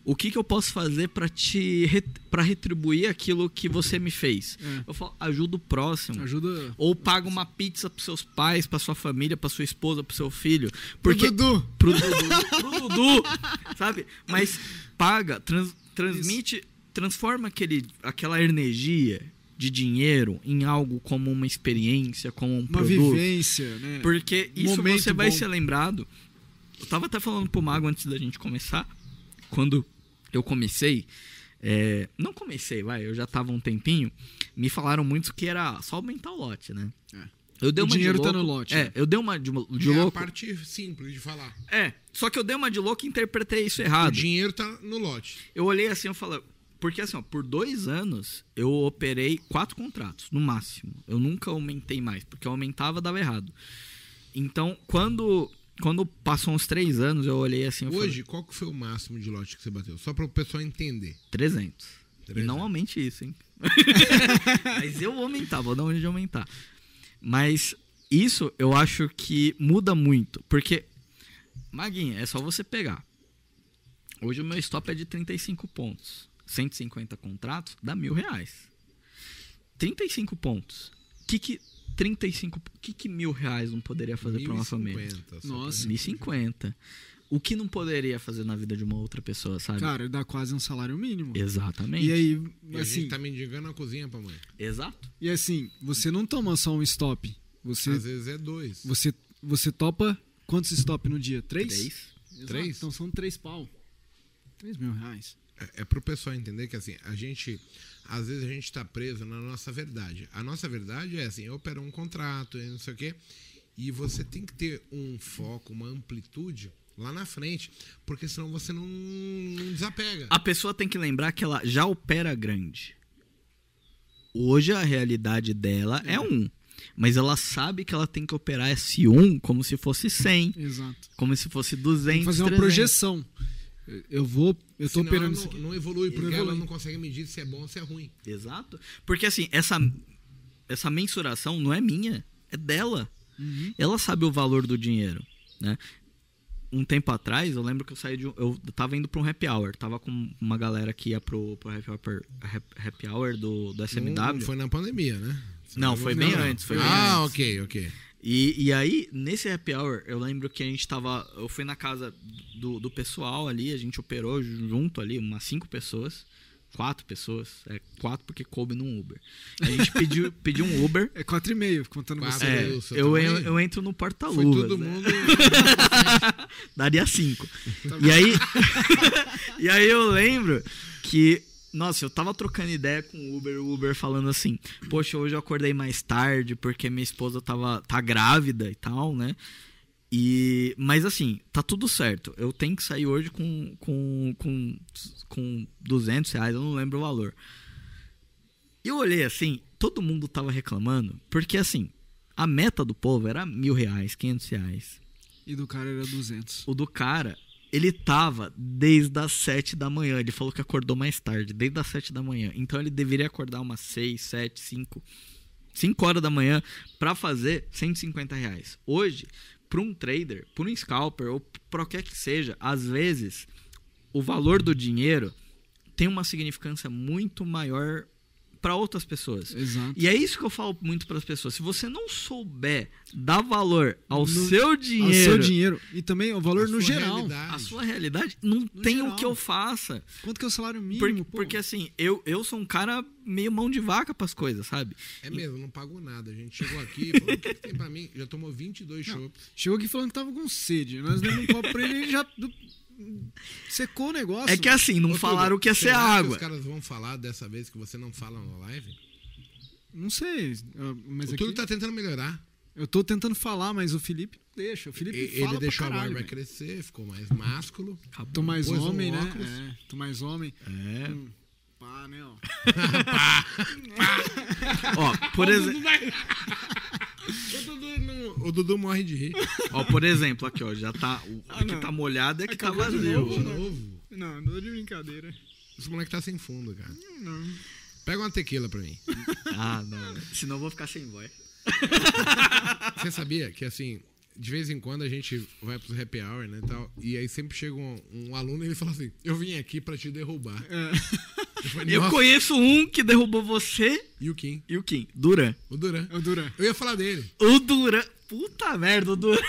o que, que eu posso fazer pra te para retribuir aquilo que você me fez? É. Eu falo, ajuda o próximo. Ajuda Ou paga uma pizza pros seus pais, pra sua família, pra sua esposa, pro seu filho. Porque Dudu. pro Dudu, pro Dudu, [laughs] sabe? Mas paga, trans- transmite, transforma aquele, aquela energia de dinheiro em algo como uma experiência, como um uma produto. vivência, né? Porque isso Momento você vai bom. ser lembrado. Eu tava até falando pro Mago antes da gente começar. Quando eu comecei. é, não comecei, vai, eu já tava um tempinho. Me falaram muito que era só aumentar o lote, né? É. Eu dei O uma dinheiro de tá louco. no lote, É, né? eu dei uma de, de é a louco. parte simples de falar. É, só que eu dei uma de louco e interpretei isso O errado. dinheiro tá no lote. Eu olhei assim, eu falei. Porque assim, ó, por dois anos eu operei quatro contratos, no máximo. Eu nunca aumentei mais, porque eu aumentava dava errado. Então, quando, quando passou uns três anos, eu olhei assim. Eu Hoje, qual que foi o máximo de lote que você bateu? Só para o pessoal entender. falei, 300. E 300. não aumente isso, hein? [laughs] Mas eu vou aumentar, vou dar onde de aumentar. Mas isso eu acho que muda muito. Porque, Maguinha, é só você pegar. Hoje o meu stop é de 35 pontos. 150 contratos dá mil reais. 35 pontos. O que que 35... que que mil reais não poderia fazer para uma família? 1050, só Nossa. 1050. O que não poderia fazer na vida de uma outra pessoa, sabe? Cara, dá quase um salário mínimo. Exatamente. E aí, E a assim, gente tá mendigando a cozinha pra mãe. Exato. e assim, você não toma só um stop. Você, Às vezes é dois. você, você topa quantos stop no dia? Três? Três. Exato, Três? Então são três pau. Três mil reais. É, é pro pessoal entender que assim, a gente. Às vezes a gente tá preso na nossa verdade. A nossa verdade é assim, eu opero um contrato e não sei o quê. E você tem que ter um foco, uma amplitude lá na frente. Porque senão você não, não desapega. A pessoa tem que lembrar que ela já opera grande. Hoje a realidade dela é um. Mas ela sabe que ela tem que operar esse 1 como se fosse 100, Exato. como se fosse 200, Tem que fazer uma 300. projeção. Eu vou, eu tô Senão ela operando não, isso aqui. não evolui, porque Não ela evolui. não consegue medir se é bom ou se é ruim. Exato. Porque assim, essa, essa mensuração não é minha, é dela. Uhum. Ela sabe o valor do dinheiro, né? Um tempo atrás, eu lembro que eu saí de um, eu tava indo para um happy hour, tava com uma galera que ia pro, pro happy, hour, hap- happy hour do, do SMW. Não, não foi na pandemia, né? Você Não, foi bem antes, foi bem ah, antes. ok, ok. E, e aí, nesse happy hour, eu lembro que a gente tava. Eu fui na casa do, do pessoal ali, a gente operou junto ali, umas cinco pessoas. Quatro pessoas. É quatro porque coube num Uber. A gente [laughs] pediu, pediu um Uber. É quatro e meio, contando Quatro. você. É, eu, eu, eu entro no porta-luvas. todo né? mundo. [laughs] Daria cinco. e aí. [laughs] e aí eu lembro que. Nossa, eu tava trocando ideia com o Uber, o Uber falando assim: Poxa, hoje eu acordei mais tarde porque minha esposa tava, tá grávida e tal, né? E, mas assim, tá tudo certo. Eu tenho que sair hoje com, com, com, com 200 reais, eu não lembro o valor. Eu olhei assim, todo mundo tava reclamando, porque assim, a meta do povo era mil reais, 500 reais. E do cara era 200. O do cara, ele tava desde as 7 da manhã. Ele falou que acordou mais tarde, desde as 7 da manhã. Então ele deveria acordar umas 6, 7, 5, 5 horas da manhã pra fazer 150 reais. Hoje, pra um trader, pra um scalper ou pra qualquer que seja, às vezes o valor do dinheiro tem uma significância muito maior pra outras pessoas. Exato. E é isso que eu falo muito para as pessoas. Se você não souber dar valor ao No- seu Ao dinheiro, seu dinheiro. E também o valor no sua geral. realidade. a sua realidade, não tem geral. o que eu faça. Quanto que é o salário mínimo? Porque, pô? porque assim, eu, eu sou um cara meio mão de vaca pras coisas, sabe? É mesmo, não pagou nada. A gente chegou aqui [laughs] falou: o que, que tem pra mim? Já tomou 22 Não. chopps. Chegou aqui falando que tava com sede. Nós demos um copo pra ele e ele já secou o negócio. É que assim, não Ô, falaram Túlio, que ia ser água. os caras vão falar dessa vez que você não fala na live? Não sei. ah, Mas o aqui, Túlio tá tentando melhorar. eu tô tentando falar, mas o Felipe deixa. O Felipe E- fala Ele pra deixou caralho, a barba velho. crescer, ficou mais másculo. Tô mais Pôs um homem, né? óculos. É, tô mais homem. É. Hum, pá, né, ó. [laughs] Ó, por, Ô, exe- Dudu vai- [laughs] o, Dudu não- o Dudu morre de rir. ó, por exemplo, aqui, ó, já tá. O Ah, não. tá molhado e aqui tá Acabou de vazio. novo, De né? novo. Não, não de brincadeira. Esse moleque tá sem fundo, cara. Não. Pega uma tequila pra mim. Ah, não. Senão eu vou ficar sem voz. Você sabia que, assim, de vez em quando a gente vai pros happy hour, né, e tal, e aí sempre chega um, um aluno e ele fala assim, eu vim aqui pra te derrubar. É. Eu falei, Eu conheço um que derrubou você E o Kim? e o Kim. Duran. O Duran. Ô, Duran. Eu ia falar dele. O Duran. Puta merda, o Duran.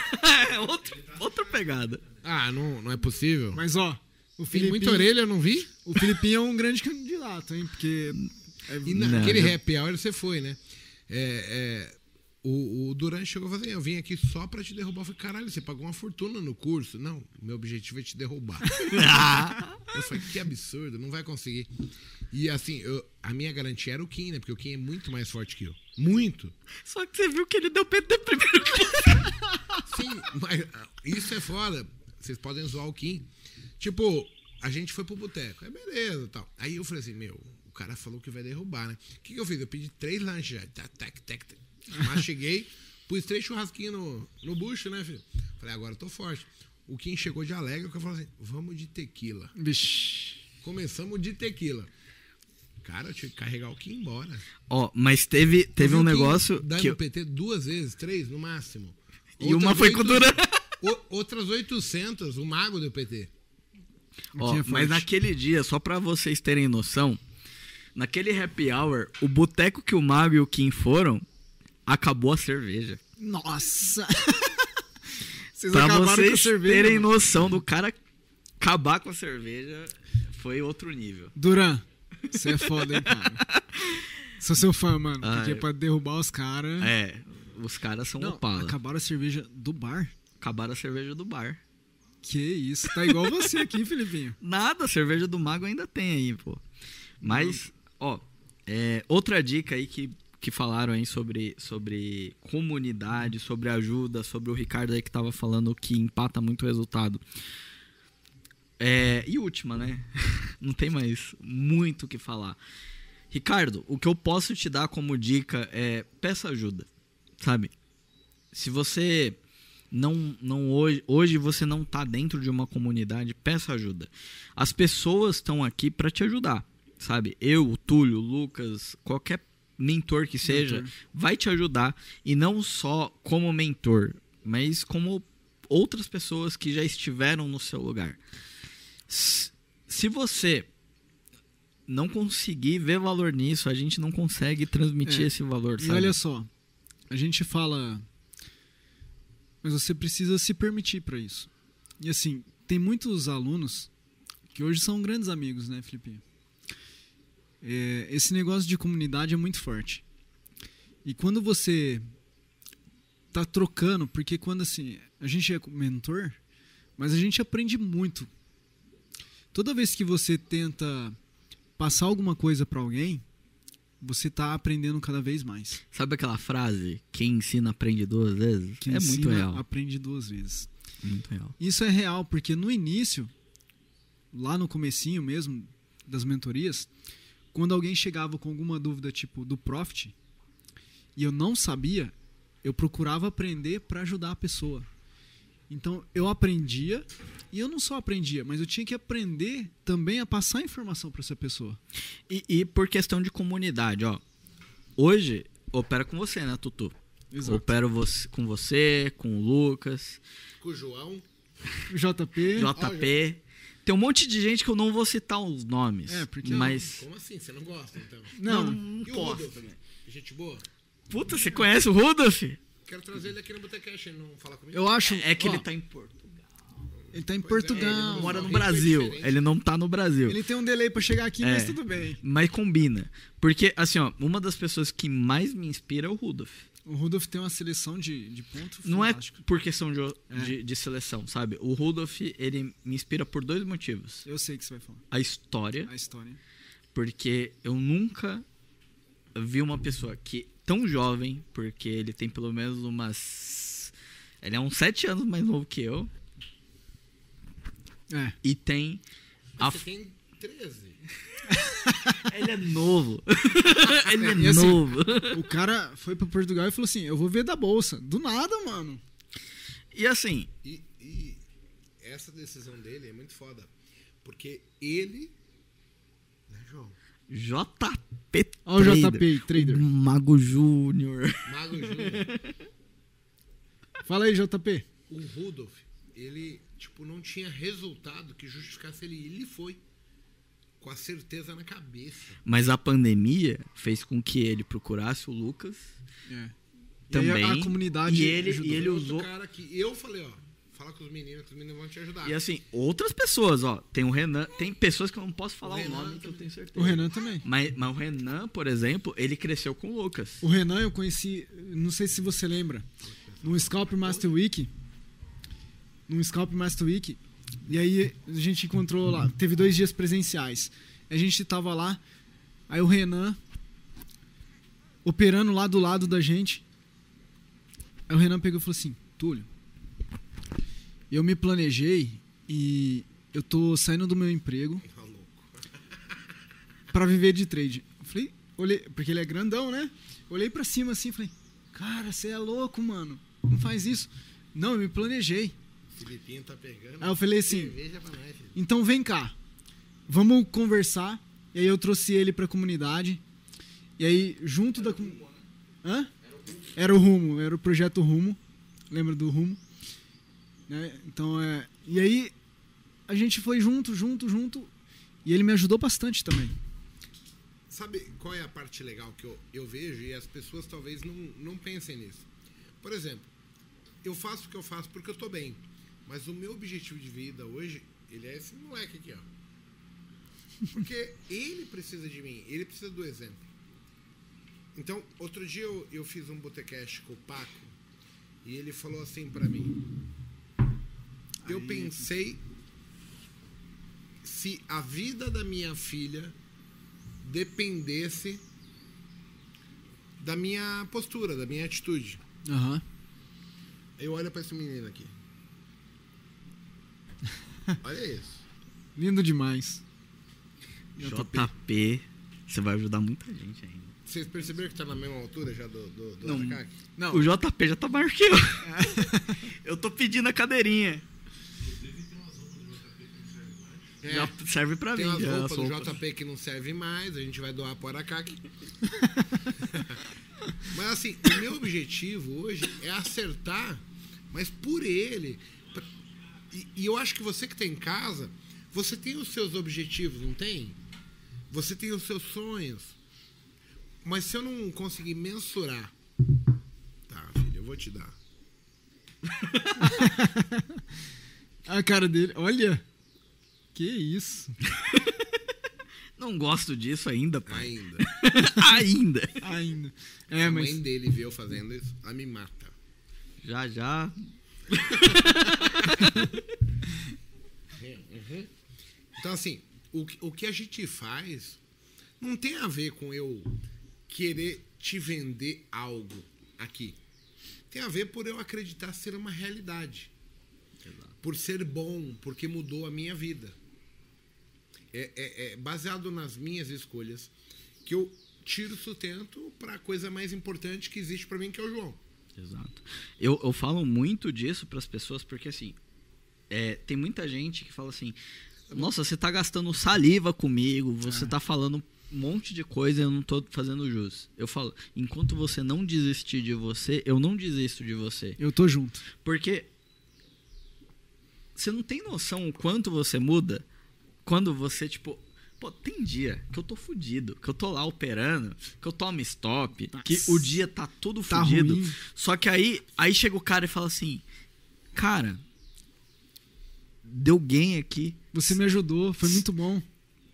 É [laughs] outro, outra pegada. Ah, não, não é possível. Mas, ó, o Tem Filipinho, muita orelha, eu não vi. o Filipinho é um grande candidato, hein? Porque... é- E Não, naquele eu- happy hour você foi, né? É, é, o, o Duran chegou e falou assim: Eu vim aqui só pra te derrubar. Eu falei: Caralho, você pagou uma fortuna no curso. Não, meu objetivo é te derrubar. [laughs] eu falei: Que absurdo, não vai conseguir. E assim, eu- a minha garantia era o Kim, né? Porque o Kim é muito mais forte que eu. Muito. Só que você viu que ele deu PT primeiro que. [laughs] Sim, mas ah, isso é foda. Vocês podem zoar o Kim. Tipo, a gente foi pro boteco. É beleza tal. Aí eu falei assim, meu, o cara falou que vai derrubar, né? O que, que eu fiz? Eu pedi três lanches já. Tac, tac, tac, tac. Macheguei, pus três churrasquinhos no, no bucho, né, filho? Falei, agora eu tô forte. O Kim chegou de alegre, que eu falei assim, vamos de tequila. Vixe. Começamos de tequila. Cara, eu tive que carregar o Kim embora. Ó, mas teve, teve um negócio dando que. eu- PT duas vezes, três no máximo. E uma Outras foi com Duran. Outras 800, o mago deu PT. Ó, é mas naquele dia, só pra vocês terem noção, naquele happy hour, o boteco que o Mago e o Kim foram, acabou a cerveja. Nossa! [laughs] Vocês Pra acabaram com a vocês cerveja. terem mano. noção do cara acabar com a cerveja, foi outro nível. Duran, você é foda, hein, cara? [laughs] Sou seu fã, mano. Ah, porque é. pra derrubar os caras. É, os caras são Não, opala. acabaram a cerveja do bar. Acabaram a cerveja do bar. Que isso, tá igual você aqui, [laughs] Felipinho. Nada, a cerveja do Mago ainda tem aí, pô. Mas, ó, é, outra dica aí que, que falaram aí sobre, sobre comunidade, sobre ajuda, sobre o Ricardo aí que tava falando que empata muito o resultado. É, e última, né? [laughs] Não tem mais muito o que falar. Ricardo, o que eu posso te dar como dica é peça ajuda, sabe? Se você não, não hoje, hoje você não tá dentro de uma comunidade, peça ajuda. As pessoas estão aqui para te ajudar, sabe? Eu, o Túlio, o Lucas, qualquer mentor que seja, Mentor. vai te ajudar e não só como mentor, mas como outras pessoas que já estiveram no seu lugar. Se você não conseguir ver valor nisso, a gente não consegue transmitir É. esse valor, E sabe? olha só, a gente fala. Mas você precisa se permitir pra isso. E assim, tem muitos alunos que hoje são grandes amigos, né, Felipe? É, esse negócio de comunidade é muito forte. E quando você tá trocando, porque quando assim, a gente é mentor, mas a gente aprende muito. Toda vez que você tenta passar alguma coisa pra alguém, você tá aprendendo cada vez mais. Sabe aquela frase? Quem ensina aprende duas vezes? Quem é muito ensina, real. aprende duas vezes. Muito real. Isso é real, porque no início, lá no comecinho mesmo das mentorias, quando alguém chegava com alguma dúvida tipo do Profit, e eu não sabia, eu procurava aprender para ajudar a pessoa. Então eu aprendia, e eu não só aprendia, mas eu tinha que aprender também a passar informação para essa pessoa. E, e por questão de comunidade, ó. Hoje, opera com você, né, Tutu? Opero você, com você, com o Lucas, Com o João. [laughs] JP. JP. Tem um monte de gente que eu não vou citar os nomes. É, porque- Mas. Como assim? Você não gosta, então? Não, não E o posso. Rudolf? Gente boa? Puta, você conhece o Rudolf? Quero trazer ele aqui no Botecash, ele não fala comigo? eu acho. É que ó, ele tá em Portugal. ele tá em Pois é, Portugal. ele Ele mora no é Brasil. Ele não tá no Brasil. Ele tem um delay pra chegar aqui, É. mas tudo bem. Mas combina. Porque, assim, ó, uma das pessoas que mais me inspira é o Rudolf. O Rudolf tem uma seleção de, de ponto Não é fantástico. por questão de, É. de, de seleção, sabe? O Rudolf, ele me inspira por dois motivos. Eu sei o que você vai falar. A história, A história. porque eu nunca vi uma pessoa que tão jovem, porque ele tem pelo menos umas. Ele é uns sete anos mais novo que eu. É. E tem. A... Você tem 13. [laughs] Ele é novo. [laughs] ele é assim, novo. O cara foi pra Portugal e falou assim: Eu vou ver da bolsa. Do nada, mano. E assim, E, e essa decisão dele é muito foda. Porque ele. Né, João? JP. Ó, o. JP Trader. Mago Júnior. Mago [laughs] Júnior. Fala aí, JP. o Rudolf, ele, tipo, não tinha resultado que justificasse ele. Ele foi. Com a certeza na cabeça. Mas a pandemia fez com que ele procurasse o Lucas É. E também. aí a, a comunidade e ele, ajudou. e ele usou. cara que eu falei, ó. Fala com os meninos, que os meninos vão te ajudar. E assim, outras pessoas, ó. Tem o Renan, tem pessoas que eu não posso falar O o, nome que eu tenho certeza. O Renan também. Mas, mas o Renan, por exemplo, ele cresceu com o Lucas. O Renan eu conheci, não sei se você lembra, no Scalp Master Week. No Scalp Master Week. E aí a gente encontrou lá, teve dois dias presenciais. A gente tava lá, aí o Renan operando lá do lado da gente. Aí o Renan pegou e falou assim: Túlio, eu me planejei e eu tô saindo do meu emprego Tá pra viver de trade. Eu falei, olhei, porque ele é grandão, né? Olhei pra cima assim, falei, cara, você é louco, mano. Não faz isso. Não, eu me planejei. Filipinho tá pegando. Aí eu falei assim, nós, então vem cá, vamos conversar. E aí eu trouxe ele pra comunidade. E aí, junto da. com- Hã? Era o Rumo, era o projeto Rumo. Lembra do Rumo? Né? Então é. E aí, a gente foi junto, junto, junto. E ele me ajudou bastante também. Sabe qual é a parte legal que eu, eu vejo e as pessoas talvez não, não pensem nisso? Por exemplo, eu faço o que eu faço porque eu tô bem. Mas o meu objetivo de vida hoje, ele é esse moleque aqui, ó. Porque ele precisa de mim, ele precisa do exemplo. Então, outro dia eu, eu fiz um botecast com o Paco e ele falou assim pra mim. Eu pensei se a vida da minha filha dependesse da minha postura, da minha atitude. Aham. Eu olho pra esse menino aqui. Olha isso. Lindo demais. JP, você vai ajudar muita gente ainda. Vocês perceberam que tá na mesma altura já do, do, do Não. Não, O JP já tá maior que eu. [laughs] eu tô pedindo a cadeirinha. É, Já serve pra tem mim. umas já, roupas as do. JP que não servem mais, a gente vai doar pro Aracaki. [laughs] mas assim, o meu objetivo hoje é acertar, mas por ele. E, e eu acho que você que tem em casa, você tem os seus objetivos, não tem? Você tem os seus sonhos. Mas se eu não conseguir mensurar. Tá, filho, eu vou te dar. [laughs] a cara dele. Olha. Que isso. [laughs] Não gosto disso ainda, pai. Ainda. [laughs] ainda. Ainda. É, a mas. mãe dele viu eu fazendo isso, ela me mata. Já, já. Então, assim, o, que- o que a gente faz não tem a ver com eu querer te vender algo aqui. Tem a ver por eu acreditar ser uma realidade. Por ser bom, porque mudou a minha vida. É, é- é baseado nas minhas escolhas que eu tiro sustento para a coisa mais importante que existe para mim, que é o João. Exato. Eu, eu falo muito disso pras pessoas porque, assim, é, tem muita gente que fala assim: Nossa, você tá gastando saliva comigo, você tá falando um monte de coisa e eu não tô fazendo jus. Eu falo: Enquanto você não desistir de você, eu não desisto de você. Eu tô junto. Porque você não tem noção o quanto você muda quando você, tipo. Pô, tem dia que eu tô fudido, que eu tô lá operando, que eu tomo stop, que Nossa. o dia tá todo Tá fudido. ruim. Só que aí, aí chega o cara e fala assim: Cara, deu gain aqui. Você me ajudou, foi muito bom.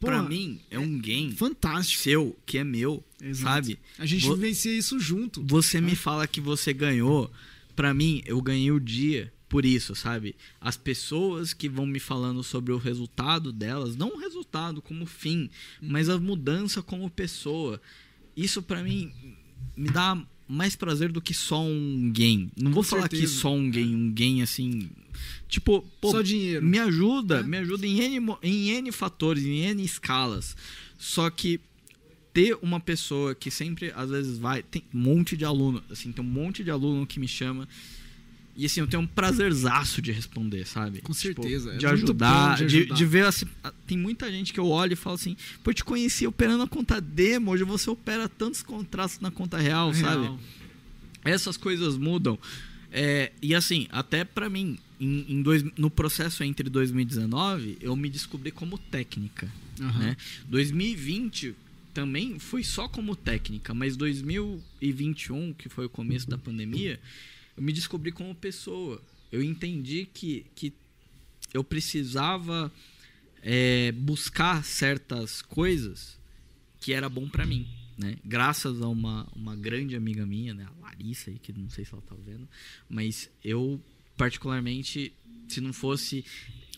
pra Porra, mim, é um gain Fantástico. seu, que é meu, Exato. sabe? A gente Vo- vivencia isso junto. Você me fala que você ganhou. Pra mim, eu ganhei o dia por isso, sabe? As pessoas que vão me falando sobre o resultado delas, não o resultado como fim, mas a mudança como pessoa. Isso pra mim me dá mais prazer do que só um gain. Não vou Com falar certeza. que só um gain, um gain assim. Tipo, pô, Só dinheiro. me ajuda, É. me ajuda em N, em N fatores, em N escalas. Só que ter uma pessoa que sempre, às vezes, vai. Tem um monte de aluno, assim, tem um monte de aluno que me chama. E assim, eu tenho um prazerzaço de responder, sabe? Com Tipo, certeza, é de, ajudar, de de, ajudar. de ver assim. Tem muita gente que eu olho e falo assim, pô, eu te conheci operando a conta demo, hoje você opera tantos contratos na conta real, sabe? Real. essas coisas mudam. É, e assim, até pra mim, em, em dois, no processo entre 2019, eu me descobri como técnica. Aham. Né? 2020 também foi só como técnica, mas 2021, que foi o começo da pandemia, eu me descobri como pessoa. eu entendi que, que eu precisava é, buscar certas coisas que era bom pra mim, né? Graças a uma, uma grande amiga minha, né? A Larissa aí, que não sei se ela tá vendo, mas eu particularmente, se não fosse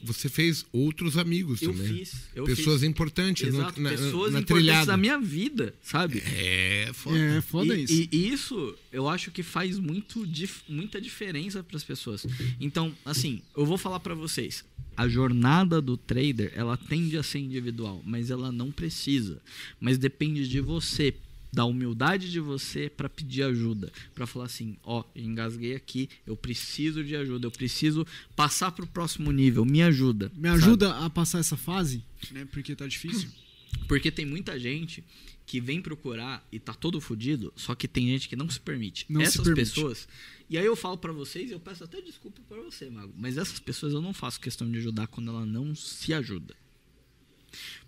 Você fez outros amigos eu também. fiz, eu Pessoas fiz. importantes no- Exato, na, pessoas na importantes trilhada. da minha vida, sabe? É, foda. É, foda e, isso. E, e isso eu acho que faz muito, dif- muita diferença para as pessoas. Então, assim, eu vou falar para vocês. A jornada do trader, ela tende a ser individual, mas ela não precisa. Mas depende de você, da humildade de você para pedir ajuda, para falar assim, ó, engasguei aqui, eu preciso de ajuda, eu preciso passar pro próximo nível, me ajuda. Me sabe? ajuda a passar essa fase, né? Porque tá difícil. [clears throat] Porque tem muita gente que vem procurar e tá todo fudido, só que tem gente que não se permite. Não se essas permite. pessoas. E aí eu falo pra vocês, e eu peço até desculpa pra você, Mago, mas essas pessoas eu não faço questão de ajudar quando ela não se ajuda.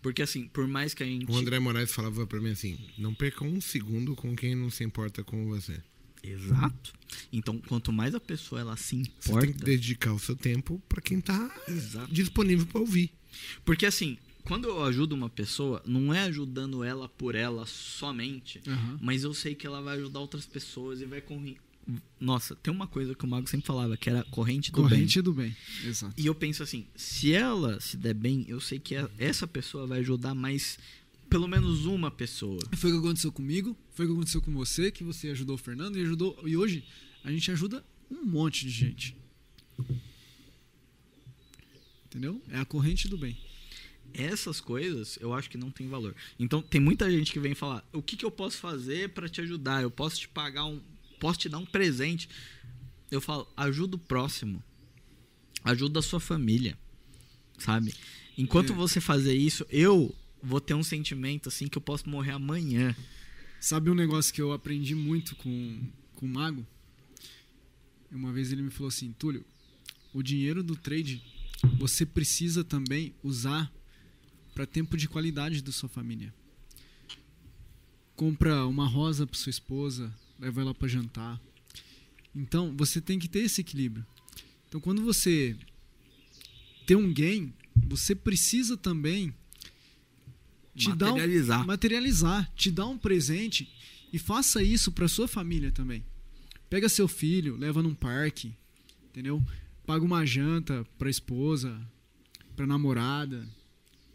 Porque assim, por mais que a gente. O André Moraes falava pra mim assim: não perca um segundo com quem não se importa com você. Exato. Então, quanto mais a pessoa ela se Você importa. tem que dedicar o seu tempo pra quem tá Exato. disponível pra ouvir. Porque assim, quando eu ajudo uma pessoa, não é ajudando ela por ela somente, Aham. mas eu sei que ela vai ajudar outras pessoas e vai. Nossa, tem uma coisa que o Mago sempre falava, que era corrente do Corrente bem. do bem. Exato. E eu penso assim, se ela se der bem, eu sei que a- essa pessoa vai ajudar mais pelo menos uma pessoa. Foi o que aconteceu comigo, foi o que aconteceu com você, que você ajudou o Fernando e ajudou. E hoje a gente ajuda um monte de gente. Entendeu? É a corrente do bem. Essas coisas eu acho que não tem valor. Então tem muita gente que vem falar: o que, que eu posso fazer pra te ajudar? Eu posso te pagar um. Posso te dar um presente. Eu falo: ajuda o próximo. Ajuda a sua família. Sabe? Enquanto É. você fazer isso, eu vou ter um sentimento assim que eu posso morrer amanhã. Sabe um negócio que eu aprendi muito com, com o Mago? Uma vez ele me falou assim, Túlio, o dinheiro do trade você precisa também usar para tempo de qualidade da sua família. Compra uma rosa para sua esposa, leva ela para jantar. Então, você tem que ter esse equilíbrio. Então, quando você tem um gain, você precisa também te dar um, Materializar. materializar, te dar um presente e faça isso para sua família também. Pega seu filho, leva num parque, entendeu? Paga uma janta pra esposa, pra namorada,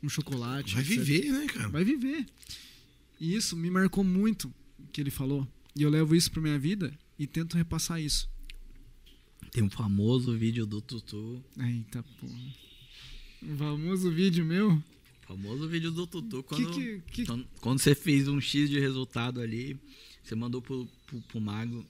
um chocolate. Vai etc. viver, né, cara? Vai viver. E isso me marcou muito o que ele falou. E eu levo isso pra minha vida e tento repassar isso. Tem um famoso vídeo do Tutu. Eita porra. Um famoso vídeo meu. Famoso vídeo do Tutu. Quando, que- que- quando, quando você fez um X de resultado ali, você mandou pro, pro, pro Mago.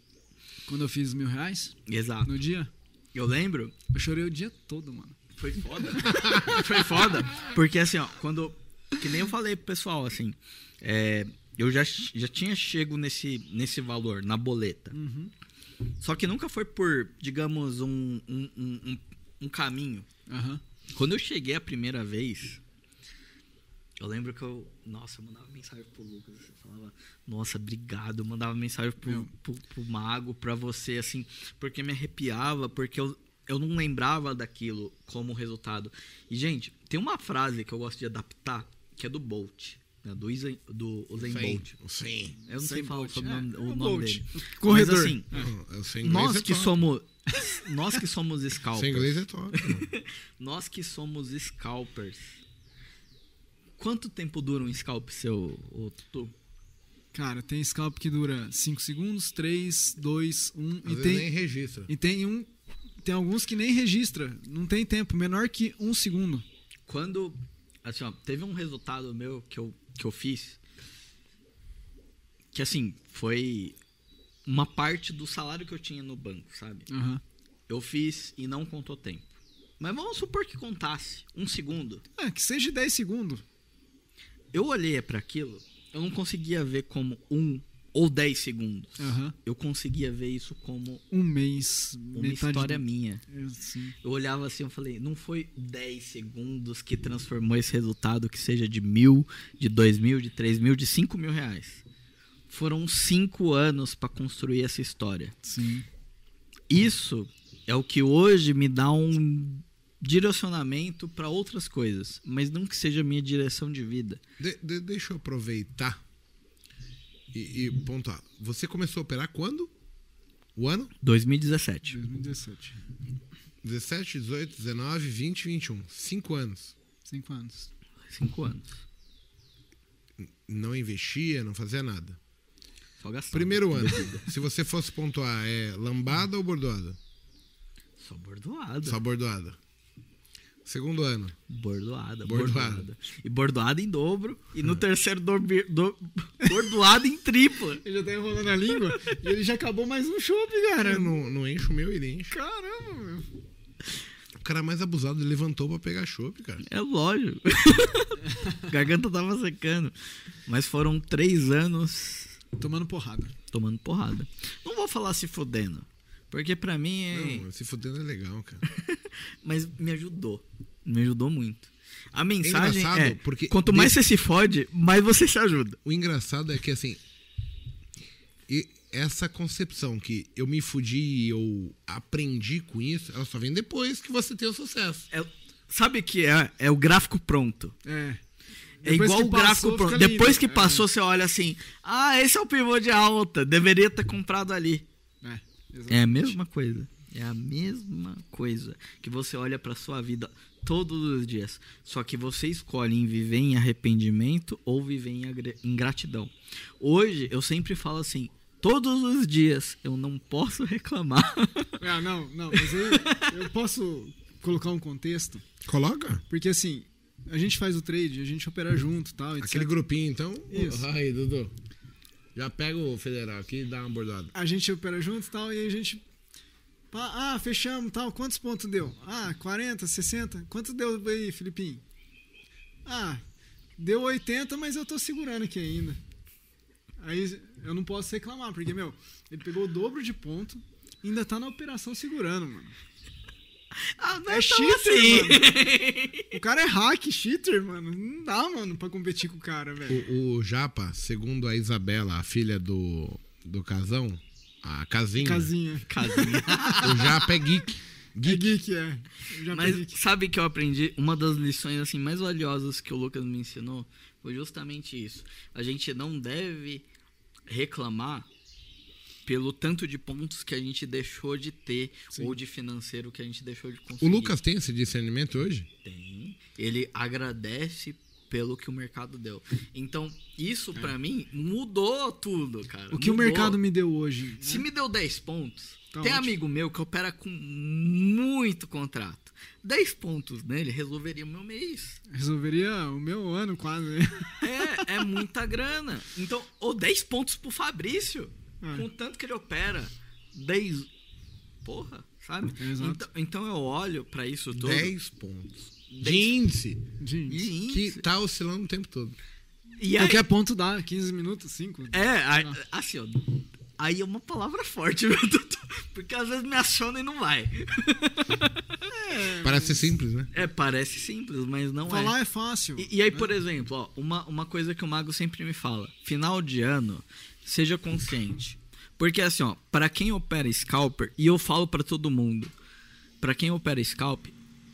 Quando eu fiz mil reais Exato. no dia, Eu lembro. eu chorei o dia todo, mano. Foi foda. [laughs] Foi foda. Porque assim, ó, quando. Que nem eu falei pro pessoal, assim. é, eu já, já tinha chego nesse, nesse valor, na boleta. Uhum. Só que nunca foi por, digamos, um, um, um, um- caminho. Aham. Quando eu cheguei a primeira vez, eu lembro que eu. Nossa, eu mandava mensagem pro Lucas. Você falava, nossa, obrigado. Eu mandava mensagem pro, pro, pro Mago, pra você, assim, porque me arrepiava, porque eu, eu não lembrava daquilo como resultado. E, gente, tem uma frase que eu gosto de adaptar, que é do Bolt, né, do, Usain, do Usain Sim, Bolt. sim. Eu não sei falar Bolt, o é, nome, é o nome Bolt. dele. Corredor. Mas, assim, sei inglês nós é que top. somos. [laughs] Nós que somos Sem scalpers. inglês é top. [laughs] Nós que somos scalpers. Quanto tempo dura um scalp seu, Tutu? Cara, tem scalp que dura 5 segundos, 3, 2, 1 Às e tem nem registra. e tem um tem alguns que nem registra, não tem tempo, menor que um segundo. Quando. Assim, ó, teve um resultado meu que eu, que eu fiz. Que assim, foi uma parte do salário que eu tinha no banco, sabe? Aham. Eu fiz e não contou tempo. Mas vamos supor que contasse um segundo. É, que seja 10 segundos. Eu olhei para aquilo, eu não conseguia ver como um ou dez segundos. Aham. Eu conseguia ver isso como Um mês, uma história do- minha. É, sim. Eu olhava assim, eu falei, não foi 10 segundos que transformou esse resultado que seja de mil, de dois mil, de três mil, de cinco mil reais. Foram cinco anos para construir essa história. Sim. Isso é o que hoje me dá um direcionamento para outras coisas, mas não que seja minha direção de vida. De- de- deixa eu aproveitar e, e pontuar. Você começou a operar quando? O ano? 2017. 2017. 17, 18, 19, 20, 21. Cinco anos. Cinco anos. Cinco anos. Não investia, não fazia nada. Só gastando. Primeiro ano, [laughs] se você fosse pontuar, é lambada ou bordoada? Só bordoada. Só bordoada. Segundo ano. Bordoada, Bordoada. bordoada. E bordoada em dobro. E no terceiro, dorbi- do- bordoada em tripla. [laughs] Ele já tá enrolando a língua e ele já acabou mais um chopp, cara. Eu não, não enche o meu, ele enche. Caramba, meu. O cara mais abusado, levantou pra pegar chopp, cara. É lógico. [laughs] Garganta tava secando. Mas foram três anos Tomando porrada. tomando porrada. Não vou falar se fodendo. Porque pra mim é. Não, se fudendo é legal, cara. [laughs] Mas me ajudou. Me ajudou muito. A mensagem engraçado, é: porque quanto mais desse- você se fode, mais você se ajuda. O engraçado é que, assim, e essa concepção que eu me fudi e eu aprendi com isso, ela só vem depois que você tem o sucesso. É- sabe o que é? É o gráfico pronto. É. É Depois igual o gráfico pronto. Depois que É. passou, você olha assim: ah, esse é o pivô de alta. Deveria ter comprado ali. É, É a mesma coisa. É a mesma coisa que você olha pra sua vida todos os dias. Só que você escolhe em viver em arrependimento ou viver em agre- em gratidão. Hoje eu sempre falo assim: todos os dias eu não posso [laughs] reclamar. Ah, não, não, mas aí eu posso colocar um contexto, Coloca. porque assim, a gente faz o trade, a gente opera junto, tal, etc. Aquele grupinho, então. Isso. Aí, Dudu. Já pega o federal aqui e dá uma bordada. A gente opera junto, tal, e a gente ah, fechamos, tal, quantos pontos deu? Ah, 40, 60. Quanto deu aí, Filipinho? Ah, deu 80, mas eu tô segurando aqui ainda. Aí eu não posso reclamar, porque, meu, ele pegou o dobro de ponto e ainda tá na operação segurando, mano. ah, não É tão cheater, assim. O cara é hack, cheater, mano. Não dá, mano, pra competir com o cara, velho. O, o Japa, segundo a Isabela, a filha do, do Casão, a Casinha, Casinha. Casinha. [laughs] o Japa é geek. É geek, é. Eu já Mas peguei. sabe que eu aprendi? Uma das lições assim mais valiosas que o Lucas me ensinou foi justamente isso. A gente não deve reclamar pelo tanto de pontos que a gente deixou de ter Sim. ou de financeiro que a gente deixou de O conseguir. Lucas tem esse discernimento hoje? tem. Ele agradece pelo que o mercado deu. Então, isso pra mim mudou tudo, cara. É. O que o Mudou. mercado me deu hoje? Se me deu 10 pontos, Tá tem ótimo. amigo meu que opera com muito contrato. 10 pontos nele resolveria o meu mês. Resolveria o meu ano quase, né? É, é muita grana. Então, ou 10 pontos pro Fabrício. É. Com o tanto que ele opera. 10. Porra, sabe? Então, então eu olho pra isso tudo. 10 pontos. De Dez- índice. Gente, de Que tá oscilando o tempo todo. E aí, qualquer ponto dá, 15 minutos, 5. É, aí- assim, ó. Aí é uma palavra forte, [laughs] viu, Dudu? Porque às vezes me aciona e não vai. [laughs] Parece simples, né? É, parece simples, mas não é. Falar é fácil. E, e aí, né? por exemplo, ó, uma, uma coisa que o Mago sempre me fala: final de ano, seja consciente. Porque assim, ó, para quem opera scalper, e eu falo pra todo mundo, pra quem opera scalp,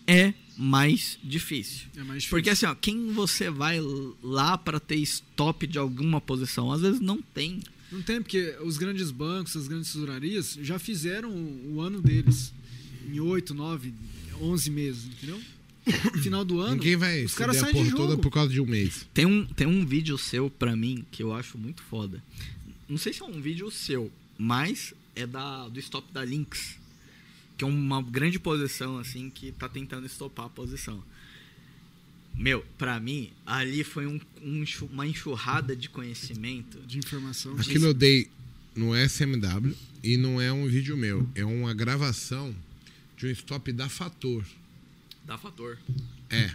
é mais difícil. É mais difícil. Porque assim, ó, quem você vai lá pra ter stop de alguma posição, às vezes não tem. Não tem, porque os grandes bancos, as grandes tesourarias já fizeram o, o ano deles em 8, 9, 11 meses, entendeu? No [coughs] final do ano, Ninguém vai os caras saem de jogo. por causa de um mês. Tem um, tem um vídeo seu pra mim que eu acho muito foda. Não sei se é um vídeo seu, mas é da, do stop da Lynx. Que é uma grande posição, assim, que tá tentando estopar a posição. Meu, pra mim, ali foi um, um uma enxurrada de conhecimento. de informação. Aquilo eu dei no SMW e não é um vídeo meu. É uma gravação de um stop da Fator. Dá fator. É.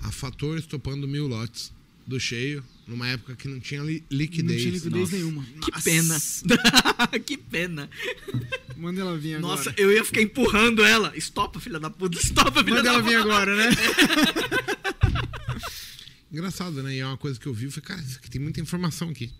A Fator estopando mil lotes do cheio numa época que não tinha li- Não liquidez. tinha liquidez Nossa, nenhuma. Que Nossa. pena. [laughs] que pena. Manda ela vir agora. Nossa, eu ia ficar empurrando ela. Estopa, filha da puta. Estopa, filha Manda da ela puta. vir agora, né? [laughs] Engraçado, né? E é uma coisa que eu vi e falei, cara, isso aqui tem muita informação aqui.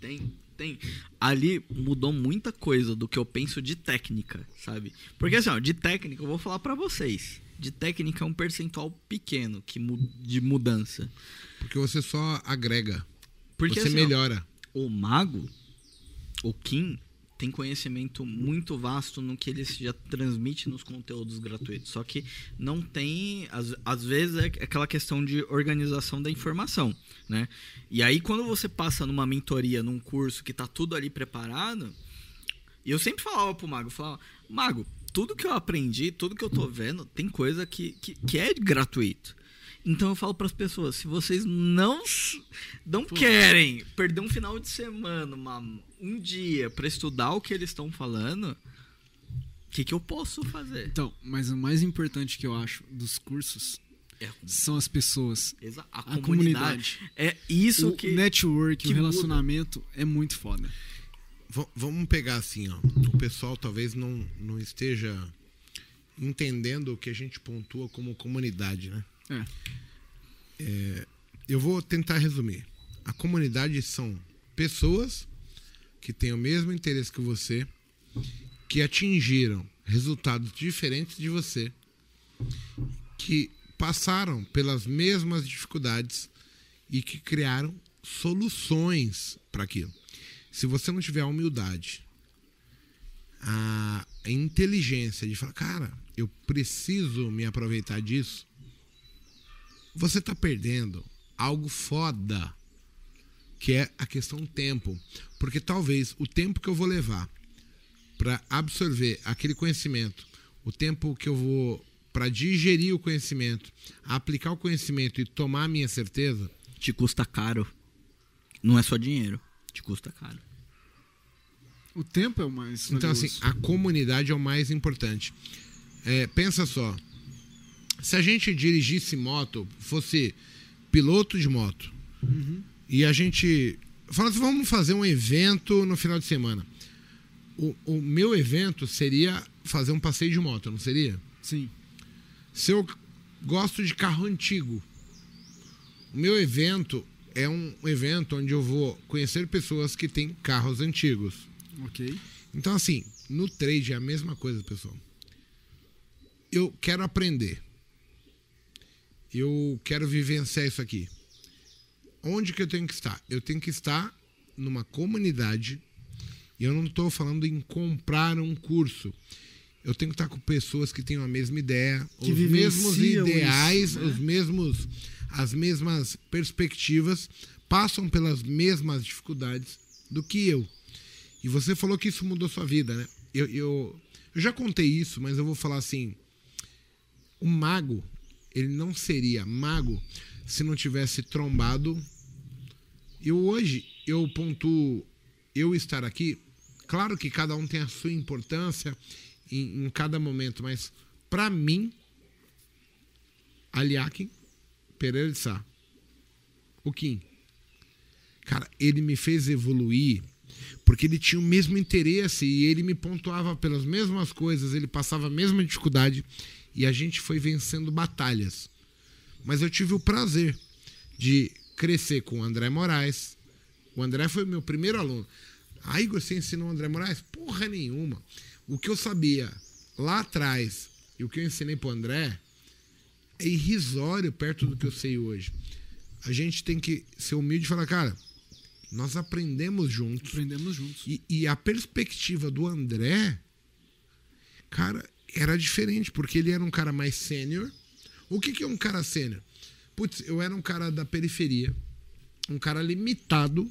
Tem, tem, ali mudou muita coisa do que eu penso de técnica, sabe? Porque assim, ó, de técnica, eu vou falar pra vocês. De técnica é um percentual pequeno que de mudança. Porque você só agrega. Porque você assim, ó, melhora. o mago, o Kim, tem conhecimento muito vasto no que ele já transmite nos conteúdos gratuitos. Só que não tem, às, às vezes, é aquela questão de organização da informação, né? E aí, quando você passa numa mentoria, num curso que tá tudo ali preparado, e eu sempre falava pro Mago, eu falava, Mago, tudo que eu aprendi, tudo que eu tô vendo, tem coisa que, que, que é gratuito. Então eu falo para as pessoas, se vocês não não querem perder um final de semana, uma- um dia para estudar o que eles estão falando, o que, que eu posso fazer? Então, mas o mais importante que eu acho dos cursos É são as pessoas. exa- a A comunidade. É isso o que network, que o relacionamento é muito foda. V- vamos pegar assim, ó. O pessoal talvez não, não esteja entendendo o que a gente pontua como comunidade, né? É. Eu vou tentar resumir. A comunidade são pessoas que têm o mesmo interesse que você, que atingiram resultados diferentes de você, que passaram pelas mesmas dificuldades e que criaram soluções para aquilo. Se você não tiver a humildade, a inteligência de falar, cara, eu preciso me aproveitar disso, você está perdendo algo foda, que é a questão tempo. Porque talvez o tempo que eu vou levar para absorver aquele conhecimento, o tempo que eu vou para digerir o conhecimento, aplicar o conhecimento e tomar a minha certeza, te custa caro. Não é só dinheiro, te custa caro. O tempo é o mais. Então, assim, a comunidade é o mais importante. É, pensa só. Se a gente dirigisse moto, fosse piloto de moto, e a gente. Fala assim, vamos fazer um evento no final de semana. O, o meu evento seria fazer um passeio de moto, não seria? Sim. Se eu gosto de carro antigo, o meu evento é um evento onde eu vou conhecer pessoas que têm carros antigos. Ok. Então, assim, no trade é a mesma coisa, pessoal. Eu quero aprender. Eu quero vivenciar isso aqui. Onde que eu tenho que estar? Eu tenho que estar numa comunidade. E eu não estou falando em comprar um curso. Eu tenho que estar com pessoas que tenham a mesma ideia, Que os mesmos ideais, isso, né? os mesmos, as mesmas perspectivas, passam pelas mesmas dificuldades do que eu. E você falou que isso mudou sua vida, né? Eu, eu, eu já contei isso, mas eu vou falar assim: o mago, ele não seria mago se não tivesse trombado. Eu hoje, eu pontuo eu estar aqui. Claro que cada um tem a sua importância em, em cada momento, mas para mim, Aliakin Pereira de Sá, o Kim, cara, ele me fez evoluir porque ele tinha o mesmo interesse e ele me pontuava pelas mesmas coisas, ele passava a mesma dificuldade e a gente foi vencendo batalhas. Mas eu tive o prazer de crescer com o André Moraes. O André foi meu primeiro aluno. Igor, você ensinou o André Moraes? Porra nenhuma. O que eu sabia lá atrás e o que eu ensinei pro André é irrisório perto do que eu sei hoje. A gente tem que ser humilde e falar, cara, nós aprendemos juntos. Aprendemos juntos. E, e a perspectiva do André, cara, era diferente, porque ele era um cara mais sênior. O que, que é um cara sênior? Putz, eu era um cara da periferia, um cara limitado,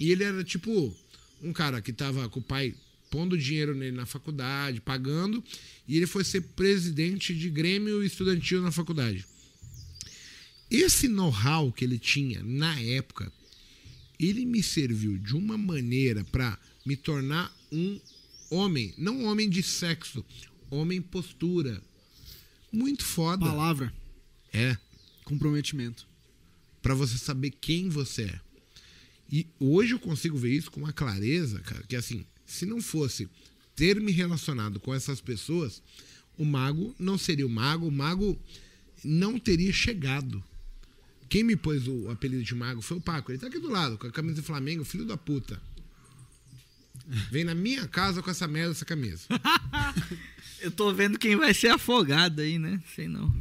e ele era tipo um cara que tava com o pai pondo dinheiro nele na faculdade, pagando, e ele foi ser presidente de grêmio estudantil na faculdade. Esse know-how que ele tinha na época, ele me serviu de uma maneira para me tornar um homem, não homem de sexo, homem postura. Muito foda. Palavra, É, comprometimento. para você saber quem você é. E hoje eu consigo ver isso com uma clareza, cara, que assim, se não fosse ter me relacionado com essas pessoas, o mago não seria o mago, o mago não teria chegado. Quem me pôs o apelido de mago foi o Paco. Ele tá aqui do lado, com a camisa do Flamengo, filho da puta. vem na minha casa com essa merda, essa camisa. [laughs] Eu tô vendo quem vai ser afogado aí, né? Sei não.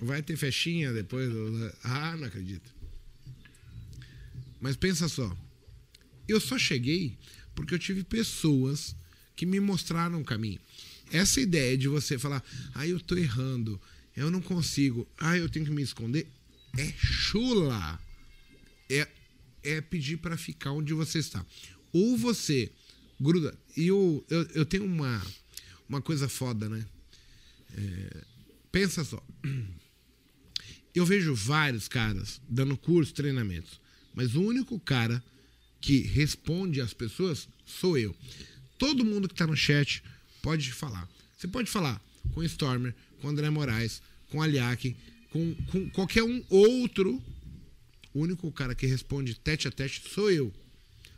Vai ter festinha depois? Ah, não acredito. Mas pensa só. Eu só cheguei porque eu tive pessoas que me mostraram o caminho. Essa ideia de você falar, ah, eu tô errando, eu não consigo, ah, eu tenho que me esconder, é chula. É, é pedir para ficar onde você está. Ou você gruda. E eu, eu, eu tenho uma, uma coisa foda, né? É, pensa só. Eu vejo vários caras dando curso, treinamentos, mas o único cara que responde às pessoas sou eu. Todo mundo que está no chat pode falar. Você pode falar com Stormer, com André Moraes, com Aliak, com, com qualquer um outro. O único cara que responde tete a tete sou eu.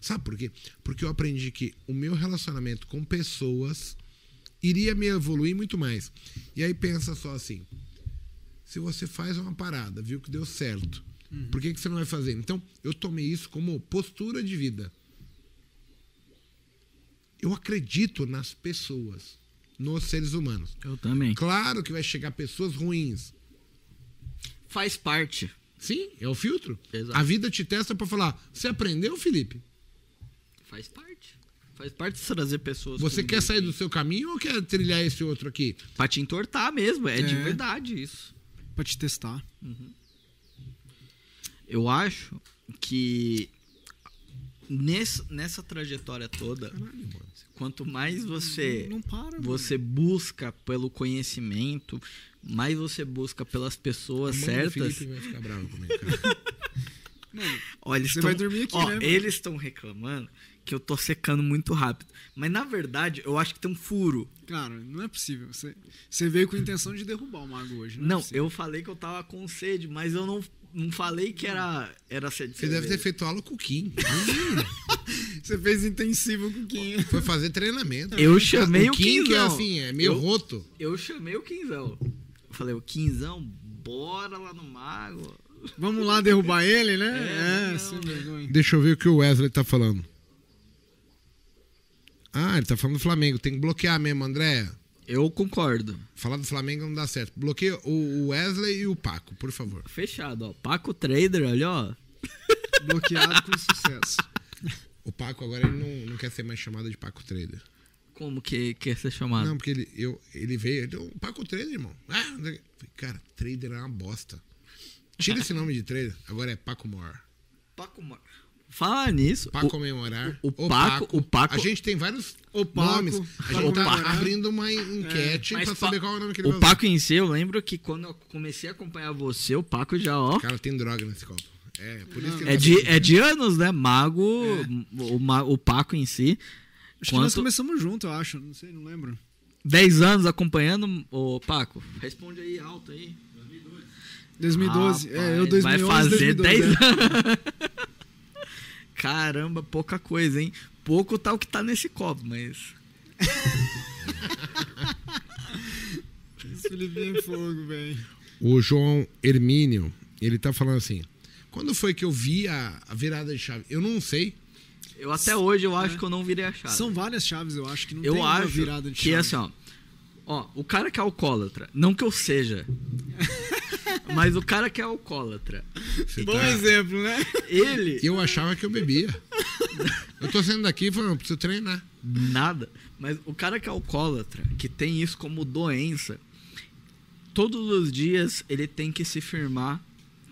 Sabe por quê? Porque eu aprendi que o meu relacionamento com pessoas iria me evoluir muito mais. E aí pensa só assim: se você faz uma parada, viu que deu certo, por que, que você não vai fazer? Então, eu tomei isso como postura de vida. Eu acredito nas pessoas, nos seres humanos. Eu também. Claro que vai chegar pessoas ruins. Faz parte. Sim, é o filtro. Exato. A vida te testa pra falar: você aprendeu, Felipe? Faz parte. Faz parte de trazer pessoas. Você quer sair do seu caminho ou quer trilhar esse outro aqui? Pra te entortar mesmo. É, de É. verdade isso. Pra te testar. Eu acho que nessa, nessa trajetória toda, quanto mais você Não para, mano. você busca pelo conhecimento, mais você busca pelas pessoas certas. Felipe vai ficar bravo comigo, cara. [laughs] Ó, eles Você tão- vai dormir aqui, ó, né, mano? Eles estão reclamando que eu tô secando muito rápido. Mas na verdade, eu acho que tem um furo. Cara, não é possível. Você, você veio com a intenção de derrubar o mago hoje. Não, é Não, possível. eu falei que eu tava com sede, mas eu não, não falei que era, era sede. de Você deve ter feito aula com o Kim. [laughs] Você fez intensivo com o Kim. Foi fazer treinamento. Eu chamei o Kim, que é assim, é meio Eu- roto. Eu chamei o Quinzão. Eu falei, o Quinzão, bora lá no Mago. Vamos lá derrubar ele, né? [laughs] É, É, não, sem vergonha. Deixa eu ver o que o Wesley tá falando. Ah, ele tá falando do Flamengo. Tem que bloquear mesmo, André. Eu concordo. Falar do Flamengo não dá certo. Bloqueia o Wesley e o Paco, por favor. Fechado, ó. Paco Trader, olha, ó. [laughs] Bloqueado com sucesso. O Paco agora ele não, não quer ser mais chamado de Paco Trader. Como que quer ser chamado? Não, porque ele, eu, ele veio. Ele, o Paco Trader, irmão. Ah, cara, trader é uma bosta. Tira esse nome de trader. Agora é Paco Mor. Paco Mar... Fala nisso. Pra o- comemorar. o- o Paco- o Paco- A gente tem vários O Paco, nomes. A gente tá abrindo uma enquete Mas pra Pa- saber qual é o nome que ele O vai usar. Paco em si, eu lembro que quando eu comecei a acompanhar você, o Paco já, ó. Cara, tem droga nesse copo. É, por isso que É ele de, é de anos, né? Mago, o, ma- o Paco em si. Acho que nós Quanto- começamos junto, eu acho. Não sei, não lembro. 10 anos acompanhando o Paco. Responde aí alto aí. 2012. é, eu Rapaz, 2011, Vai fazer 2012. 10 é. anos. [laughs] Caramba, pouca coisa, hein? Pouco tá o que tá nesse copo, mas. Esse Felipe é fogo, velho. O João Hermínio, ele tá falando assim. Quando foi que eu vi a, a virada de chave? Eu não sei. Eu até hoje eu acho que eu não virei a chave. São várias chaves, eu acho que não eu tem uma acho virada de que chave. assim, ó. Ó, o cara que é alcoólatra, não que eu seja. [laughs] mas o cara que é alcoólatra, Você Bom tá- exemplo, né? ele Eu achava que eu bebia. Eu tô saindo daqui e falando, eu preciso treinar. Nada. Mas o cara que é alcoólatra, que tem isso como doença, todos os dias ele tem que se firmar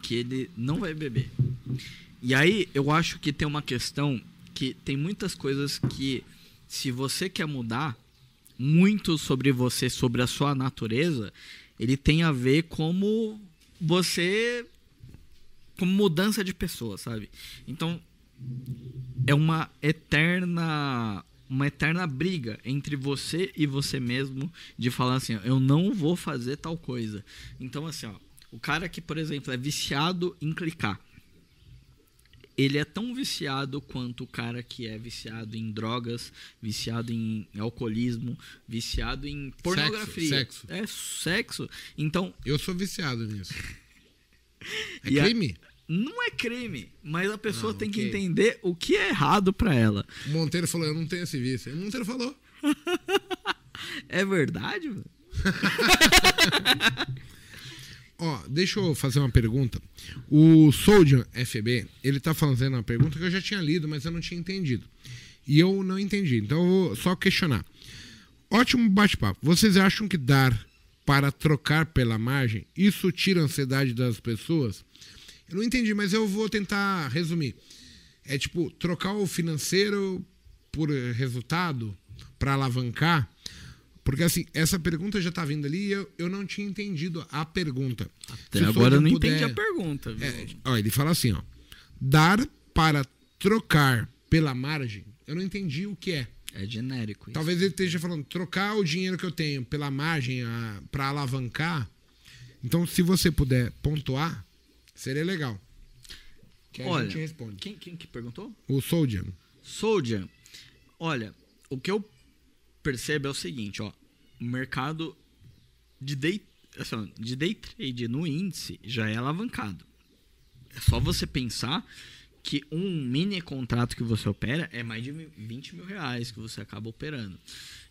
que ele não vai beber. E aí eu acho que tem uma questão que tem muitas coisas que, se você quer mudar muito sobre você, sobre a sua natureza, ele tem a ver como você. como mudança de pessoa, sabe? Então, é uma eterna uma eterna briga entre você e você mesmo de falar assim, ó, eu não vou fazer tal coisa. Então assim, ó, o cara que, por exemplo, é viciado em clicar. Ele é tão viciado quanto o cara que é viciado em drogas, viciado em alcoolismo, viciado em pornografia. sexo. É sexo. Então, Eu sou viciado nisso. [laughs] É E a- crime? Não é crime, mas a pessoa tem que ok. entender o que é errado pra ela. O Monteiro falou, eu não tenho esse vício. O Monteiro falou. [laughs] É verdade, mano? [laughs] Ó, deixa eu fazer uma pergunta. O Soldier FB, ele tá fazendo uma pergunta que eu já tinha lido, mas eu não tinha entendido. E eu não entendi, então eu vou só questionar. Ótimo bate-papo. Vocês acham que dar para trocar pela margem, isso tira a ansiedade das pessoas? Eu não entendi, mas eu vou tentar resumir. É tipo, trocar o financeiro por eh, resultado para alavancar? Porque assim, essa pergunta já tá vindo ali e eu, eu não tinha entendido a pergunta. Até Se agora eu não Soldier entendi a puder- pergunta, viu? é, ó, ele fala assim, ó. Dar para trocar pela margem. Eu não entendi o que é. É genérico isso. Talvez ele esteja falando trocar o dinheiro que eu tenho pela margem para alavancar. Então, se você puder pontuar, seria legal. Que aí a Olha, gente responde. Quem, quem que perguntou? O Soldier. Soldier, olha, o que eu percebo é o seguinte, ó, o mercado de day, assim, de day trade no índice já é alavancado. É só você pensar que um mini contrato que você opera é mais de 20 mil reais que você acaba operando.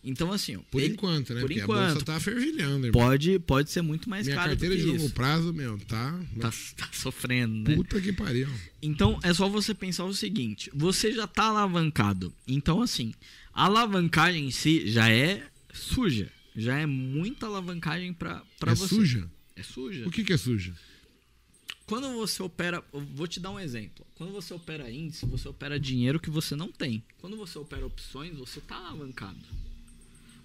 Então, assim, Por ele- enquanto, né? Por Porque a enquanto. bolsa tá fervilhando, irmão. Pode, pode ser muito mais Minha caro carteira de longo prazo, meu, tá. Tá, tá sofrendo, né? Puta que pariu. Então é só você pensar o seguinte: você já tá alavancado. Então, assim, a alavancagem em si já é suja. Já é muita alavancagem pra, pra é você. suja? É suja. O que, que é suja? Quando você opera. Vou te dar um exemplo. Quando você opera índice, você opera dinheiro que você não tem. Quando você opera opções, você tá alavancado.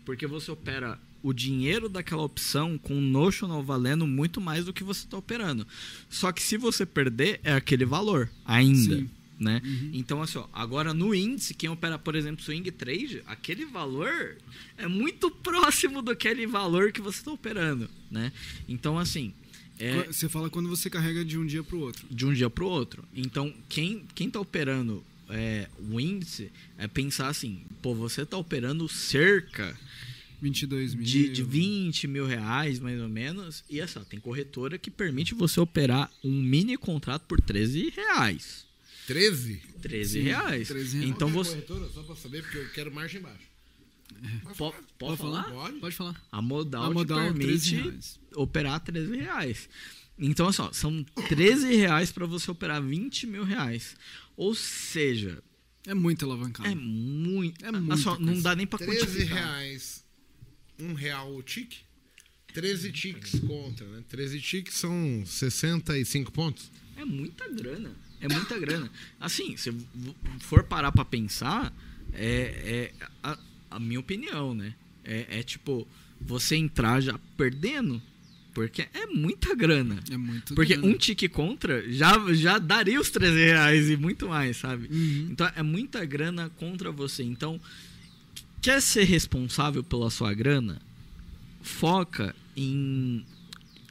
Porque você opera o dinheiro daquela opção com o notional valendo muito mais do que você está operando. Só que se você perder, é aquele valor ainda. Sim. Né? Então, assim, ó, agora no índice, quem opera, por exemplo, swing trade, aquele valor é muito próximo daquele valor que você está operando. Né? Então, assim. É, Você fala quando você carrega de um dia pro outro. de um dia para o outro. Então, quem, quem tá operando é, o índice é pensar assim, pô, você tá operando cerca 22 mil. de, de 20 mil reais, mais ou menos, e essa tem corretora que permite você operar um mini contrato por 13 reais. 13? 13 Sim, reais. 13 reais. Então é você. corretora? Só pra saber, porque eu quero margem baixa. Po- Pode, falar? Pode? Pode falar. A modal, A modal, te 13 permite operar 13 reais. Então, assim, ó, são 13 reais para você operar 20 mil reais. Ou seja, É muito alavancado. É muito. É É muita só, não dá nem pra 13 quantificar. reais, um real o tique. 13 tiques contra, né? 13 tiques são 65 pontos. É muita grana. É muita grana. Assim, se for parar pra pensar, é, é a, a minha opinião, né? É, é tipo, você entrar já perdendo, porque é muita grana. É muito Porque grana. um tique contra já, já daria os 13 reais e muito mais, sabe? Uhum. Então é muita grana contra você. Então, quer ser responsável pela sua grana? Foca em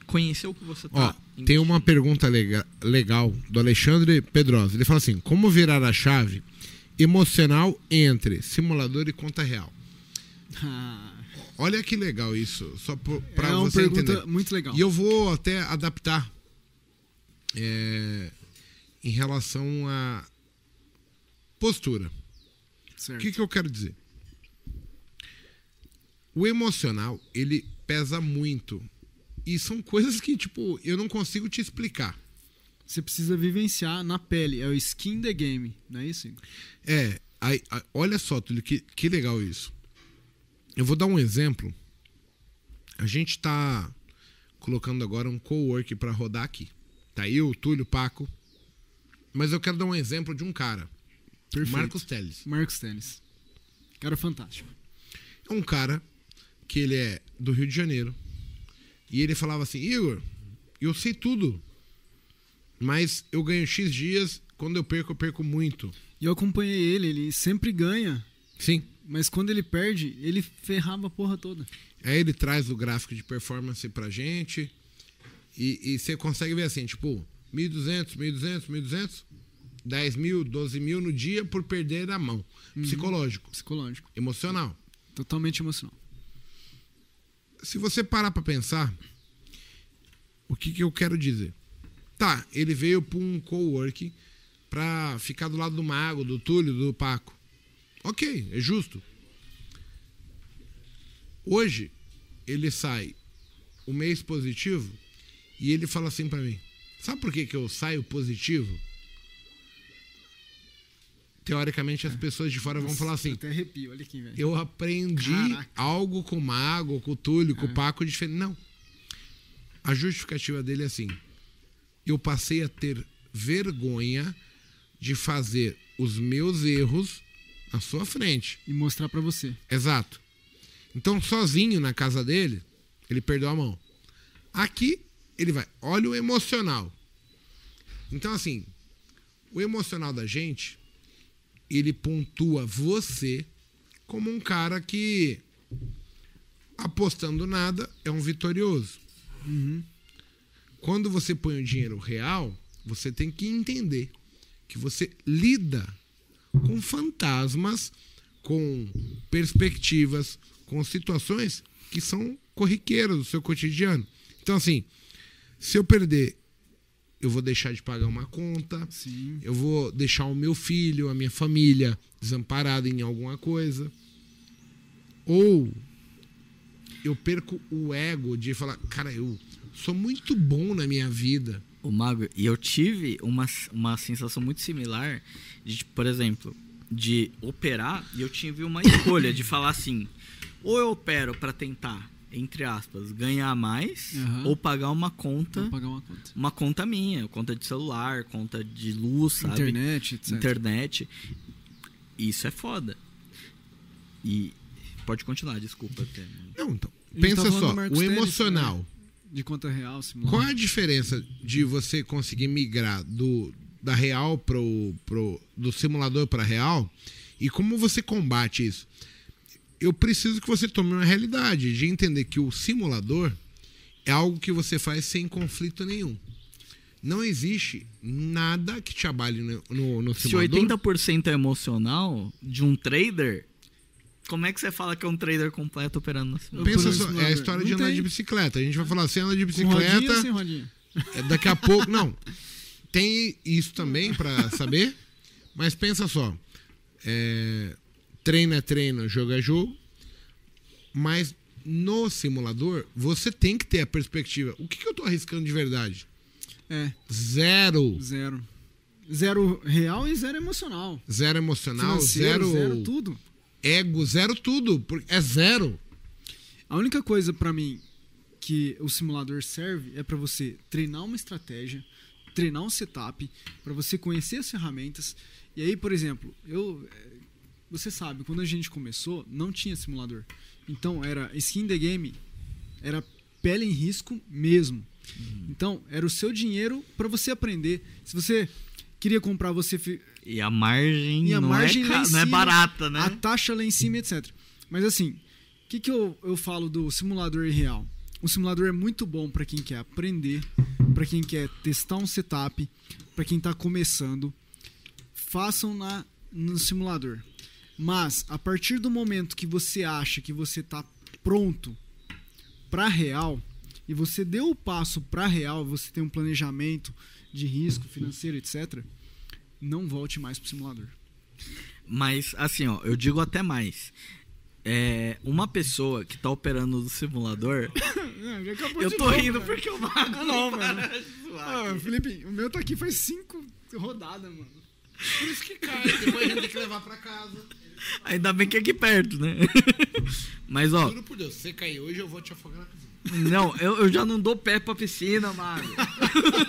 conhecer o que você Ó, tá. Tem uma pergunta lega- legal do Alexandre Pedrosa. Ele fala assim: como virar a chave emocional entre simulador e conta real? Ah, Olha que legal isso, só pra é uma você pergunta entender. muito legal. E eu vou até adaptar é, em relação à postura. O Certo. que, que eu quero dizer? O emocional, ele pesa muito. E são coisas que, tipo, eu não consigo te explicar. Você precisa vivenciar na pele. É o skin the game, não é isso? É, aí, aí, olha só, Túlio, que, que legal isso. Eu vou dar um exemplo. A gente tá colocando agora um co-work para rodar aqui. Tá eu, Túlio, Paco. Mas eu quero dar um exemplo de um cara. Perfeito. Marcos Teles. Marcos Tênis. Cara fantástico. É um cara que ele é do Rio de Janeiro. E ele falava assim: Igor, eu sei tudo. Mas eu ganho X dias, quando eu perco, eu perco muito. E eu acompanhei ele, ele sempre ganha, Sim. mas quando ele perde, ele ferrava a porra toda. Aí ele traz o gráfico de performance pra gente. E, e você consegue ver assim, tipo, 1.200, 1.200, 1.200, 10 mil, 12 mil no dia por perder a mão. Psicológico, Psicológico. emocional. Totalmente emocional. Se você parar pra pensar, o que, que eu quero dizer? Tá, ele veio para um coworking pra ficar do lado do Mago, do Túlio, do Paco. Ok, é justo. Hoje, ele sai o mês positivo e ele fala assim pra mim: Sabe por que, que eu saio positivo? Teoricamente, as pessoas de fora vão falar assim: Até arrepio, olha aqui, velho. Eu aprendi Caraca. algo com o Mago, com o Túlio, com É. o Paco diferente. Não. A justificativa dele é assim: eu passei a ter vergonha de fazer os meus erros na sua frente. E mostrar pra você. Exato. Então, sozinho na casa dele, ele perdeu a mão. Aqui, ele vai. Olha o emocional. Então, assim, o emocional da gente, ele pontua você como um cara que, apostando nada, é um vitorioso. Quando você põe o dinheiro real, você tem que entender que você lida com fantasmas, com perspectivas, com situações que são corriqueiras do seu cotidiano. Então, assim, se eu perder, eu vou deixar de pagar uma conta, Sim. eu vou deixar o meu filho, a minha família desamparada em alguma coisa. Ou eu perco o ego de falar, cara, eu sou muito bom na minha vida. O Mago, e eu tive uma, uma sensação muito similar, de, tipo, por exemplo, de operar, e eu tive uma escolha de falar assim: ou eu opero pra tentar, entre aspas, ganhar mais, Aham. ou pagar uma conta, Vou pagar uma conta. uma conta minha, conta de celular, conta de luz, sabe? Internet, etc. Internet. Isso é foda. E pode continuar, desculpa. até. Não, então, tá pensa falando só, o Teles, emocional. De conta real, simular. Qual é a diferença de você conseguir migrar do da real pro, pro do simulador para real e como você combate isso? Eu preciso que você tome uma realidade de entender que o simulador é algo que você faz sem conflito nenhum. Não existe nada que te abale no, no, no Se simulador. 80% é emocional de um trader, como é que você fala que é um trader completo operando no simulador? Pensa só, é a história de andar tem. de bicicleta. A gente vai falar, você anda de Com rodinha bicicleta, sem rodinha? É, Daqui a pouco. Não. Tem isso também pra saber. Mas pensa só. É, treino é treino, jogo é jogo. Mas no simulador, você tem que ter a perspectiva. O que, que eu tô arriscando de verdade? É, Zero. zero. Zero real e zero emocional. Zero emocional, zero, zero tudo. ego, zero tudo. porque É zero. A única coisa pra mim que o simulador serve é pra você treinar uma estratégia, treinar um setup, pra você conhecer as ferramentas. E aí, por exemplo, eu você sabe, quando a gente começou, não tinha simulador. Então era skin the game, era pele em risco mesmo. Então, era o seu dinheiro pra você aprender. Se você queria comprar, você E a margem, E a não, margem é ca- em não é cima, barata, né? a taxa lá em cima, etc. Mas assim, o que, que eu, eu falo do simulador real? O simulador é muito bom para quem quer aprender, para quem quer testar um setup, para quem está começando. Façam na, no simulador. Mas a partir do momento que você acha que você está pronto para real e você deu o passo para real, você tem um planejamento de risco financeiro, etc. Não volte mais pro simulador. Mas, assim, ó, eu digo até mais. É, uma pessoa que tá operando no simulador. [coughs] eu tô rindo porque o mago Ah, não não, mano. Ah, Felipe, o meu tá aqui faz cinco rodadas, mano. Por isso que cai. Depois a gente tem que levar pra casa. Ainda bem que é aqui perto, né? [laughs] Mas, ó, Juro por Deus, se você cair hoje, eu vou te afogar na piscina. não, eu, eu já não dou pé pra piscina, mago.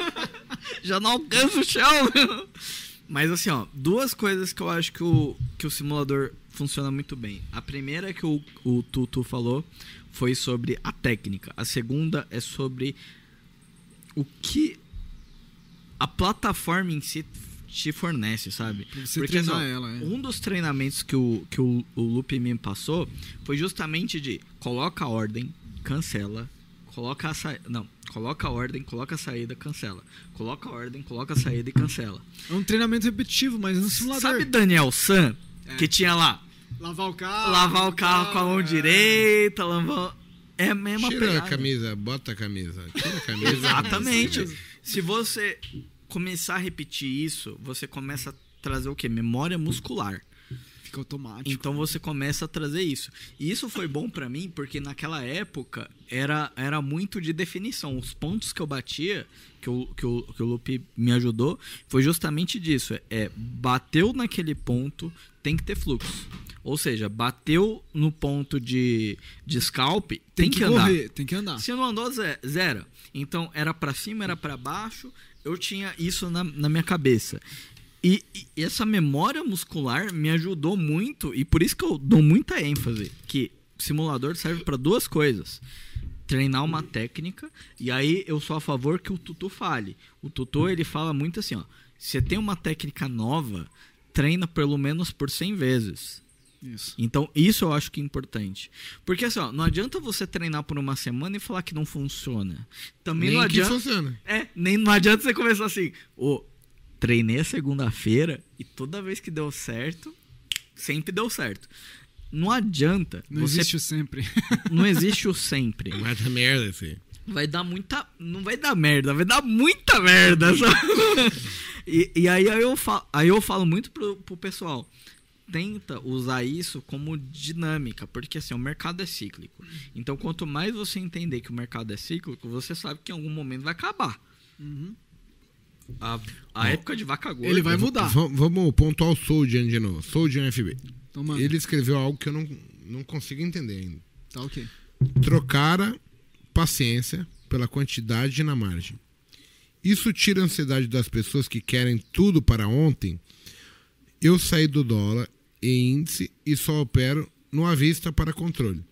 [laughs] já não alcanço o chão, meu. Mas assim, ó, duas coisas que eu acho que o, que o simulador funciona muito bem. A primeira que o, o Tutu falou foi sobre a técnica. A segunda é sobre o que a plataforma em si te fornece, sabe? Pra você treinar ó, ela, é. um dos treinamentos que o, que o, o Lupe me passou foi justamente de coloca a ordem, cancela, coloca a saída. Não, coloca a ordem, coloca a saída, cancela. Coloca a ordem, coloca a saída e cancela. É um treinamento repetitivo, mas no simulador. Sabe Daniel San? É. Que tinha lá, Lavar o carro. lavar o carro com a mão é. direita, lavar. É a mesma Tira a pegada. camisa, bota a camisa. Tira a camisa. [laughs] Exatamente. Se você começar a repetir isso, você começa a trazer o quê? Memória muscular. Fica automático. Então você começa a trazer isso. E isso foi bom pra mim porque naquela época era, era muito de definição. Os pontos que eu batia, que o, que, o, que o Lupe me ajudou, foi justamente disso. É, é, bateu naquele ponto, tem que ter fluxo. Ou seja, bateu no ponto de, de scalp, tem, tem que, que andar. correr, tem que andar. Se não andou, ze- zero. Então, era pra cima, era pra baixo. Eu tinha isso na, na minha cabeça. E, e essa memória muscular me ajudou muito. E por isso que eu dou muita ênfase. Que simulador serve pra duas coisas. Treinar uma técnica. E aí, eu sou a favor que o Tutu fale. O Tutu, ele fala muito assim, ó. Você tem uma técnica nova, treina pelo menos por 100 vezes. Isso. Então, isso eu acho que é importante. Porque assim, ó, não adianta você treinar por uma semana e falar que não funciona. Também Nem não que adianta. funciona. É, nem não adianta você começar assim, ô, treinei a segunda-feira e toda vez que deu certo, sempre deu certo. Não adianta. Não você, existe o sempre. [laughs] não existe o sempre. Vai dar merda, assim. Vai dar muita. Não vai dar merda, vai dar muita merda. [laughs] e, e aí, aí, eu falo, aí eu falo muito pro, pro pessoal. Tenta usar isso como dinâmica, porque assim, o mercado é cíclico. Então, quanto mais você entender que o mercado é cíclico, você sabe que em algum momento vai acabar. A, a época de vaca gorda. Ele vai mudar. V- vamos pontuar o Soldier de novo. Soldier FB. Então, mano, Ele escreveu algo que eu não, não consigo entender ainda. tá ok. Trocara paciência pela quantidade na margem. Isso tira a ansiedade das pessoas que querem tudo para ontem. Eu saí do dólar em índice e só opero no à vista para controle.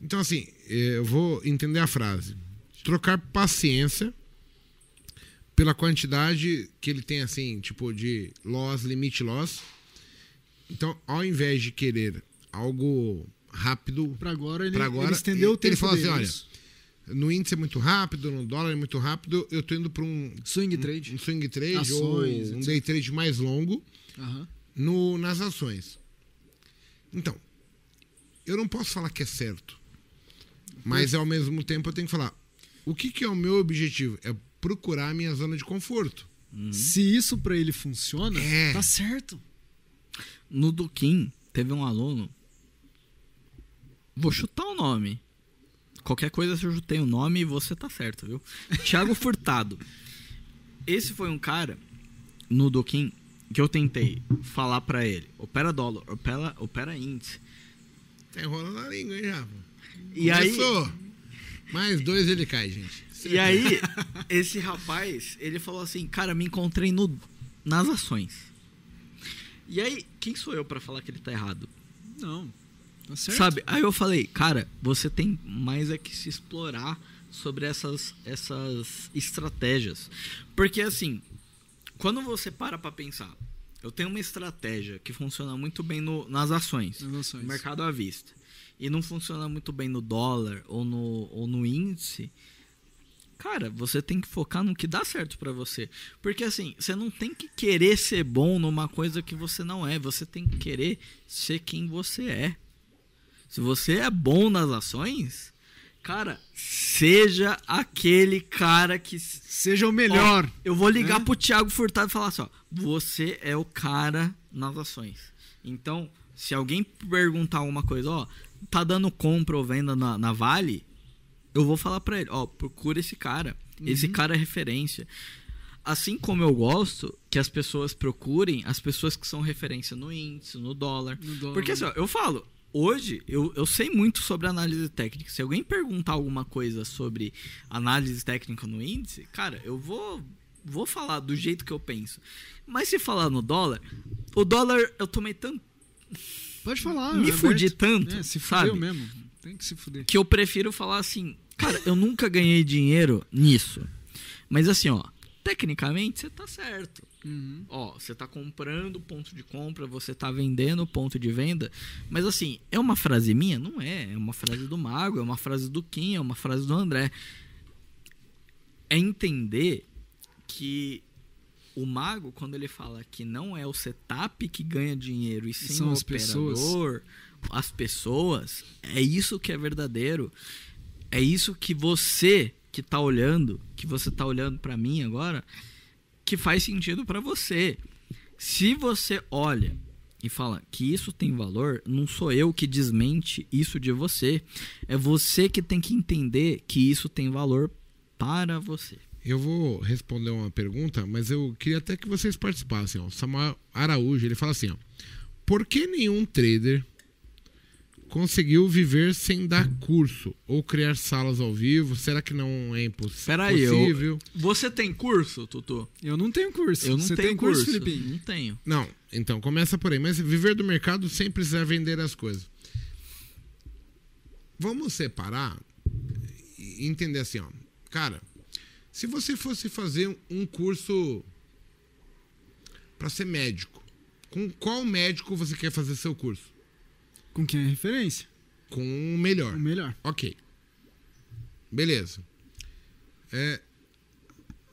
Então, assim, eh, eu vou entender a frase. Trocar paciência pela quantidade que ele tem, assim, tipo, de loss, limite loss. Então, ao invés de querer algo rápido, Pra agora ele, agora, ele estendeu o ele tempo falou assim, dele, olha, no índice é muito rápido, no dólar é muito rápido, eu tô indo para um, Swing trade. um swing trade Ações, ou um etc. day trade mais longo Aham. No, nas ações. Então, eu não posso falar que é certo, mas ao mesmo tempo eu tenho que falar, o que, que é o meu objetivo? É procurar a minha zona de conforto. Se isso pra ele funciona, É. tá certo. No Duquim, teve um aluno. Vou chutar o nome. Qualquer coisa, se eu chutei o nome, você tá certo, viu? Thiago Furtado. [laughs] Esse foi um cara no Duquim que eu tentei falar pra ele: opera dólar, opera, opera índice. Tá enrolando a língua, hein, já? E aí, Começou. Mais dois ele cai, gente. e aí, esse rapaz, ele falou assim: cara, me encontrei no, nas ações. E aí, quem sou eu pra falar que ele tá errado? Não. Tá certo. Sabe? Aí eu falei, cara, você tem mais é que se explorar sobre essas, essas estratégias. Porque assim, quando você para pra pensar, eu tenho uma estratégia que funciona muito bem no- nas ações, Nas ações. no mercado à vista, e não funciona muito bem no dólar ou no, ou no índice. Cara, você tem que focar no que dá certo pra você. Porque assim, você não tem que querer ser bom numa coisa que você não é. Você tem que querer ser quem você é. Se você é bom nas ações, cara, seja aquele cara que. Seja o melhor. Ó, eu vou ligar É? pro Thiago Furtado e falar assim: ó, você é o cara nas ações. Então, se alguém perguntar alguma coisa, ó, tá dando compra ou venda na, na Vale, eu vou falar pra ele: ó, procura esse cara. Esse Uhum. cara é referência. Assim como eu gosto que as pessoas procurem as pessoas que são referência no índice, no dólar. No dólar. Porque assim, ó, eu falo, hoje eu, eu sei muito sobre análise técnica. Se alguém perguntar alguma coisa sobre análise técnica no índice, cara, eu vou vou falar do jeito que eu penso. Mas se falar no dólar, o dólar eu tomei tanto Pode falar. Me é fudi aberto. tanto, É, se sabe? fudeu mesmo. Tem que se fuder. que eu prefiro falar assim, cara, eu nunca ganhei dinheiro nisso. Mas assim, ó, tecnicamente você tá certo. Uhum. Ó, você tá comprando ponto de compra, você tá vendendo ponto de venda. Mas assim, é uma frase minha? Não é. É uma frase do Mago, é uma frase do Kim, é uma frase do André. É entender que o Mago, quando ele fala que não é o setup que ganha dinheiro e sim São o as pessoas. operador, as pessoas, é isso que é verdadeiro. É isso que você que tá olhando, que você tá olhando pra mim agora, que faz sentido pra você. Se você olha e fala que isso tem valor, não sou eu que desmente isso de você. É você que tem que entender que isso tem valor para você. Eu vou responder uma pergunta, mas eu queria até que vocês participassem. Ó. Samuel Araújo, ele fala assim, ó. Por que nenhum trader conseguiu viver sem dar curso ou criar salas ao vivo? Será que não é imposs Peraí, eu-? Você tem curso, Tutu? Eu não tenho curso. Eu não Você tenho tem curso, curso. Felipe? Não tenho. Não, então começa por aí. Mas viver do mercado sem precisar vender as coisas. Vamos separar e entender assim, ó. Cara, se você fosse fazer um curso para ser médico, com qual médico você quer fazer seu curso? Com quem é referência? Com o melhor. O melhor. Ok. Beleza. É,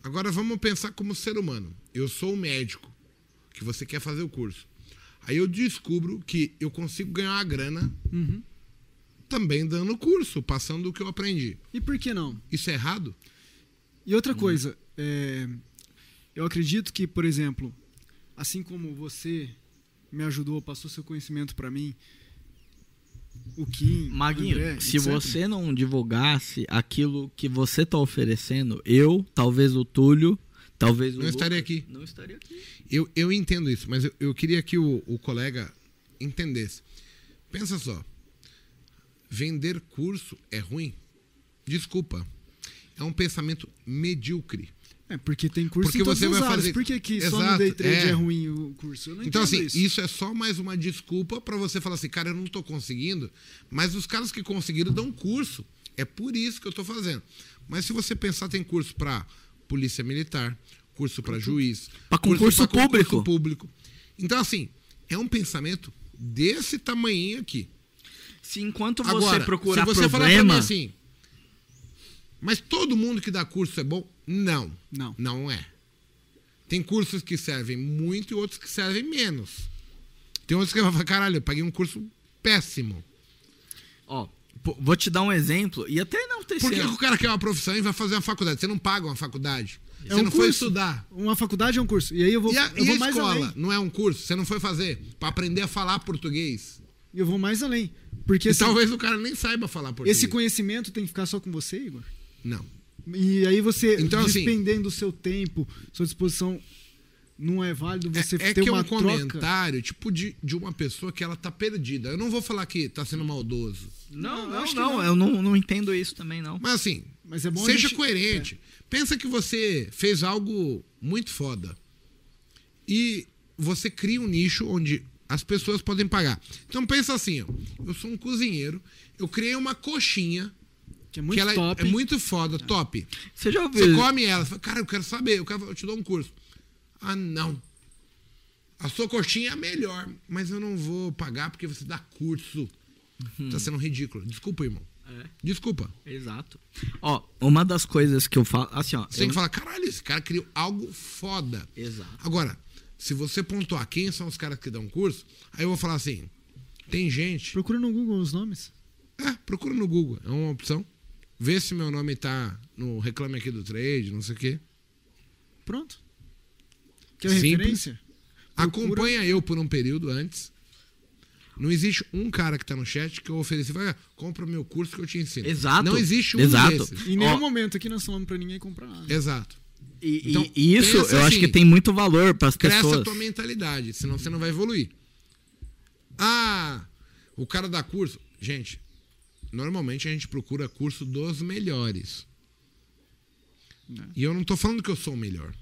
agora vamos pensar como ser humano. Eu sou o médico que você quer fazer o curso. Aí eu descubro que eu consigo ganhar uma grana Uhum. também dando o curso, passando o que eu aprendi. E por que não? Isso é errado? E outra coisa, é, eu acredito que, por exemplo, assim como você me ajudou, passou seu conhecimento para mim, o Kim, Maguinho, André, se etc. você não divulgasse aquilo que você tá oferecendo, eu, talvez o Túlio, talvez o Não estaria Lucas, aqui. Não estaria aqui. Eu, eu entendo isso, mas eu, eu queria que o, o colega entendesse. Pensa só. Vender curso é ruim? Desculpa. É um pensamento medíocre. É, porque tem curso Porque em todas você vai áreas. fazer- Por que, que só no day trade é. é. ruim o curso? Eu não Então, assim, isso. isso. é só mais uma desculpa pra você falar assim, cara, eu não tô conseguindo, mas os caras que conseguiram dão curso. É por isso que eu tô fazendo. Mas se você pensar, tem curso pra polícia militar, curso pra juiz, Pra curso concurso pra concurso público. público. Então, assim, é um pensamento desse tamanhinho aqui. Se enquanto você Agora, procurar se você falar pra problema, mim assim, mas todo mundo que dá curso é bom? Não. Não. Não é. Tem cursos que servem muito e outros que servem menos. Tem outros que vão falar, caralho, eu paguei um curso péssimo. ó, vou te dar um exemplo e até não ter Por que que o cara quer uma profissão e vai fazer uma faculdade? Você não paga uma faculdade. É Você um não foi curso. estudar. Uma faculdade é um curso. E aí eu vou, E a, eu e vou a escola além. não é um curso? Você não foi fazer para aprender a falar português. Eu vou mais além. Porque E assim, talvez o cara nem saiba falar português. esse conhecimento tem que ficar só com você, Igor. Não. E aí você, Então, assim- despendendo o seu tempo, sua disposição, não é válido você é, é ter que é um troca. comentário, tipo, de, de uma pessoa que ela tá perdida. Eu não vou falar que tá sendo maldoso. Não, Não, não, acho que não, eu não, não entendo isso também, não. Mas assim, Mas é seja gente- coerente. Pensa que você fez algo muito foda. E você cria um nicho onde as pessoas podem pagar. Então pensa assim, ó, eu sou um cozinheiro, eu criei uma coxinha Que é muito que ela top. é muito foda, top. Você já Você ouviu? come ela, fala, cara, eu quero saber, eu, quero, eu te dou um curso. Ah, não. A sua coxinha é a melhor, mas eu não vou pagar porque você dá curso. Tá sendo ridículo. Desculpa, irmão. É. Desculpa. Exato. Ó, uma das coisas que eu falo, assim, ó. Você tem eu- que falar, caralho, esse cara criou algo foda. Exato. Agora, se você pontuar quem são os caras que dão curso, aí eu vou falar assim: tem gente. Procura no Google os nomes. É, procura no Google, é uma opção. Vê se meu nome tá no Reclame Aqui do Trade, não sei o quê. Pronto. Quer Simples. referência? Procura. Acompanha eu por um período antes. Não existe um cara que tá no chat que eu ofereci, vai, compra o meu curso que eu te ensino. Exato. Não existe um Exato. desses. Em nenhum Ó. momento aqui nós falamos pra ninguém comprar nada. Exato. E, Então, e isso eu acho assim, que tem muito valor para as Cresce pessoas. a tua mentalidade, senão você não vai evoluir. Ah, o cara dá curso. Gente, normalmente a gente procura curso dos melhores. Né? E eu não tô falando que eu sou o melhor.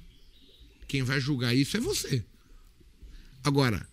Quem vai julgar isso é você. Agora,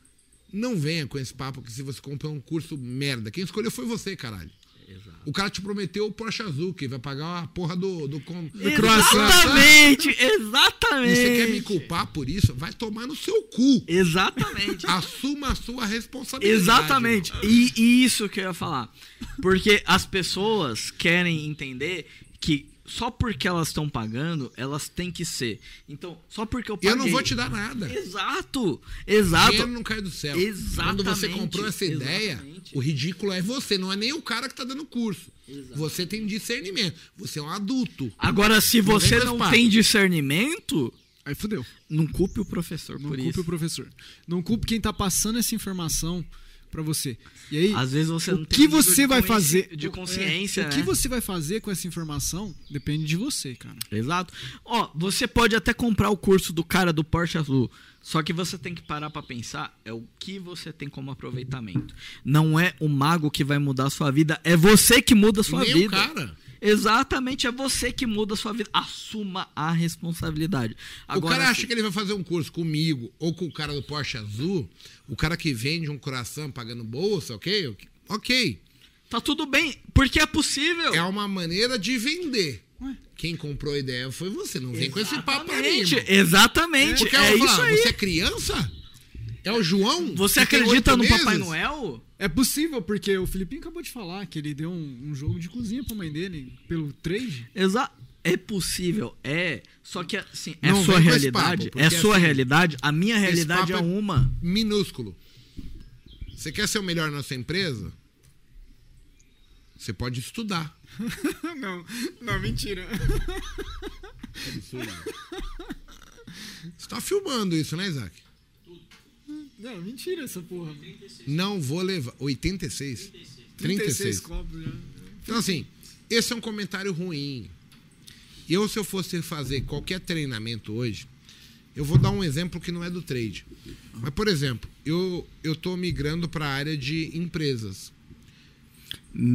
não venha com esse papo que se você comprou um curso merda. Quem escolheu foi você, caralho. Exato. O cara te prometeu o Porsche azul, que vai pagar a porra do, do, com- do croissant. Exatamente, E exatamente. você quer me culpar por isso? Vai tomar no seu cu. Exatamente. [laughs] Assuma a sua responsabilidade. Exatamente. E, e isso que eu ia falar. Porque as pessoas querem entender que só porque elas estão pagando, elas têm que ser. Então, só porque eu paguei. Eu não vou te dar nada. Exato, exato. Dinheiro não cai do céu. Quando você Exatamente, comprou essa ideia, exatamente. o ridículo é você, não é nem o cara que tá dando curso. Exato. Você tem discernimento. Você é um adulto. Agora, se Não você não tem discernimento, Aí fudeu. não culpe o professor Não por culpe isso. o professor. Não culpe quem tá passando essa informação pra você. E aí, Às vezes você o que você vai fazer de o- consciência, é, o né? que você vai fazer com essa informação depende de você, cara. Exato. Ó, você pode até comprar o curso do cara do Porsche Azul. Só que você tem que parar pra pensar é o que você tem como aproveitamento. Não é o mago que vai mudar a sua vida, é você que muda a sua nem vida. o cara. Exatamente, é você que muda a sua vida. Assuma a responsabilidade. o cara acha que ele vai fazer um curso comigo ou com o cara do Porsche Azul, o cara que vende um coração pagando bolsa, ok? Ok. tá tudo bem, porque é possível. É uma maneira de vender. Quem comprou a ideia foi você. Não vem com esse papo pra mim. Exatamente, exatamente. É eu vou isso falar, aí. você é criança? É o João? Você acredita no Papai? Noel? É possível, porque o Filipinho acabou de falar que ele deu um, um jogo de cozinha pra mãe dele pelo trade. Exato. É possível, é. Só que assim, é Não sua realidade. papo, é sua assim, realidade. A minha realidade é é- uma. Minúsculo. Você quer ser o melhor na sua empresa? Você pode estudar. [laughs] não, não, mentira. Você tá filmando isso, né, Isaac? Não, mentira essa porra. Não vou levar. 86? 36. copos já. Então, assim, esse é um comentário ruim. Eu, se eu fosse fazer qualquer treinamento hoje, eu vou dar um exemplo que não é do trade. Mas, por exemplo, eu, eu tô migrando para a área de empresas.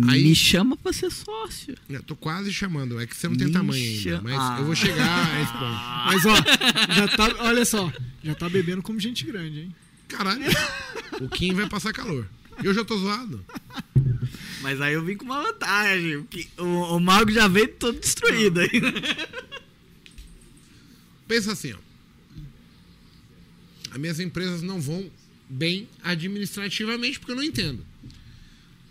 Aí- Me chama pra ser sócio. Eu tô quase chamando, é que você não tem Me tamanho ainda. Mas Ah. eu vou chegar a esse ponto. Mas ó, já tá, olha só, já tá bebendo como gente grande, hein? Caralho, o Kim vai passar calor. Eu já tô zoado. Mas aí eu vim com uma vantagem. porque O, o mago já veio todo destruído aí. Pensa assim, ó. As minhas empresas não vão bem administrativamente porque eu não entendo.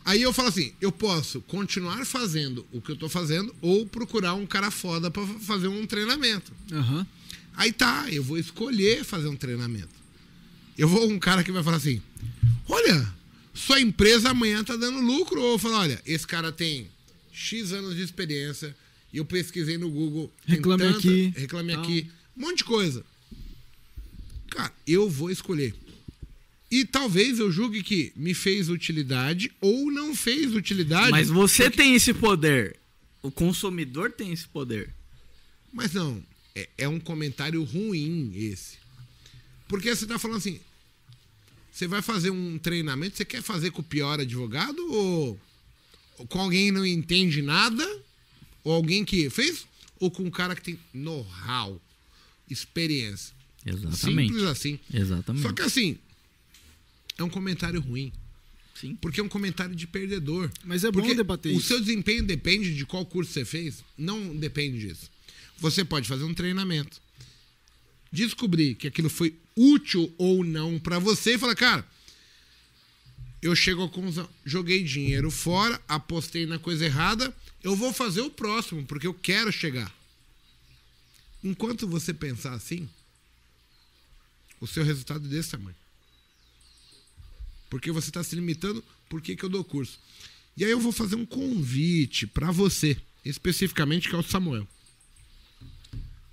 Aí eu falo assim, eu posso continuar fazendo o que eu tô fazendo ou procurar um cara foda pra fazer um treinamento. Aham. Aí tá, eu vou escolher fazer um treinamento. Eu vou um cara que vai falar assim: olha, sua empresa amanhã tá dando lucro. Ou falo, olha, esse cara tem X anos de experiência. E eu pesquisei no Google. Reclame aqui, Reclame tal. aqui. Um monte de coisa. Cara, eu vou escolher. E talvez eu julgue que me fez utilidade ou não fez utilidade. Mas você tem esse poder. O consumidor tem esse poder. Mas não, é, é um comentário ruim esse. Porque você tá falando assim, você vai fazer um treinamento, você quer fazer com o pior advogado ou, ou com alguém que não entende nada? Ou alguém que fez? Ou com um cara que tem know-how, experiência? Exatamente. Simples assim. Exatamente. Só que assim, é um comentário ruim. Sim. Porque é um comentário de perdedor. Mas é bom Porque debater o isso. seu desempenho depende de qual curso você fez? Não depende disso. Você pode fazer um treinamento. Descobrir que aquilo foi útil ou não pra você e falar, cara, eu chego conclusão, joguei dinheiro fora, apostei na coisa errada, eu vou fazer o próximo, porque eu quero chegar. Enquanto você pensar assim, o seu resultado é desse tamanho. Porque você está se limitando, por que, que eu dou curso? E aí eu vou fazer um convite para você, especificamente, que é o Samuel.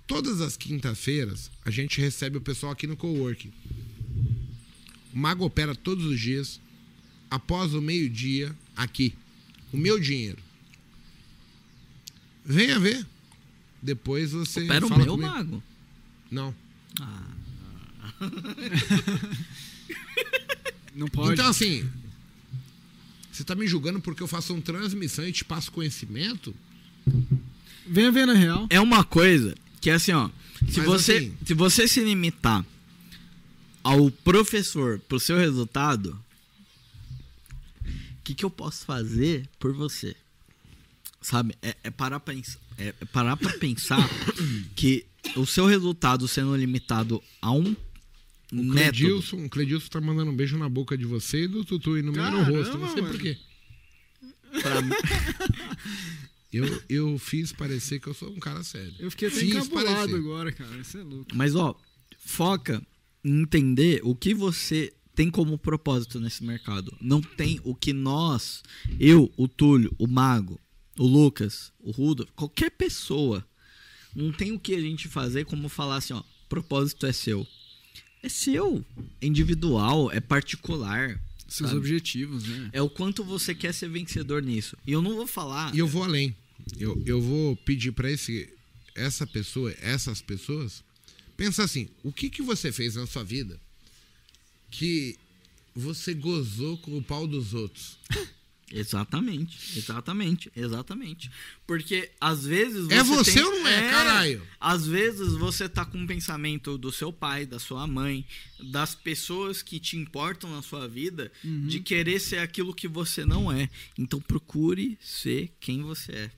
Todas as quintas-feiras, a gente recebe o pessoal aqui no coworking. O Mago opera todos os dias, após o meio-dia, aqui. O meu dinheiro. Venha ver. Depois você Opera o fala meu comigo. mago. Não. [laughs] Não pode. Então, assim, você tá me julgando porque eu faço uma transmissão e te passo conhecimento? Venha ver na real. É uma coisa que assim, ó. Se Mas, você, assim- se você se limitar ao professor pro seu resultado, o que, que eu posso fazer por você? Sabe? É, é parar pra, é, é parar pra pensar [coughs] que o seu resultado sendo limitado a um O método. Cledilson, o Cledilson tá mandando um beijo na boca de você e do Tutu e no meu no rosto. Não sei mano. por quê. pra mim- [laughs] Eu, eu fiz parecer que eu sou um cara sério. Eu fiquei até Fiz encabulado parecer. agora, cara. Isso é louco. Mas, ó, foca em entender o que você tem como propósito nesse mercado. Não tem o que nós, eu, o Túlio, o Mago, o Lucas, o Rudo, qualquer pessoa, não tem o que a gente fazer como falar assim, ó, propósito é seu. É seu, é individual, é particular. Seus sabe? objetivos, né? É o quanto você quer ser vencedor nisso. E eu não vou falar. E eu vou além. Eu, eu vou pedir pra esse, essa pessoa, essas pessoas, pensa assim: o que, que você fez na sua vida que você gozou com o pau dos outros? [laughs] Exatamente, exatamente, exatamente. Porque às vezes você É você tem- ou não é, caralho? Às vezes você tá com um pensamento do seu pai, da sua mãe, das pessoas que te importam na sua vida, de querer ser aquilo que você não é. Então procure ser quem você é.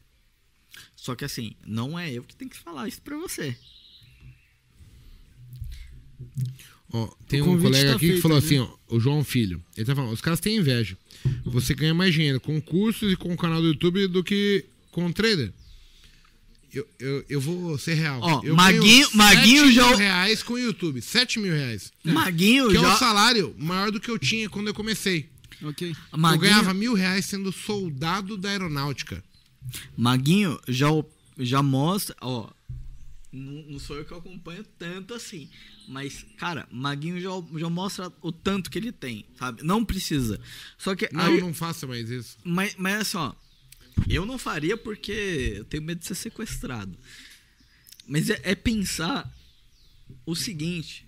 Só que assim, não é eu que tenho que falar isso pra você. Ó, tem O um colega tá aqui que feito, falou né? assim, ó, o João Filho. Ele tá falando, os caras têm inveja. Você ganha mais dinheiro com cursos e com o canal do YouTube do que com trader. Eu, eu, eu vou ser real. Ó, eu Maguinho- ganho Maguinho 7 já- mil reais com o YouTube. 7 mil reais. Maguinho Que é já. um salário maior do que eu tinha quando eu comecei. Ok. Eu Maguinho, ganhava mil reais sendo soldado da aeronáutica. Maguinho já, já mostra, ó. Não, não sou eu que acompanho tanto assim. Mas, cara, Maguinho já, já mostra o tanto que ele tem, sabe? Não precisa. Só que. Não, aí- não faça mais isso. mas, mas assim, ó. Eu não faria porque eu tenho medo de ser sequestrado. Mas é, é pensar o seguinte.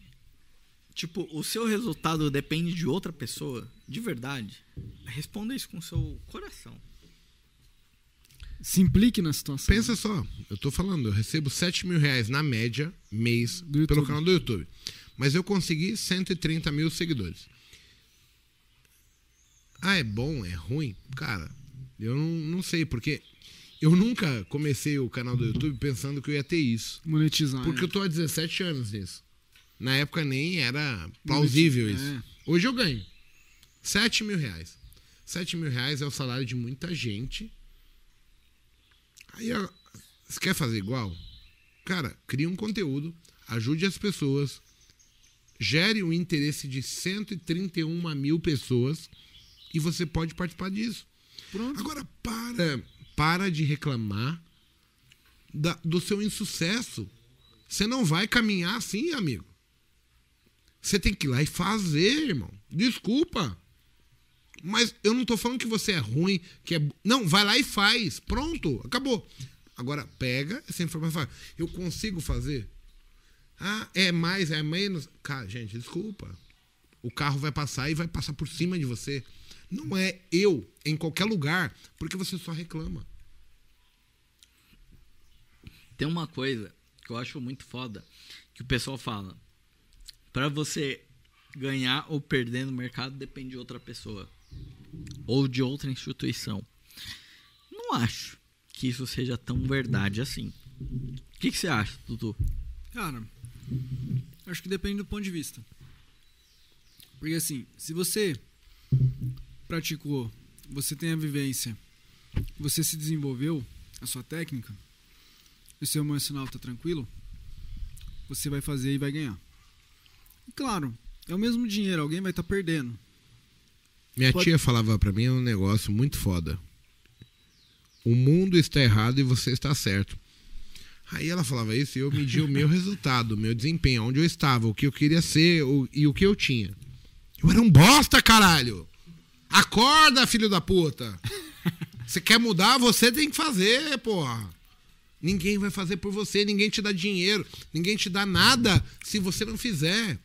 Tipo, o seu resultado depende de outra pessoa, de verdade. Responda isso com o seu coração. Se implique na situação. Pensa só, eu tô falando, eu recebo 7 mil reais na média, mês, pelo canal do YouTube. Mas eu consegui 130 mil seguidores. Ah, é bom, é ruim? Cara, eu não, não sei, porque eu nunca comecei o canal do YouTube pensando que eu ia ter isso. Monetizar. Porque é. eu tô há 17 anos nisso. Na época nem era plausível isso. É. Hoje eu ganho 7 mil reais. 7 mil reais é o salário de muita gente. Aí, ó, você quer fazer igual? Cara, cria um conteúdo, ajude as pessoas, gere o interesse de 131 mil pessoas e você pode participar disso. Pronto. Agora, para, para de reclamar da- do seu insucesso. Você não vai caminhar assim, amigo. Você tem que ir lá e fazer, irmão. Desculpa. Mas eu não tô falando que você é ruim, que é. Não, vai lá e faz. Pronto, acabou. Agora, pega essa informação e fala, eu consigo fazer? Ah, é mais, é menos. Cara, gente, desculpa. O carro vai passar e vai passar por cima de você. Não é eu em qualquer lugar, porque você só reclama. Tem uma coisa que eu acho muito foda que o pessoal fala. Pra você ganhar ou perder no mercado depende de outra pessoa ou de outra instituição. Não acho que isso seja tão verdade assim. O que, que você acha, Dudu? Cara, acho que depende do ponto de vista. Porque assim, se você praticou, você tem a vivência, você se desenvolveu, a sua técnica, e o seu emocional tá tranquilo, você vai fazer e vai ganhar. E claro, é o mesmo dinheiro, alguém vai estar perdendo. Minha Pode- tia falava pra mim um negócio muito foda. O mundo está errado e você está certo. Aí ela falava isso e eu media o meu [laughs] resultado, o meu desempenho, onde eu estava, o que eu queria ser o- e o que eu tinha. Eu era um bosta, caralho! Acorda, filho da puta! Você quer mudar, você tem que fazer, porra! Ninguém vai fazer por você, ninguém te dá dinheiro, ninguém te dá nada se você não fizer.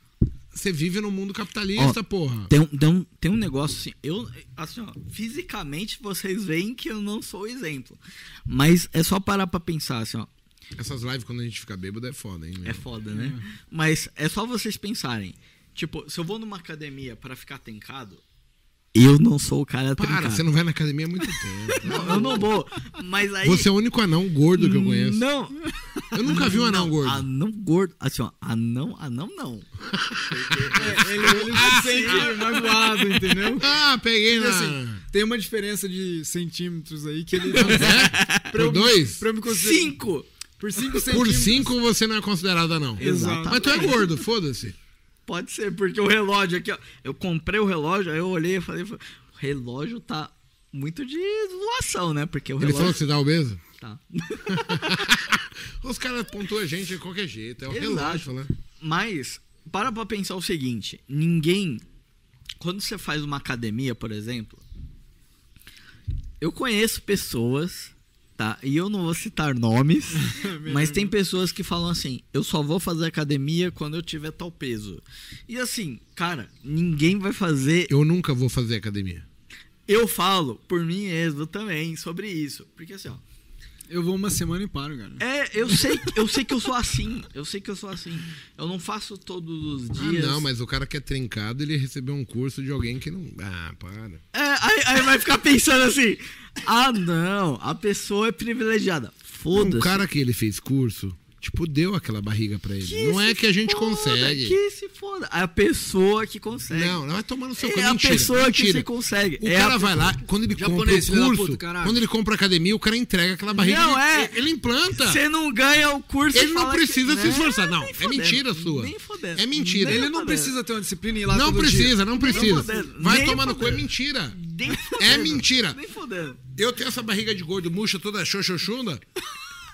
Você vive no mundo capitalista, Ó, porra. Tem, um- tem, um, tem um negócio assim, eu, assim, ó, fisicamente vocês veem que eu não sou o exemplo. Mas é só parar pra pensar, assim, ó. Essas lives quando a gente fica bêbado é foda, hein? meu? É foda, né? Mas é só vocês pensarem. Tipo, se eu vou numa academia pra ficar tencado, Eu não sou o cara Para, trincado. você não vai na academia há muito tempo. [laughs] Não, eu não vou. Mas aí. Você é o único anão gordo que eu conheço. Não. Eu nunca vi um anão não, gordo. Anão gordo. Assim, ó. Anão, anão não. É, ele, ele se sente magoado, entendeu? Ah, peguei na. assim, tem uma diferença de centímetros aí que ele. É? Pra eu- Por dois? Pra eu me considerar. Cinco! Por 5 Por centímetros. cinco você não é considerado anão. Exato. Mas tu é gordo, foda-se. Pode ser, porque o relógio aqui, ó. Eu comprei o relógio, aí eu olhei e falei, o relógio tá muito de zoação, né? Porque o Ele relógio. falou que você dá obeso? Tá. [laughs] Os caras pontuam a gente de qualquer jeito. É o relógio, né? Mas, para pra pensar o seguinte: ninguém. Quando você faz uma academia, por exemplo, eu conheço pessoas, tá? E eu não vou citar nomes, [laughs] mas tem pessoas que falam assim: eu só vou fazer academia quando eu tiver tal peso. E assim, cara, ninguém vai fazer. Eu nunca vou fazer academia. Eu falo por mim mesmo também sobre isso. Porque assim, ó. Eu vou uma semana e paro, cara. É, eu sei, eu sei que eu sou assim. Eu sei que eu sou assim. Eu não faço todos os Ah, dias. não, mas o cara que é trincado, ele recebeu um curso de alguém que não. Ah, para. É, aí, aí vai ficar pensando assim: ah, não, a pessoa é privilegiada. Foda-se. O cara que ele fez curso, tipo, deu aquela barriga pra ele. Que não é que a gente foda, consegue. Que se foda. A pessoa que consegue. Não, não vai tomar no seu É cu. a mentira, pessoa que mentira. se consegue. O É cara vai lá, quando ele compra Japonês, filho o curso, puta, quando ele compra a academia, o cara entrega aquela barriga. Não, ele, é. ele implanta. Você não ganha o curso Ele e não precisa que... se esforçar. Não, é fodendo, mentira sua. Nem fodendo. É mentira. Nem Ele não fodendo. precisa ter uma disciplina e ir lá Não todo precisa, dia. não precisa. Vai tomar no cu, é mentira. Nem É mentira. Nem fodendo. Eu tenho essa barriga de gordo murcha toda xoxoxunda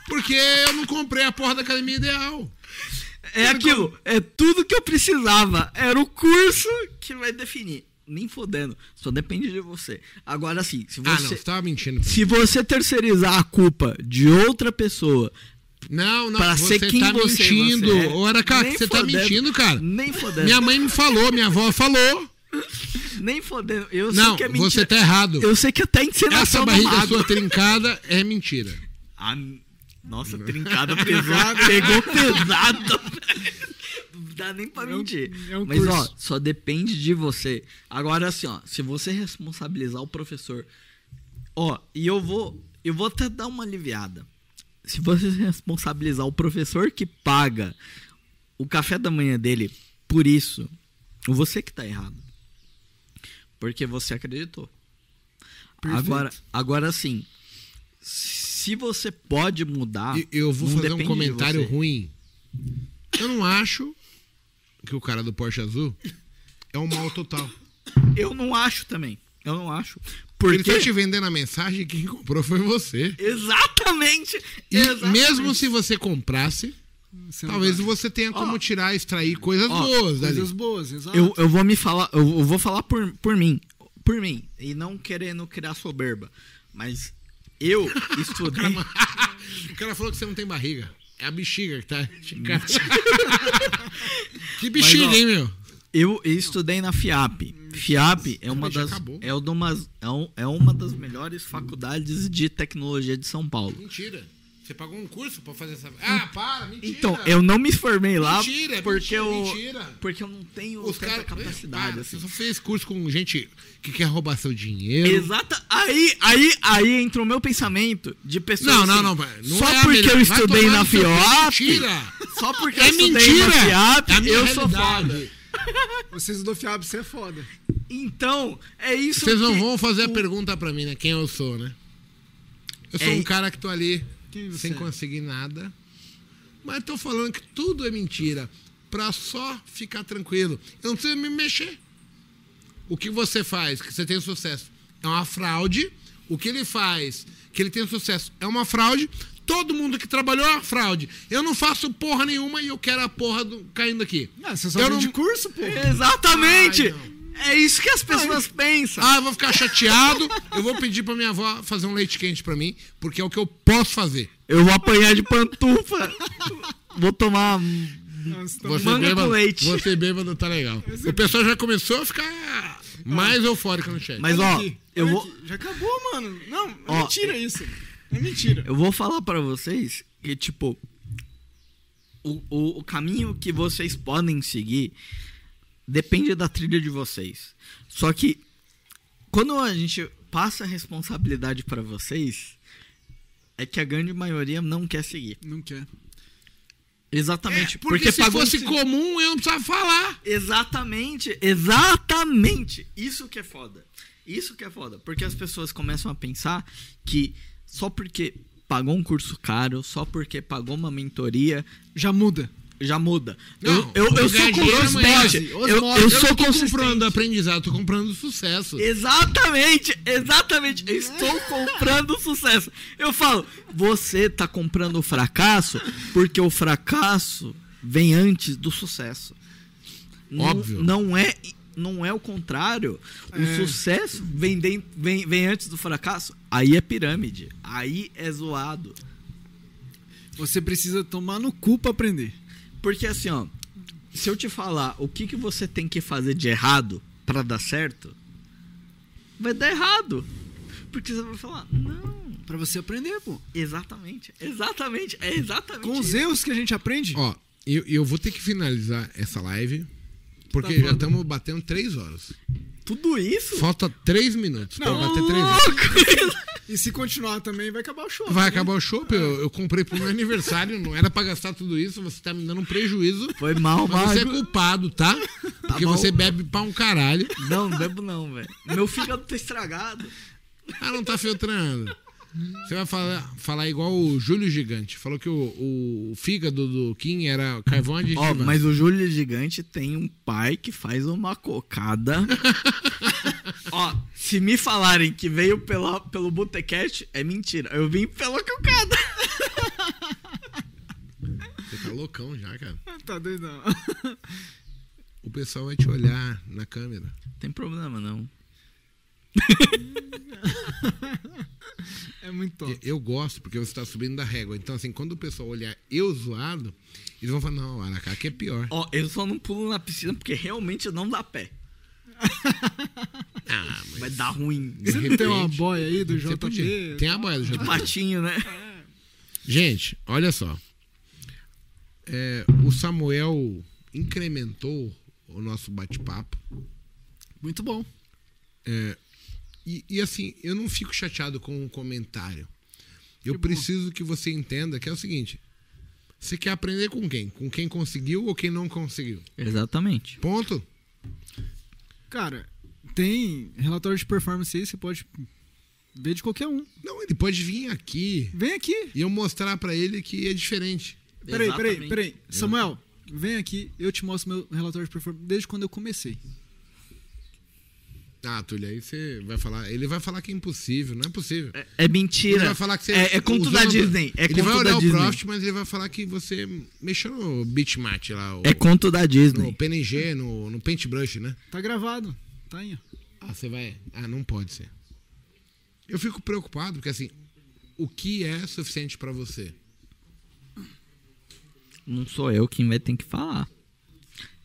porque eu não comprei a porra da academia ideal. É aquilo, é tudo que eu precisava. Era o curso que vai definir. Nem fodendo. Só depende de você. Agora sim, se Ah, não, você. você tava mentindo. se você terceirizar a culpa de outra pessoa Não, não, pra você ser quem tá você, mentindo. você é, Aracá, nem você tá fodendo, mentindo, cara. Nem fodendo. Minha mãe me falou, minha avó falou. [laughs] Nem fodendo. Eu Não, sei que é mentira. você tá errado. Eu sei que até encenação Essa do barriga mago. sua trincada é mentira. Ah, nossa, trincada [laughs] pesada. Pegou pesado. Não dá nem pra É um- mentir. é um Mas, ó, curso. só depende de você. Agora, assim, ó, se você responsabilizar o professor. Ó, e eu vou. Eu vou até dar uma aliviada. Se você responsabilizar o professor que paga o café da manhã dele por isso, você que tá errado. Porque você acreditou. Perfeito. Agora, agora sim, se você pode mudar. E eu vou fazer um comentário ruim. Eu não acho que o cara do Porsche Azul é um mal total. Eu não acho também. Eu não acho. Ele Porque. tá te vendendo a mensagem que quem comprou foi você. Exatamente! E exatamente. mesmo se você comprasse, talvez vai. você tenha como Ó. tirar, extrair coisas Ó, boas dali. Coisas boas, exato. Eu, eu vou me falar. Eu, eu vou falar por, por mim. Por mim. E não querendo criar soberba. Mas eu [laughs] estudei. [laughs] o cara falou que você não tem barriga. É a bexiga que tá. [laughs] que bexiga, Mas, ó, hein, meu? Eu estudei na FIAP. FIAP é uma já das é, uma, é, um- é uma das melhores faculdades de tecnologia de São Paulo. Mentira. Você pagou um curso pra fazer essa. Ah, para, mentira. Então, eu não me formei lá Mentira, é porque mentira, eu mentira. porque eu não tenho Os tanta caras. capacidade Para, assim. Você só fez curso com gente que quer roubar seu dinheiro. Exata. Aí, aí, aí entra o meu pensamento de pessoas. Não, não, assim, não, pai. Não só é a porque eu estudei na cu, FIOP. Mentira! Só porque É eu estudei mentira! na É a minha eu sou realidade. foda. Vocês do FIAB, você é foda. Então, é isso Vocês não vão fazer a o- pergunta pra mim, né? Quem eu sou, né? Eu sou É um cara que tô ali Você sem é? conseguir nada. Mas tô falando que tudo é mentira. Pra só ficar tranquilo. Eu não preciso me mexer. O que você faz, que você tem sucesso, é uma fraude. O que ele faz, que ele tem sucesso, é uma fraude. Todo mundo que trabalhou é uma fraude. Eu não faço porra nenhuma e eu quero a porra do- caindo aqui. Ah, você só Eu não- curso, pô. Exatamente! Ai, é isso que as pessoas pensam. Ah, eu vou ficar chateado. eu vou pedir pra minha avó fazer um leite quente pra mim, porque é o que eu posso fazer. Eu vou apanhar de pantufa. vou tomar. Nossa, Você Manga com bêbado, leite. Você bêbado tá legal. O pessoal já começou a ficar mais eufórico no chat. Mas Olha ó, aqui, eu vou, aqui. Já acabou, mano. Não, é Ó, mentira isso. É mentira. eu vou falar pra vocês que, tipo, o, o, o caminho que vocês podem seguir depende da trilha de vocês. Só que quando a gente passa a responsabilidade pra vocês, é que a grande maioria não quer seguir. Não quer. Exatamente. É, porque, se pagou um fosse se- comum, eu não precisava falar. Exatamente, exatamente. Isso que é foda. Isso que é foda. Porque as pessoas começam a pensar que só porque pagou um curso caro, só porque pagou uma mentoria, Já muda. Já muda. Não, eu eu, eu sou consistente. Osmose, Eu, eu Eu sou não comprando aprendizado, tô comprando sucesso. Exatamente, exatamente. Eu estou comprando sucesso. Eu falo, você tá comprando o fracasso porque o fracasso vem antes do sucesso. Não- Óbvio. Não é, não é o contrário. O É. sucesso vem, den- vem, vem antes do fracasso. Aí é pirâmide. Aí é zoado. Você precisa tomar no cu pra aprender. Porque assim, ó, se eu te falar o que, que você tem que fazer de errado pra dar certo, vai dar errado. Porque você vai falar, não, Pra você aprender, pô. exatamente, exatamente, é exatamente Com os erros que a gente aprende. Ó, eu, eu vou ter que finalizar essa live, porque Tá já estamos batendo três horas. Tudo isso? Falta três minutos pra Não, bater três horas. [laughs] E se continuar também, vai acabar o show. Vai né? acabar o show, eu, eu comprei pro meu [laughs] aniversário, não era pra gastar tudo isso, você tá me dando um prejuízo. Foi mal, Mas você é culpado, tá? Porque bom. você bebe pra um caralho. Não, não bebo não, velho. Meu fígado tá estragado. Ah, não tá filtrando. Você vai falar, falar igual o Júlio Gigante. Falou que o, o fígado do Kim era carvão Ó, aditivo. mas o Júlio Gigante tem um pai que faz uma cocada. [laughs] Ó, se me falarem que veio pela, pelo Botecast, é mentira. Eu vim pela cocada. Você tá loucão já, cara. [laughs] Tá doidão. O pessoal vai te olhar na câmera. Tem problema, não. É muito top. Eu, gosto porque você tá subindo da régua. Então, assim, quando o pessoal olhar eu zoado, eles vão falar, não, Aracá que é pior. Ó, eu só não pulo na piscina porque realmente não dá pé. [laughs] Ah, mas Vai dar ruim. de Você não tem uma repente, boia aí do você podia. JP? Tem a boia do De JP. patinho, né? Gente, olha só. É, o Samuel incrementou o nosso bate-papo. Muito bom. É, e, e, assim, eu não fico chateado com o comentário. Eu Que preciso que você entenda que é o seguinte: você quer aprender com quem? Com quem conseguiu ou quem não conseguiu? Exatamente. Ponto. Cara, tem relatório de performance aí, você pode ver de qualquer um. Não, ele pode vir aqui Vem aqui. e eu mostrar pra ele que é diferente. Peraí, peraí, peraí. Samuel, vem aqui, eu te mostro meu relatório de performance desde quando eu comecei. Ah, Túlio, aí você vai falar. Ele vai falar que é impossível, não é possível. É, é mentira. Ele vai falar que você. é, é conto da no- Disney. É ele vai olhar o. Profit, mas ele vai falar que você mexeu no bitmap lá. O, É conto da no Disney. PNG, no, no Paintbrush, né? Tá gravado. Tá aí, ó. Ah, você vai. Ah, não pode ser. Eu fico preocupado, porque assim, o que é suficiente pra você? Não sou eu quem vai ter que falar.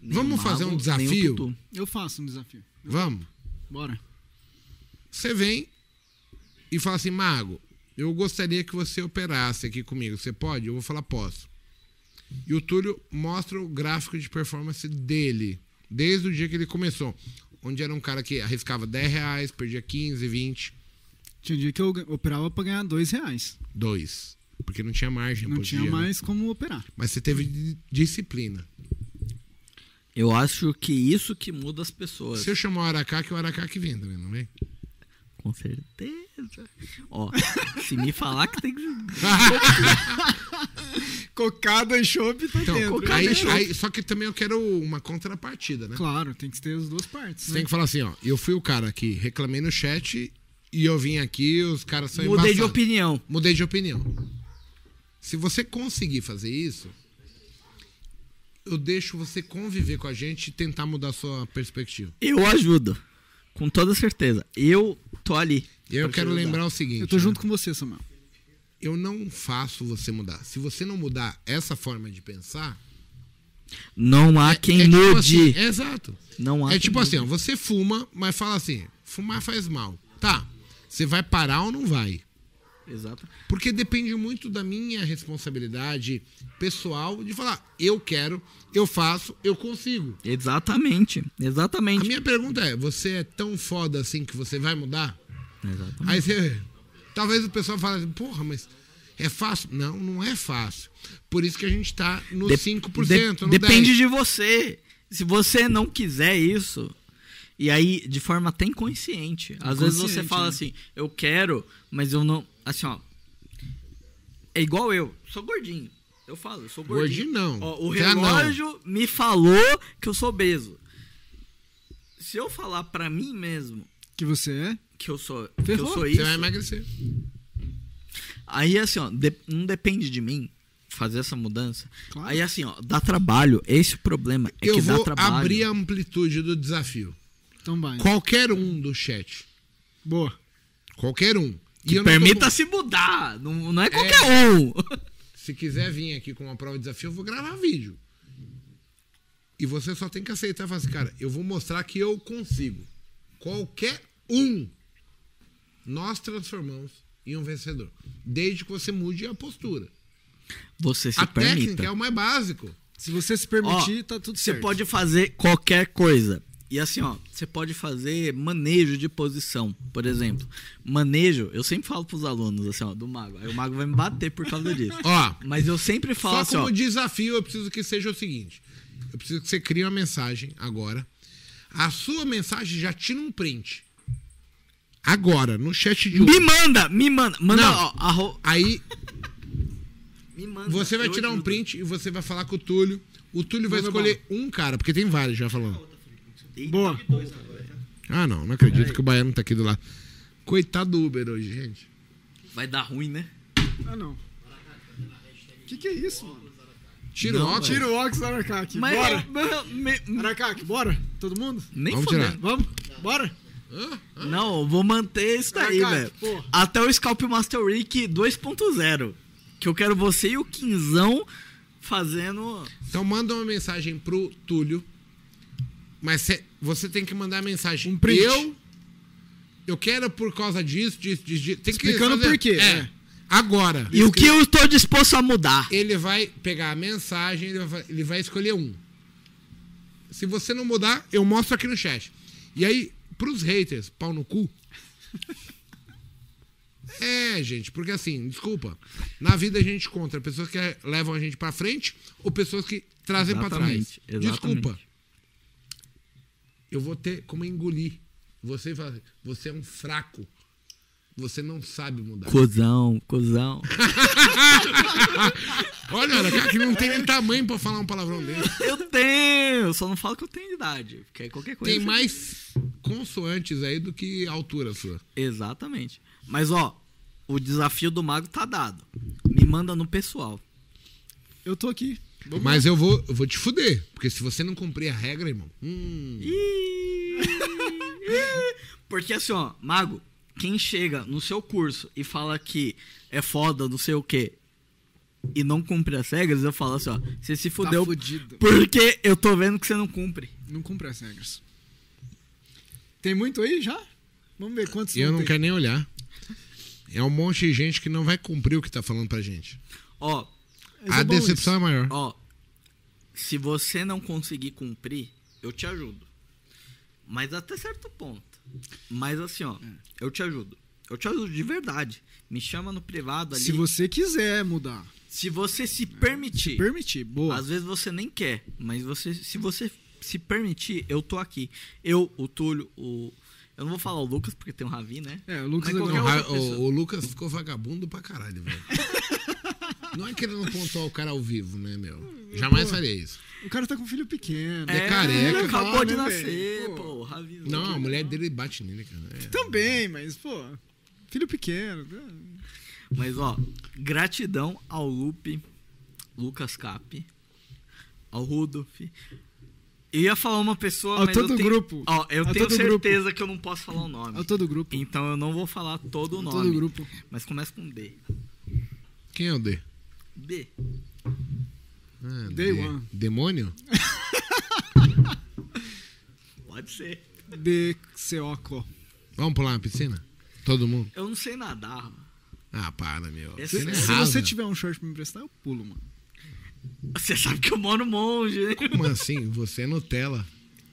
Nem Vamos fazer um desafio? Eu faço um desafio. Vamos. Bora. Você vem e fala assim, Mago, eu gostaria que você operasse aqui comigo. Você pode? Eu vou falar, posso. E o Túlio mostra o gráfico de performance dele, desde o dia que ele começou. Onde era um cara que arriscava 10 reais, perdia 15, 20, Tinha um dia que eu operava pra ganhar dois reais. 2. Porque não tinha margem. Não tinha dia, né? mais como operar. Mas você teve di- disciplina. Eu acho que isso que muda as pessoas. Se eu chamar o Aracá, que é o Aracá que vem também, não vem? Com certeza. Ó, se me falar que tem que. [laughs] Cocada e chopp tá Então, dentro. aí, aí- só que também eu quero uma contrapartida, né? Claro, tem que ter as duas partes. Você né? tem que falar assim, ó. Eu fui o cara que reclamei no chat e eu vim aqui, os caras são Mudei de embaçados. opinião. Mudei de opinião. Se você conseguir fazer isso, eu deixo você conviver com a gente e tentar mudar a sua perspectiva. Eu ajudo. Com toda certeza. Eu tô ali. Eu quero ajudar. lembrar o seguinte. Eu tô né? junto com você, Samuel. Eu não faço você mudar. Se você não mudar essa forma de pensar. Não há quem é tipo mude. assim, é exato. Não há É quem tipo assim, ó, mude. você fuma, mas fala assim: fumar faz mal. Tá. Você vai parar ou não vai? Exato. Porque depende muito da minha responsabilidade pessoal de falar, eu quero, eu faço, eu consigo. Exatamente. A Exatamente. minha pergunta é, você é tão foda assim que você vai mudar? Exatamente. Aí você. Talvez o pessoal fale assim, porra, mas é fácil? Não, não é fácil. Por isso que a gente tá no De- 5%, de- no depende 10%. de você. Se você não quiser isso, e aí de forma até inconsciente. Às vezes você Inconsciente, fala né? assim, eu quero, mas eu não. Assim, ó. É igual eu, sou gordinho. Eu falo, eu sou gordinho. Gordinho não. Ó, o Você relógio me falou que eu sou obeso. Se eu falar pra mim mesmo Que você é? que eu sou, que eu sou Você isso, vai emagrecer. Aí assim, ó, de- não depende de mim fazer essa mudança. Claro. Aí assim, ó, dá trabalho. Esse é o problema. É eu que dá vou trabalho. abrir a amplitude do desafio. Então vai. Qualquer um do chat. Boa. Qualquer um. E Que tô permita com- se mudar. Não, não é qualquer um. Se quiser vir aqui com uma prova de desafio, eu vou gravar vídeo. E você só tem que aceitar e falar assim, cara, eu vou mostrar que eu consigo. Qualquer um. Nós transformamos em um vencedor. Desde que você mude a postura. Você se a permita. técnica é o mais básico. Se você se Ó, permitir, tá tudo Você certo. pode fazer qualquer coisa. E assim, ó, você pode fazer manejo de posição, por exemplo. Manejo, eu sempre falo pros alunos, assim, ó, do mago. Aí o mago vai me bater por causa disso. Ó, Mas eu sempre falo Só assim, como ó. desafio, eu preciso que seja o seguinte: eu preciso que você crie uma mensagem agora. A sua mensagem já tira um print. Agora, no chat de Me hoje. manda, me manda. Manda, Não. ó, arro- Aí [laughs] me manda. você vai tirar um print e você vai falar com o Túlio. O Túlio vai escolher um cara, porque tem vários já falando. Eita, Boa. Ah, não, não acredito que o Baiano tá aqui do lado. Coitado do Uber hoje, gente. Vai dar ruim, né? Ah, não. O que, que é isso, mano? Tira o óculos. Tira o óculos. Mas, Bora. mas- me- bora? Todo mundo? nem Vamos tirar. Vamos? Bora? Hã? Não, eu vou manter isso daí, velho. Até o Scalp Master Rick 2.0. Que eu quero você e o Quinzão fazendo. Então manda uma mensagem pro Túlio. Mas cê- você tem que mandar a mensagem. Um print. Eu. Eu quero por causa disso, disso, disso. disso. Tem Explicando por quê, É. é. Agora. E o que eu estou disposto a mudar? Ele vai pegar a mensagem, ele vai, ele vai escolher um. Se você não mudar, eu mostro aqui no chat. E aí, pros haters, pau no cu. [laughs] É, gente, porque assim, desculpa. Na vida a gente encontra pessoas que levam a gente pra frente ou pessoas que trazem pra trás. Exatamente. Desculpa. Eu vou ter como engolir. Você você é um fraco. Você não sabe mudar. Cusão, cuzão. [laughs] Olha, cara, que não tem nem tamanho pra falar um palavrão dele. eu tenho, só não falo que eu tenho idade. Porque qualquer coisa. Tem mais consoantes aí do que altura sua. Exatamente. Mas ó, o desafio do mago tá dado. Me manda no pessoal. Eu tô aqui. Vamos Mas eu vou, eu vou te fuder. Porque se você não cumprir a regra, irmão. Hum. [laughs] Porque assim, ó, mago, quem chega no seu curso e fala que é foda, não sei o quê, e não cumpre as regras, eu falo assim, ó, você se fudeu. Tá fudido. porque eu tô vendo que você não cumpre. Não cumpre as regras. Tem muito aí já? Vamos ver quantos E eu não tem. quero nem olhar. É um monte de gente que não vai cumprir o que tá falando pra gente. Ó, a é decepção é maior. ó, se você não conseguir cumprir, eu te ajudo. Mas até certo ponto. Mas assim, ó, eu te ajudo. Eu te ajudo de verdade. Me chama no privado ali. isso. Se você quiser mudar, se você se permitir. permitir, boa. Às vezes você nem quer, mas você, se você se permitir, eu tô aqui. Eu, o Túlio, o. Eu não vou falar o Lucas, porque tem o Ravi, né? É, o Lucas é Não, outra o, o Lucas ficou vagabundo pra caralho, velho. [laughs] Não é querendo pontuar o cara ao vivo, né, meu? Jamais pô. faria isso. O cara tá com filho pequeno. É careca. ele acabou Ah, de né, nascer, pô. Ravi. Não, a mulher dele bate nele, cara. É. Também, mas, pô, filho pequeno. né? Mas, ó, gratidão ao Lupe, Lucas Cap, ao Rudolf. Eu ia falar uma pessoa, Ao mas todo eu tenho, grupo. Ó, eu Ao tenho todo certeza que eu não posso falar o nome. A todo grupo. Então eu não vou falar todo o nome. todo grupo. Mas começa com D. Quem é o D? B. Ah, Day D. one. Demônio? [laughs] Pode ser. De Seoco. Vamos pular na piscina? Todo mundo? Eu não sei nadar. Ah, para, meu. Esse- não é Se você tiver um short pra me emprestar, eu pulo, mano. Você sabe que eu moro monge, né? Como assim? Você é Nutella.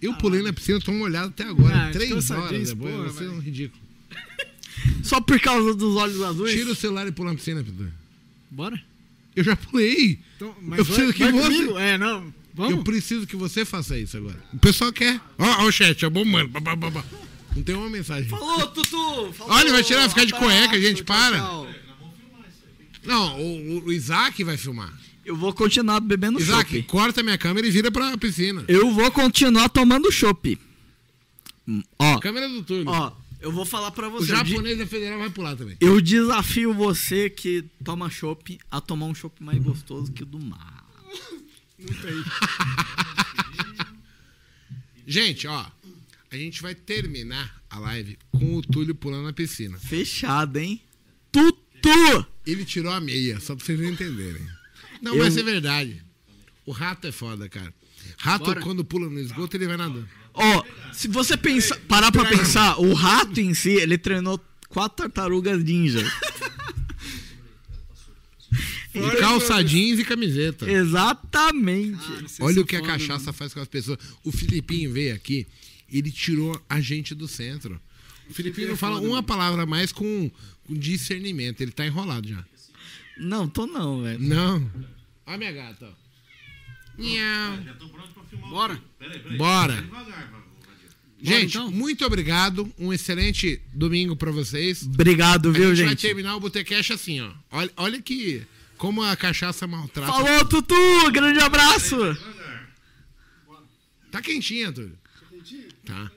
Eu pulei na piscina, tô molhado até agora. Ah, Três horas disso, depois. porra, você é um ridículo. [laughs] Só por causa dos olhos azuis? Tira o celular e pula na piscina, Pedro. Bora? Eu já pulei. Então, Eu preciso que você- comigo? É, não. Vamos? Eu preciso que você faça isso agora. O pessoal quer. Ó, ó o chat, é bom, mano. Pá, pá, pá, pá. Não tem uma mensagem. Falou, Tutu! Falou, Olha, vai tirar, ficar de abraço, cueca, gente, tchau, para. tchau. Não, o, o Isaac vai filmar. Eu vou continuar bebendo Isaac, chopp. corta minha câmera e vira pra piscina. Eu vou continuar tomando chopp. Hum, Ó, Câmera do Túlio. ó, eu vou falar pra o você. di- japonês da federal vai pular também. Eu desafio você que toma chopp a tomar um chopp mais gostoso que o do mar. [laughs] Gente, ó. A gente vai terminar a live com o Túlio pulando na piscina. Fechado, hein? Tutu! Ele tirou a meia, só pra vocês entenderem. Não, Eu- mas é verdade. O rato é foda, cara. Rato, Bora. quando pula no esgoto, ele vai nadando. Ó, se você pensar, parar pra pensar, o rato em si, ele treinou quatro tartarugas ninja. [laughs] E calça jeans e camiseta. Exatamente. Vocês Olha o que a foda, cachaça mano. faz com as pessoas. O Filipinho veio aqui, ele tirou a gente do centro. O Filipinho não fala uma palavra mais com, com discernimento. Ele tá enrolado já. Não, tô não, velho. Não. Olha minha gata, ó. Miau. Bora? Bora. Devagar, Gente, então? muito obrigado. Um excelente domingo pra vocês. Obrigado, A viu, gente, vai gente? terminar o Botecash assim, ó. Olha, olha que. Como a cachaça maltrata. Falou, Tutu! Grande abraço! Tá quentinha, Túlio. Tá.